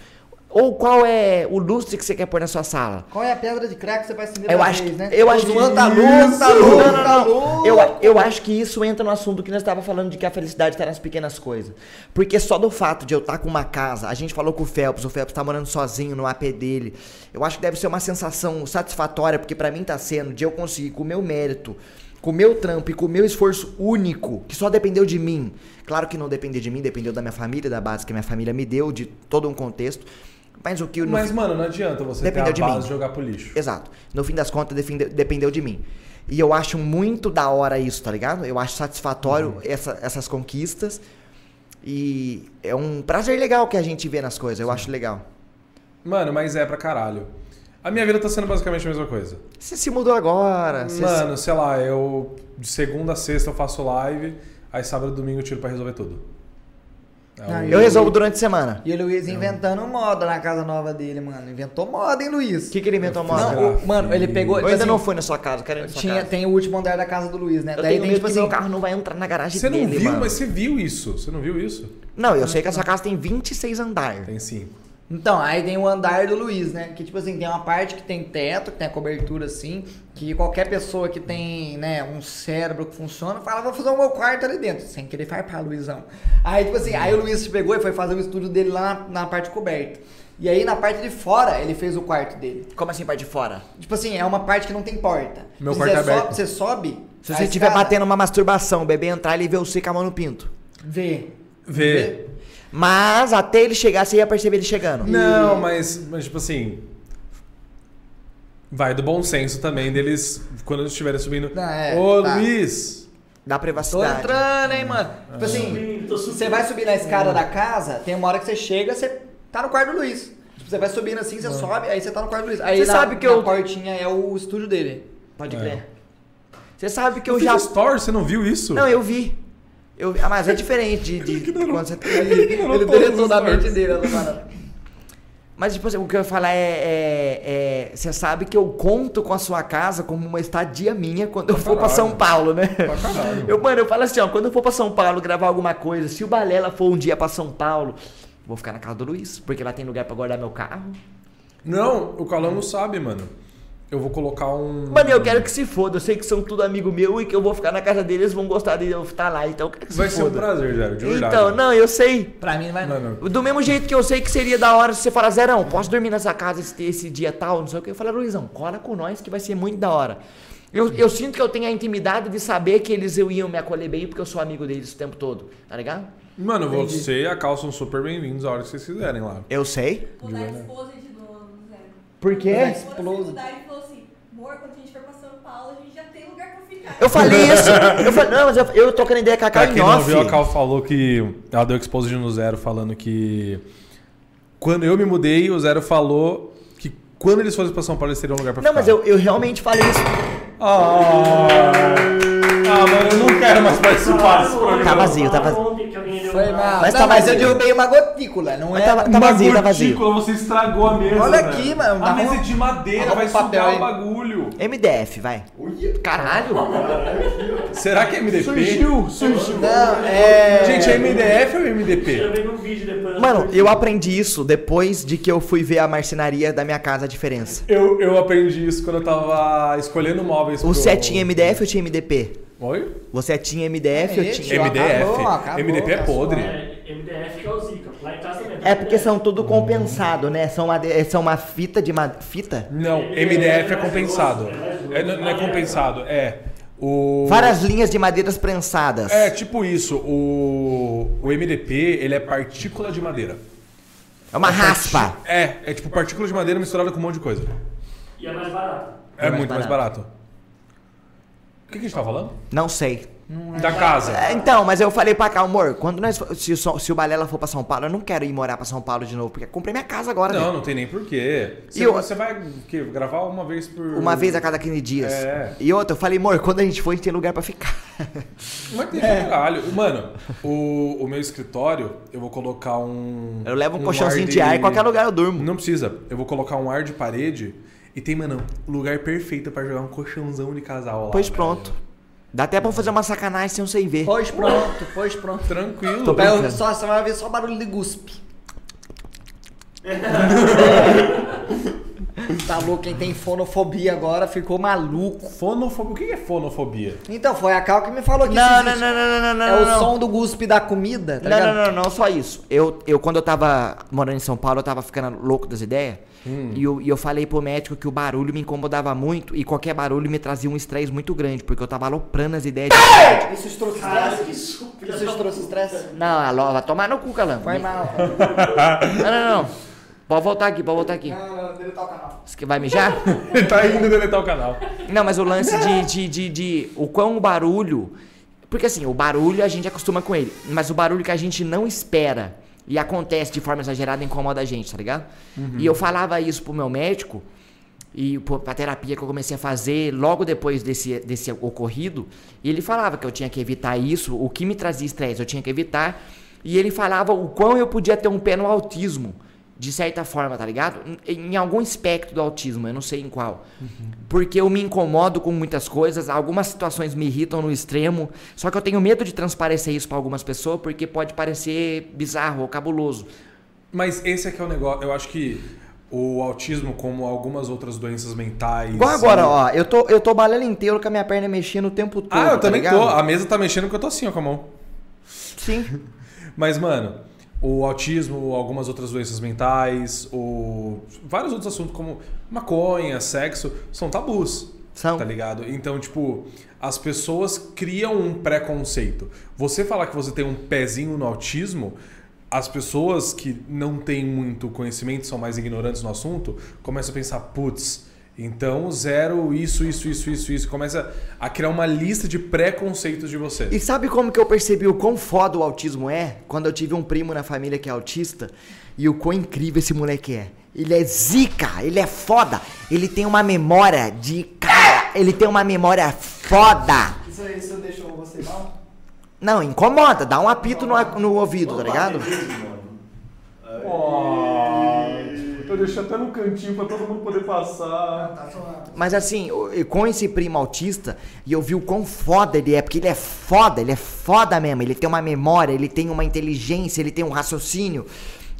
Ou qual é o lustre que você quer pôr na sua sala. Qual é a pedra de crack que você vai acender Eu na acho vez, que- né? eu acho que- tá tá Isso! louco, Não, não, tá não. louco. Eu, eu acho que isso entra no assunto que nós estávamos falando de que a felicidade está nas pequenas coisas. Porque só do fato de eu estar com uma casa, a gente falou com o Phelps, o Phelps tá morando sozinho no AP dele. Eu acho que deve ser uma sensação satisfatória, porque pra mim tá sendo de eu conseguir com o meu mérito, com o meu trampo e com o meu esforço único, que só dependeu de mim. Claro que não dependeu de mim, dependeu da minha família, da base que a minha família me deu, de todo um contexto. Mas o que Mas, fi- mano, não adianta você Dependeu ter a de base mim. de jogar pro lixo. Exato. No fim das contas, dependeu de mim. E eu acho muito da hora isso, tá ligado? Eu acho satisfatório Uhum. essa- essas conquistas. E é um prazer legal que a gente vê nas coisas. Eu acho legal. Mano, mas é pra caralho. A minha vida tá sendo basicamente a mesma coisa. Você se mudou agora. Mano, sei lá, eu de segunda a sexta eu faço live, aí sábado e domingo eu tiro pra resolver tudo. Ah, o- Eu resolvo durante a semana. E o Luiz inventando moda na casa nova dele, mano. Inventou moda, hein, Luiz? O que, que ele inventou moda? Não, o- mano, ele pegou. Eu tipo ainda assim, não fui na sua casa, sua tinha, casa. Tem o último andar da casa do Luiz, né? Eu Daí tenho tem, medo tipo que assim. meu carro não vai entrar na garagem Você não dele, viu, mano. mas você viu isso. Você não viu isso? Não, eu sei que a sua casa tem 26 andares. Tem cinco. Então, aí tem o andar do Luiz, né? Que tipo assim, tem uma parte que tem teto, que tem a cobertura assim, que qualquer pessoa que tem, né, um cérebro que funciona, fala, vou fazer o meu quarto ali dentro, sem querer farpar, Luizão. Aí, tipo assim, aí o Luiz pegou e foi fazer o estúdio dele lá na, na parte coberta. E aí na parte de fora ele fez o quarto dele. Como assim, parte de fora? Tipo assim, é uma parte que não tem porta. Meu Se quarto você é aberto. sobe- você sobe. Se você estiver batendo uma masturbação, o bebê entrar, ele vê você com a mão no pinto. Vê. Vê. Mas até ele chegar, você ia perceber ele chegando. Não, mas, mas tipo assim. Vai do bom senso também deles quando eles estiverem subindo. Não, é, Ô tá. Luiz! Tô privacidade. entrando, hein, mano. Tipo assim, tô você vai subir na escada da casa, tem uma hora que você chega, você tá no quarto do Luiz. Tipo, você vai subindo assim, você sobe, aí você tá no quarto do Luiz. Aí Você na, sabe que na eu- portinha é o estúdio dele. Pode É. crer. Você sabe que Eu eu já. story, você não viu isso? Não, eu vi. Eu. Ah, mas é diferente de, de quando você tá. Ele todos deletou os da mente dele, essa parada. Mas, tipo assim, o que eu ia falar é, é- é- Você sabe que eu conto com a sua casa como uma estadia minha quando eu for pra caralho. São Paulo, né? Pra caralho. Eu, mano, eu falo assim, ó, quando eu for pra São Paulo gravar alguma coisa, se o Balela for um dia pra São Paulo, vou ficar na casa do Luiz, porque lá tem lugar pra guardar meu carro. Não, o Calão não sabe, mano. Eu vou colocar um. Mano, eu quero que se foda, eu sei que são tudo amigo meu e que eu vou ficar na casa deles, eles vão gostar de eu estar lá, então eu quero que Vai se ser um foda. prazer, Zero, de verdade. então, não, eu sei. Pra mim não vai não. Mano, Do mesmo jeito que eu sei que seria da hora se você falar, Zerão, posso dormir nessa casa esse, esse dia tal, não sei o que. Eu falo, Luizão, cola com nós que vai ser muito da hora. Eu, eu sinto que eu tenho a intimidade de saber que eles eu iam me acolher bem porque eu sou amigo deles o tempo todo, tá ligado? mano você e a Cal são super bem-vindos a hora que vocês quiserem lá. Eu sei. Vou dar exposed do do zero. Por quê? Quando Explode. você mudar, ele falou assim, amor, quando a gente for pra São Paulo, a gente já tem lugar pra ficar. Eu falei isso. Eu falei, não, mas eu, eu trocando ideia com a Cal em quem não off. viu, a Cal falou que. Ela deu exposed no Zero falando que. Quando eu me mudei, o Zero falou que quando eles fossem pra São Paulo, eles teriam um lugar pra Não, ficar. mas eu, eu realmente falei isso. Ah, mano, eu não quero mais participar desse programa. Tá vazio, tá vazio. Foi mal. Mas não, tá mas eu vazio. derrubei uma gotícula, não é? tá- tá vazio, tá vazio. gotícula, você estragou a mesa. Olha velho. aqui, mano, A mesa é de madeira, vai um papel sugar o bagulho. MDF, vai. Caralho. Será que é MDP? Surgiu, surgiu. Não, é... Gente, é MDF ou Eu MDP? Mano, eu aprendi isso depois de que eu fui ver a marcenaria da minha casa, a diferença. Eu, eu aprendi isso quando eu tava escolhendo móveis pro... Você tinha MDF ou tinha MDP? Oi? Você tinha MDF ou É, tinha... MDF. acabou, acabou, MDP é podre. É, MDF que é o Zica. Lá em casa também. É porque são tudo compensado, né? São uma, são uma fita de ma... fita? Não, MDF é compensado. É, não é compensado, é. O... Várias linhas de madeiras prensadas. É, tipo isso. O, o MDP, ele é partícula de madeira. É uma raspa. É, é tipo partícula de madeira misturada com um monte de coisa. E é mais barato. É, mais muito mais barato. O que, que a gente tá falando? Não sei. Da casa. É, então, mas eu falei pra cá, amor, quando nós, for- se, o se o Balela for pra São Paulo, eu não quero ir morar pra São Paulo de novo, porque eu comprei minha casa agora. Não, né? não tem nem porquê. Você, E eu- você vai o quê? gravar uma vez por. Uma vez a cada 15 dias. É. E outra, eu falei, amor, quando a gente for, a gente tem lugar pra ficar. Mas tem pra caralho. Mano, o, o meu escritório, eu vou colocar um. Eu levo um colchãozinho de ar, em qualquer lugar eu durmo. Não precisa. Eu vou colocar um ar de parede e tem, mano, lugar perfeito pra jogar um colchãozão de casal lá. Pois velho. pronto. Dá até pra fazer uma sacanagem sem você ver. Pois pronto, pois pronto. Tranquilo. Tô só, você vai ver só barulho de guspe. tá louco, quem tem fonofobia agora ficou maluco. Fonofobia. O que é fonofobia? Então, foi a Cal que me falou que Não, isso não, não, não, não, não, É o não. som do guspe da comida, tá Não, ligado? não, não, não, só isso. Eu, eu, quando eu tava morando em São Paulo, eu tava ficando louco das ideias. Hum. E, eu, e eu falei pro médico que o barulho me incomodava muito e qualquer barulho me trazia um estresse muito grande, porque eu tava aloprando as ideias de. Isso trouxe estresse? que suco. Isso trouxe estresse? Não, alô, vai tomar no cu, calango. Foi mal. Não, não, não. Pode voltar aqui, pode voltar aqui. Não, não, deletar o canal. Você que vai mijar? Ele tá indo deletar o canal. Não, mas o lance de, de, de, de o quão o barulho. Porque assim, o barulho a gente acostuma com ele. Mas o barulho que a gente não espera e acontece de forma exagerada incomoda a gente, tá ligado? E eu falava isso pro meu médico e pra terapia que eu comecei a fazer logo depois desse, desse ocorrido. E ele falava que eu tinha que evitar isso, o que me trazia estresse eu tinha que evitar. E ele falava o quão eu podia ter um pé no autismo. De certa forma, tá ligado? Em em algum aspecto do autismo, eu não sei em qual. Porque eu me incomodo com muitas coisas, algumas situações me irritam no extremo, só que eu tenho medo de transparecer isso pra algumas pessoas porque pode parecer bizarro ou cabuloso. Mas esse aqui é o negócio. Eu acho que o autismo, como algumas outras doenças mentais. Igual agora, ó, eu tô, eu tô balando inteiro com a minha perna mexendo o tempo todo. Ah, eu tá também ligado? tô. A mesa tá mexendo porque eu tô assim, ó, com a mão. Sim. Mas, mano, o autismo, algumas outras doenças mentais, o... vários outros assuntos como maconha, sexo, são tabus. São. Tá ligado? Então, tipo, as pessoas criam um preconceito. Você falar que você tem um pezinho no autismo as pessoas que não têm muito conhecimento, são mais ignorantes no assunto, começam a pensar, putz, então zero, isso, isso, isso, isso, isso. Começa a criar uma lista de preconceitos de você. E sabe como que eu percebi o quão foda o autismo é? Quando eu tive um primo na família que é autista e o quão incrível esse moleque é. Ele é zica, ele é foda. Ele tem uma memória de cara, ele tem uma memória foda. Isso, isso deixou você mal? Não, incomoda, dá um apito no, no ouvido, tá ligado? Eu deixei até no cantinho pra todo mundo poder passar. Tá suave. Mas assim, e com esse primo autista, e eu vi o quão foda ele é, porque ele é foda, ele é foda mesmo. Ele tem uma memória, ele tem uma inteligência, ele tem um raciocínio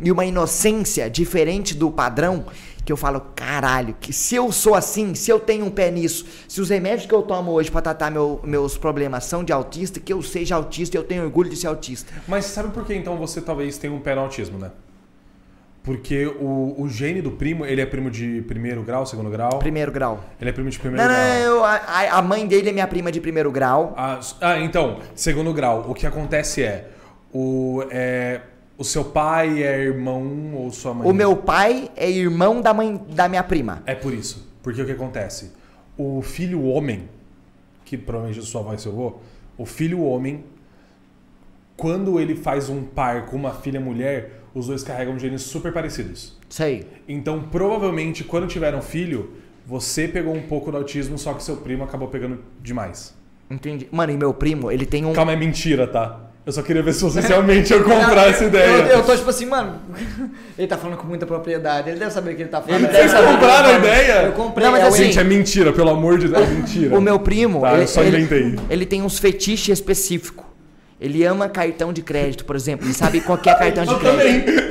e uma inocência diferente do padrão. Que eu falo, caralho, que se eu sou assim, se eu tenho um pé nisso, se os remédios que eu tomo hoje pra tratar meu- meus problemas são de autista, que eu seja autista e eu tenho orgulho de ser autista. Mas sabe por que então você talvez tenha um pé no autismo, né? Porque o, o gene do primo, ele é primo de primeiro grau, segundo grau? Primeiro grau. Ele é primo de primeiro Não, não, grau. eu- a, a mãe dele é minha prima de primeiro grau. Ah, ah, então, segundo grau, o que acontece é o, é, o seu pai é irmão ou sua mãe? O meu pai é irmão da mãe da minha prima. É por isso. Porque o que acontece? O filho homem, que provavelmente sua avó e seu avô, o filho homem, quando ele faz um par com uma filha mulher, os dois carregam genes super parecidos. Sei. Então, provavelmente, quando tiveram filho, você pegou um pouco do autismo, só que seu primo acabou pegando demais. Entendi. Mano, e meu primo, ele tem um. Calma, é mentira, tá? Eu só queria ver se você realmente comprar essa ideia. Eu, eu tô tipo assim, mano. Ele tá falando com muita propriedade. Ele deve saber o que ele tá falando. Ele saber. Compraram a ideia? Eu comprei. Não, mas assim- Gente, é mentira, pelo amor de Deus, é mentira. O meu primo, Tá, eu ele, só ele- inventei. ele tem uns fetiches específicos. Ele ama cartão de crédito, por exemplo. Ele sabe qual que é cartão de crédito.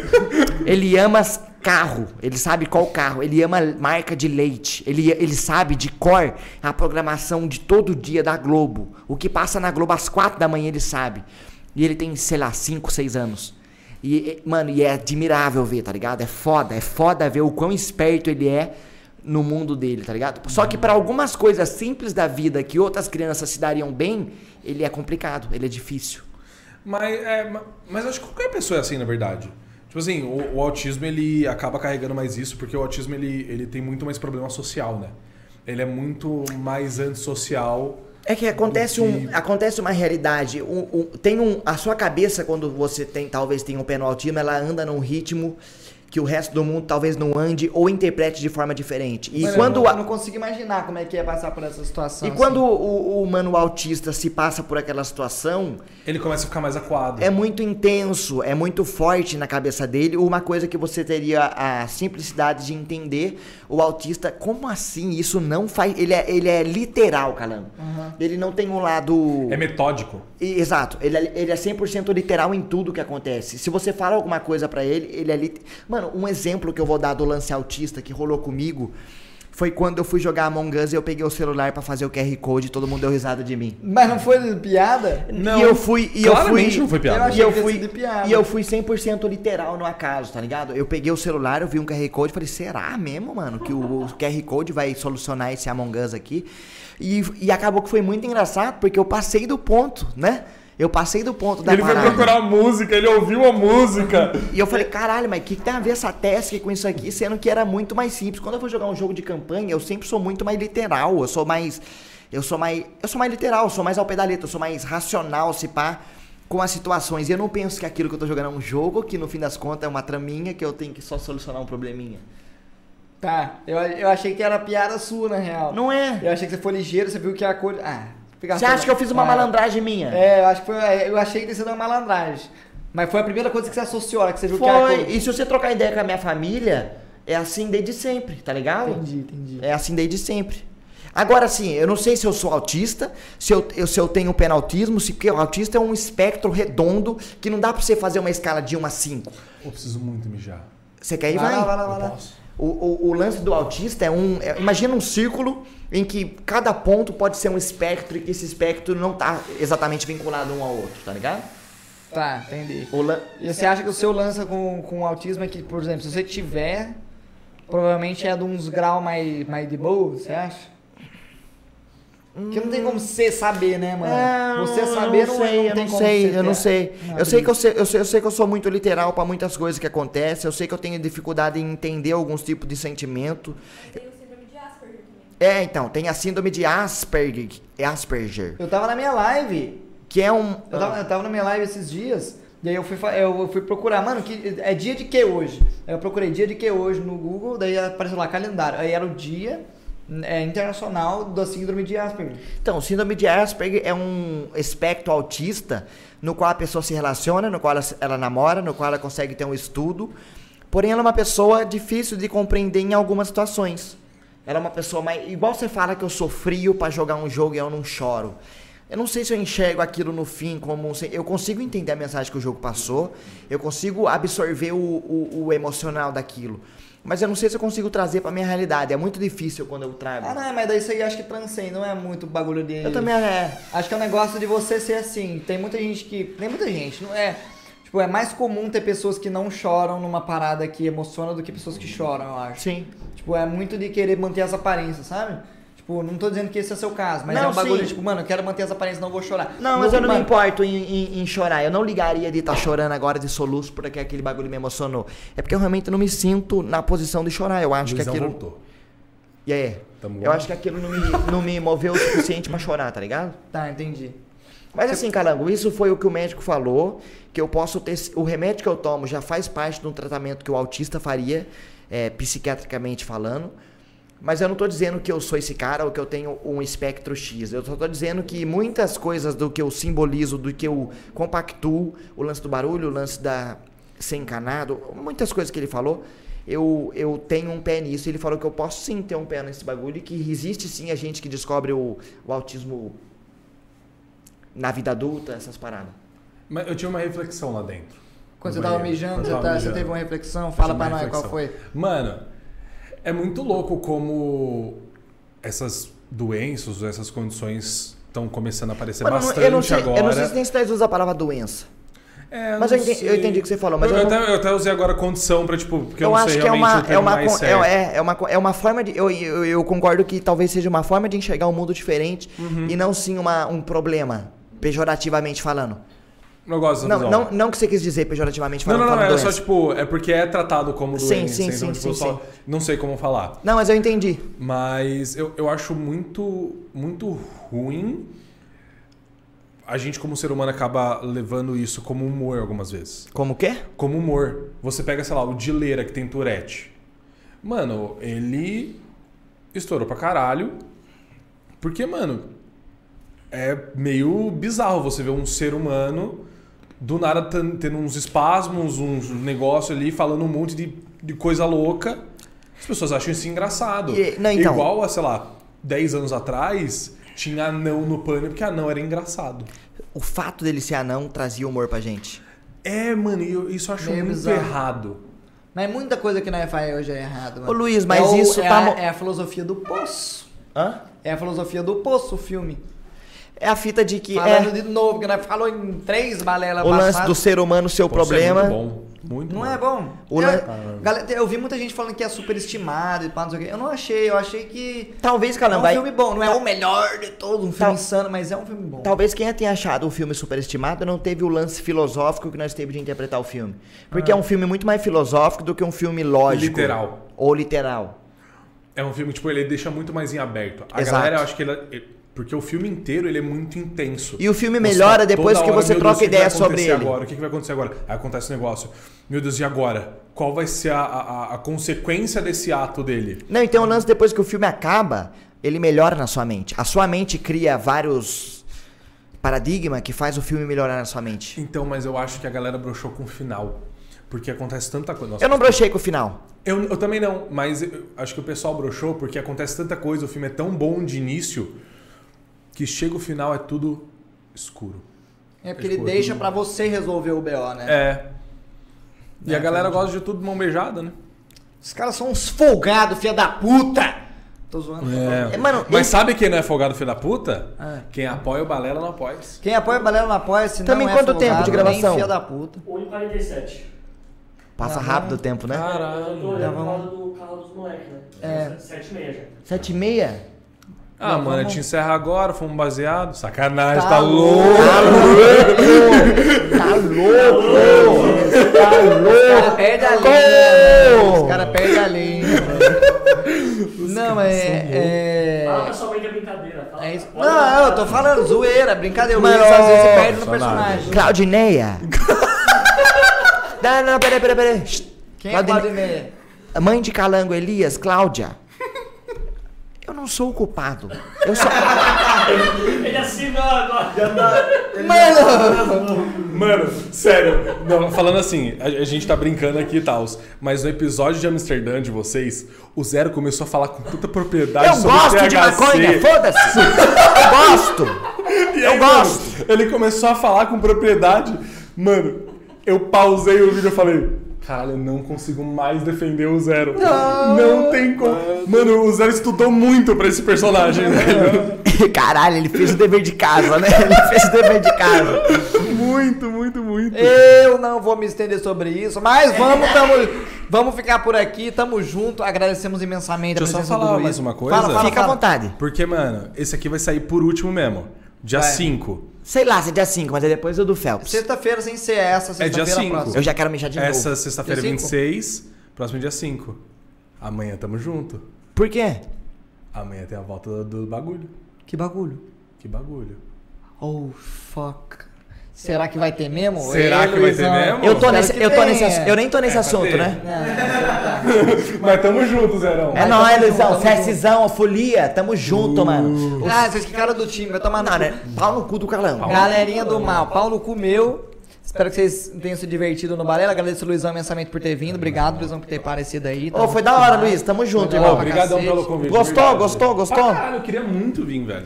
Ele ama carro. Ele sabe qual carro. Ele ama marca de leite. Ele, ele sabe de cor a programação de todo dia da Globo. O que passa na Globo às quatro da manhã ele sabe. E ele tem, sei lá, 5, 6 anos. E, e, mano, e é admirável ver, tá ligado? É foda. É foda ver o quão esperto ele é no mundo dele, tá ligado? Só que para algumas coisas simples da vida que outras crianças se dariam bem, ele é complicado, ele é difícil. Mas, é, ma- mas acho que qualquer pessoa é assim, na verdade. Tipo assim, o, o autismo ele acaba carregando mais isso, porque o autismo ele, ele tem muito mais problema social, né? Ele é muito mais antissocial. É que acontece, um, acontece uma realidade. Um, um- tem um, a sua cabeça, quando você tem, talvez tenha um pé no autismo, ela anda num ritmo que o resto do mundo talvez não ande ou interprete de forma diferente. E Mano, quando, eu a- não consigo imaginar como é que é passar por essa situação. e quando o, o humano autista se passa por aquela situação, Ele começa a ficar mais acuado. é muito intenso, é muito forte na cabeça dele. Uma coisa que você teria a simplicidade de entender, o autista, como assim? Isso não faz. Ele é, ele é literal, Calango. Ele não tem um lado. É metódico. E- Exato, ele é, ele é 100% literal em tudo que acontece. Se você fala alguma coisa pra ele, ele é lit... Mano, um exemplo que eu vou dar do lance autista que rolou comigo foi quando eu fui jogar Among Us e eu peguei o celular pra fazer o QR Code e todo mundo deu risada de mim. Mas não foi piada? Não, e eu fui e eu fui não foi piada. Eu E eu que fui piada. e eu fui 100% literal no acaso, tá ligado? Eu peguei o celular, eu vi um QR Code, falei: "Será mesmo, mano, que o, o QR Code vai solucionar esse Among Us aqui?" E, e acabou que foi muito engraçado porque eu passei do ponto, né? Eu passei do ponto da ele foi parada. procurar música, ele ouviu a música. E eu falei, caralho, mas o que, que tem a ver essa task com isso aqui, sendo que era muito mais simples. Quando eu vou jogar um jogo de campanha, eu sempre sou muito mais literal, eu sou mais. Eu sou mais. Eu sou mais literal, eu sou mais ao pé da letra, eu sou mais racional, se pá, com as situações. E eu não penso que aquilo que eu tô jogando é um jogo, que no fim das contas é uma traminha, que eu tenho que só solucionar um probleminha. Tá, eu, eu achei que era piada sua, na real. Não é? Eu achei que você foi ligeiro, você viu que a cor. Ah, Você acha que eu fiz uma Ah, malandragem minha? É, eu acho que foi. Eu achei que tinha sido uma malandragem. Mas foi a primeira coisa que você associou, hora que você viu que era Foi. cor. E se você trocar ideia com a minha família, é assim desde sempre, tá ligado? Entendi, entendi. É assim desde sempre. Agora, assim, eu não sei se eu sou autista, se eu, eu- se eu tenho penautismo, se porque o autista é um espectro redondo que não dá pra você fazer uma escala de 1 a 5. Eu preciso muito mijar. Você quer ir? Vai Vai. lá, vai lá, vai lá. O, o, o lance do autista é um. é- imagina um círculo em que cada ponto pode ser um espectro e que esse espectro não tá exatamente vinculado um ao outro, tá ligado? Tá, entendi. Lan- E você acha que o seu lance com, com autismo é que, por exemplo, se você tiver, provavelmente é de uns graus mais, mais de boa, você acha? Porque não tem como você saber, né, mano? É, você eu saber não, sei, não eu tem não como sei, eu não sei. Não, Eu sei que eu, sei, eu, sei, eu sei que eu sou muito literal pra muitas coisas que acontecem. Eu sei que eu tenho dificuldade em entender alguns tipos de sentimento. Tem o síndrome de Asperger. É, então, tem a síndrome de Asperger, Asperger Eu tava na minha live, que é um eu tava, eu tava na minha live esses dias, e aí eu fui, eu fui procurar, mano, que, é dia de que hoje? Aí eu procurei dia de que hoje no Google, daí apareceu lá calendário. Aí era o dia é, internacional da síndrome de Asperger. Então, síndrome de Asperger é um espectro autista no qual a pessoa se relaciona, no qual ela, ela namora, no qual ela consegue ter um estudo. Porém, ela é uma pessoa difícil de compreender em algumas situações. Ela é uma pessoa mais. Igual você fala que eu sou frio pra jogar um jogo e eu não choro. Eu não sei se eu enxergo aquilo no fim como Eu consigo entender a mensagem que o jogo passou, eu consigo absorver o, o, o emocional daquilo. Mas eu não sei se eu consigo trazer pra minha realidade. É muito difícil quando eu trago. Ah, não, mas daí isso aí acho que transcende, não é muito bagulho de. eu também é. Acho que é um negócio de você ser assim. Tem muita gente que. Tem muita gente, não é. Tipo, é mais comum ter pessoas que não choram numa parada que emociona do que pessoas que choram, eu acho. Sim. Tipo, é muito de querer manter as aparências, sabe? Tipo, não tô dizendo que esse é seu caso, mas Não, é um bagulho, sim. tipo, mano, eu quero manter as aparências, não vou chorar. Não, mas eu não me mano, importo em, em- em chorar. Eu não ligaria de estar chorando agora de soluço porque aquele bagulho me emocionou. É porque eu realmente não me sinto na posição de chorar. Eu acho que Luizão aquilo. voltou. E aí? Tamo Eu acho que aquilo não me, não me moveu o suficiente pra chorar, tá ligado? Tá, entendi. Mas assim, Calango, isso foi o que o médico falou, que eu posso ter. O remédio que eu tomo já faz parte de um tratamento que o autista faria, é, psiquiatricamente falando. Mas eu não tô dizendo que eu sou esse cara ou que eu tenho um espectro X. Eu só tô dizendo que muitas coisas do que eu simbolizo, do que eu compactuo, o lance do barulho, o lance da ser encanado, muitas coisas que ele falou, eu, eu tenho um pé nisso. Ele falou que eu posso sim ter um pé nesse bagulho e que existe sim a gente que descobre o, o autismo na vida adulta, essas paradas. Mas eu tinha uma reflexão lá dentro. Quando você tava banheiro. mijando, você, tá- você teve uma reflexão? Fala pra nós qual foi. Mano, é muito louco como essas doenças, essas condições estão começando a aparecer Mano, bastante eu não sei, agora. eu não sei se nem se usa a palavra doença. É, Mas eu entendi- eu entendi o que você falou, mas eu, eu não- até, eu até usei agora condição pra, tipo, porque eu, eu não acho sei que é uma, é uma, é, é, é uma, é uma forma de. Eu, eu, eu concordo que talvez seja uma forma de enxergar um mundo diferente Uhum. e não sim uma, um problema, pejorativamente falando. Não gosto dessa Não, visão. não, não que você quis dizer pejorativamente Não, falando. não, não, falando é só tipo, é porque é tratado como Sim, doença, sim, então, sim, tipo, sim, só sim. não sei como falar. Não, mas eu entendi. Mas eu, eu acho muito, muito ruim a gente, como ser humano, acaba levando isso como humor algumas vezes. Como o quê? Como humor. Você pega, sei lá, o Dileira, que tem Tourette. Mano, ele estourou pra caralho. Porque, mano, é meio bizarro você ver um ser humano do nada tendo uns espasmos, uns negócio ali, falando um monte de, de coisa louca. As pessoas acham isso engraçado. E- não, então- Igual a, sei lá, 10 anos atrás, tinha anão no pânico, porque anão era engraçado. O fato dele ser anão trazia humor pra gente. É, mano, eu, isso eu acho Meio muito bizarro. errado. Mas muita coisa que nós faz hoje é errado, mano. Ô, Luiz, mas é o- isso é tá A, é a filosofia do poço. Hã? É a filosofia do poço, o filme. É a fita de que. Falando É, de novo, que nós falou em três balelas o lance passadas. do ser humano, seu Pô, é problema. muito bom. Muito Não bom. é bom? O eu, lan- galera, eu vi muita gente falando que é superestimado e pá, não sei o quê. Eu não achei, eu achei que Talvez, é um filme bom. Não é o melhor de todos, um filme Tal- insano, mas é um filme bom. Talvez quem tenha achado o filme superestimado não teve o lance filosófico que nós teve de interpretar o filme. Porque é um filme muito mais filosófico do que um filme lógico. Literal. Ou literal. É um filme, tipo, ele deixa muito mais em aberto. A Exato. galera, eu acho que ele... Porque o filme inteiro, ele é muito intenso. E o filme melhora depois que hora, você troca Deus, o que ideia vai sobre acontecer ele. Agora? O que vai acontecer agora? Aí acontece o negócio. Meu Deus, e agora? Qual vai ser a, a, a consequência desse ato dele? Não, então o lance depois que o filme acaba, ele melhora na sua mente. A sua mente cria vários paradigmas que faz o filme melhorar na sua mente. Então, mas eu acho que a galera broxou com o final. Porque acontece tanta coisa. Nossa, Eu não brochei com o final. Eu, eu também não, mas eu acho que o pessoal broxou porque acontece tanta coisa, o filme é tão bom de início que chega o final é tudo escuro. É porque ele Tipo, deixa tudo- pra você resolver o BO, né? É. E É, a galera entendi. gosta de tudo de mão beijada, né? Os caras são uns folgados, filha da puta! Tô zoando. É, mano, Mas esse- sabe quem não é folgado filho da puta? Ah. Quem apoia o Balela não apoia. Quem apoia o Balelo não apoia, se Também não é quanto folgado, tempo de gravação? Filha da puta. 1h47. Passa Ah, rápido o tempo, né? Eu tô Caralho. olhando por causa do carro dos moleques, né? É. 7 e meia já. Sete e meia? Ah, Não, mano, a vamos- gente encerra agora, fomos baseado. Sacanagem, Tá tá, louco. Tá louco! Tá Os caras louco! perdem a linha. Os caras perdem a linha. Não, é. é... Fala mãe que é brincadeira. Fala, É isso. Não, eu tô falando zoeira, brincadeira. O Mano, às vezes se perde no personagem. Claudineia! Não, não, peraí, peraí, peraí. Quem é Claudineia? A mãe de Calango Elias, Cláudia. Eu não sou o culpado. Eu sou. Ele assinou agora. Mano, sério. Não, falando assim, a, a gente tá brincando aqui e tal, mas no episódio de Amsterdã de vocês, o Zero começou a falar com tanta propriedade Eu sobre gosto de THC. maconha, foda-se! Eu gosto! E Eu aí, gosto. mano, ele começou a falar com propriedade. Mano, eu pausei o vídeo e falei. Caralho, eu não consigo mais defender o Zero. Não, tem como. Mano, o Zero estudou muito pra esse personagem, velho. Caralho, ele fez o dever de casa, né? Ele fez o dever de casa. Muito, muito, muito. Eu não vou me estender sobre isso, mas vamos, tamo, vamos ficar por aqui, tamo junto, agradecemos imensamente Deixa eu a só presença do falar Luiz. mais uma coisa. Fala, fala, Fica à fala. vontade. Porque, mano, esse aqui vai sair por último mesmo. Dia Vai. 5. Sei lá, se é dia 5, mas é depois do do Phelps. Sexta-feira sem ser essa, É dia sexta-feira cinco. próxima. Eu já quero mijar de novo. Essa sexta-feira Dia cinco? 26, próximo dia 5. Amanhã tamo junto. Por quê? Amanhã tem a volta do, do bagulho. Que bagulho. Que bagulho. Oh, fuck. Será que vai ter mesmo? Será Ei, que vai ter Luizão. mesmo? Eu tô nesse, eu tô nesse, eu nem tô nesse É, assunto, ter. né? Mas tamo junto, Zerão. É nóis, Luizão. CSzão, folia, tamo junto, mano. Ah, vocês que cara do time, vai tomar Não, cu. né? Pau no cu do calão. Galerinha do mal, pau no cu meu. Espero que vocês tenham se divertido no Balela. Agradeço o Luizão imensamente por ter vindo. Obrigado, Luizão, por ter aparecido aí. Ô, foi da hora, Luiz. Tamo junto, irmão. Obrigadão pelo convite. Gostou, verdade. gostou, gostou? Caralho, eu queria muito vir, velho.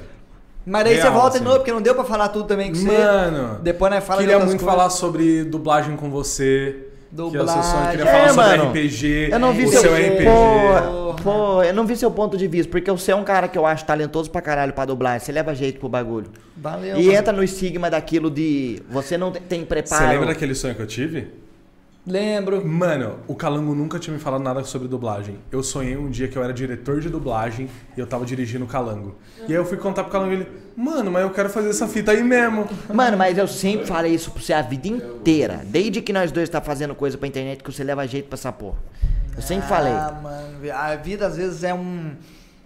Mas daí você Real, volta de assim. novo, porque não deu pra falar tudo também com você. Mano, Depois nós fala de queria muito coisas. falar sobre dublagem com você. Que é o seu sonho. Dublagem. Queria É, falar sobre. RPG. Eu não vi o seu, seu RPG. Pô, pô, eu não vi seu ponto de vista, porque você é um cara que eu acho talentoso pra caralho pra dublagem. Você leva jeito pro bagulho. Valeu. E mano. entra no estigma daquilo de você não tem- tem preparo. Você lembra daquele sonho que eu tive? Lembro. Mano, o Calango nunca tinha me falado nada sobre dublagem. Eu sonhei um dia que eu era diretor de dublagem e eu tava dirigindo o Calango. E aí eu fui contar pro Calango e ele, mano, mas eu quero fazer essa fita aí mesmo. Mano, mas eu sempre falei isso pra você a vida inteira. Desde que nós dois tá fazendo coisa pra internet que você leva jeito pra essa porra. Eu sempre falei. Ah, mano. A vida às vezes é um,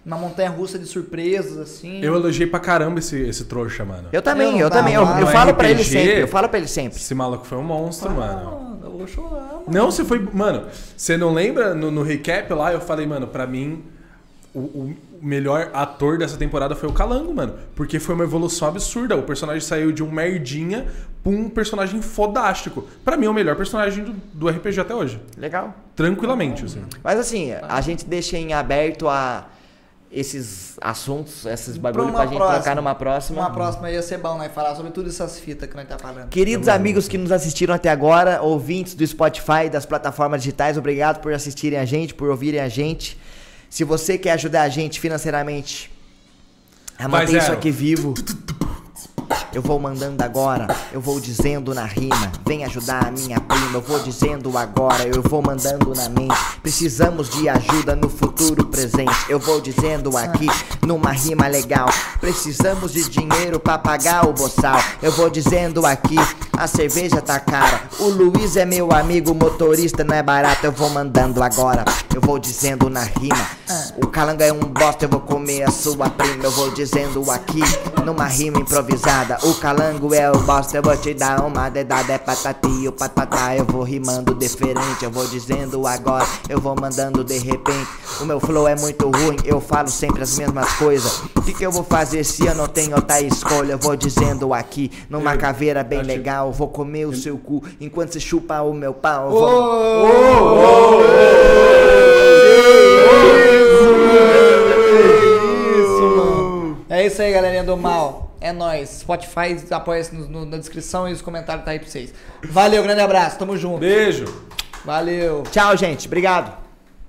uma montanha russa de surpresas, assim. Eu elogiei pra caramba esse, esse trouxa, mano. Eu também, Eu eu, também. Eu, eu falo No pra ele RPG, sempre. Eu falo pra ele sempre. Esse maluco foi um monstro, mano. Mano, eu vou chorar, mano. Não, você foi. Mano, você não lembra no, no recap lá? Eu falei, mano, pra mim, o, o melhor ator dessa temporada foi o Calango, mano. Porque foi uma evolução absurda. O personagem saiu de um merdinha pra um personagem fodástico. Pra mim, é o melhor personagem do, do RPG até hoje. Legal. Tranquilamente, assim. Mas assim, a gente deixa em aberto a esses assuntos, esses bagulho pra, uma gente próxima. trocar numa próxima. Uma próxima ia ser bom, né? Falar sobre tudo essas fitas que nós tá falando. Queridos amigos que nos assistiram até agora, ouvintes do Spotify, das plataformas digitais, obrigado por assistirem a gente, por ouvirem a gente. Se você quer ajudar a gente financeiramente a manter isso aqui vivo, eu vou mandando agora, eu vou dizendo na rima, vem ajudar a minha prima, eu vou dizendo agora, eu vou mandando na mente. Precisamos de ajuda no futuro presente, eu vou dizendo aqui numa rima legal. Precisamos de dinheiro pra pagar o boçal, eu vou dizendo aqui, a cerveja tá cara. O Luiz é meu amigo, motorista não é barato, eu vou mandando agora, eu vou dizendo na rima. O calango é um bosta, eu vou comer a sua prima, eu vou dizendo aqui numa rima improvisada. O calango é o bosta, eu vou te dar uma dedada, é patati, o patatá. Eu vou rimando diferente, eu vou dizendo agora, eu vou mandando de repente. O meu flow é muito ruim, eu falo sempre as mesmas coisas. O que, que eu vou fazer se eu não tenho outra escolha? Eu vou dizendo aqui, numa caveira bem legal, vou comer o seu cu enquanto você chupa o meu pau. Vou... Isso, mano. É isso aí, galerinha do mal. É nóis. Spotify apoia-se no- no- na descrição e os comentários tá aí pra vocês. Valeu, grande abraço. Tamo junto. Beijo! Valeu. Tchau, gente. Obrigado.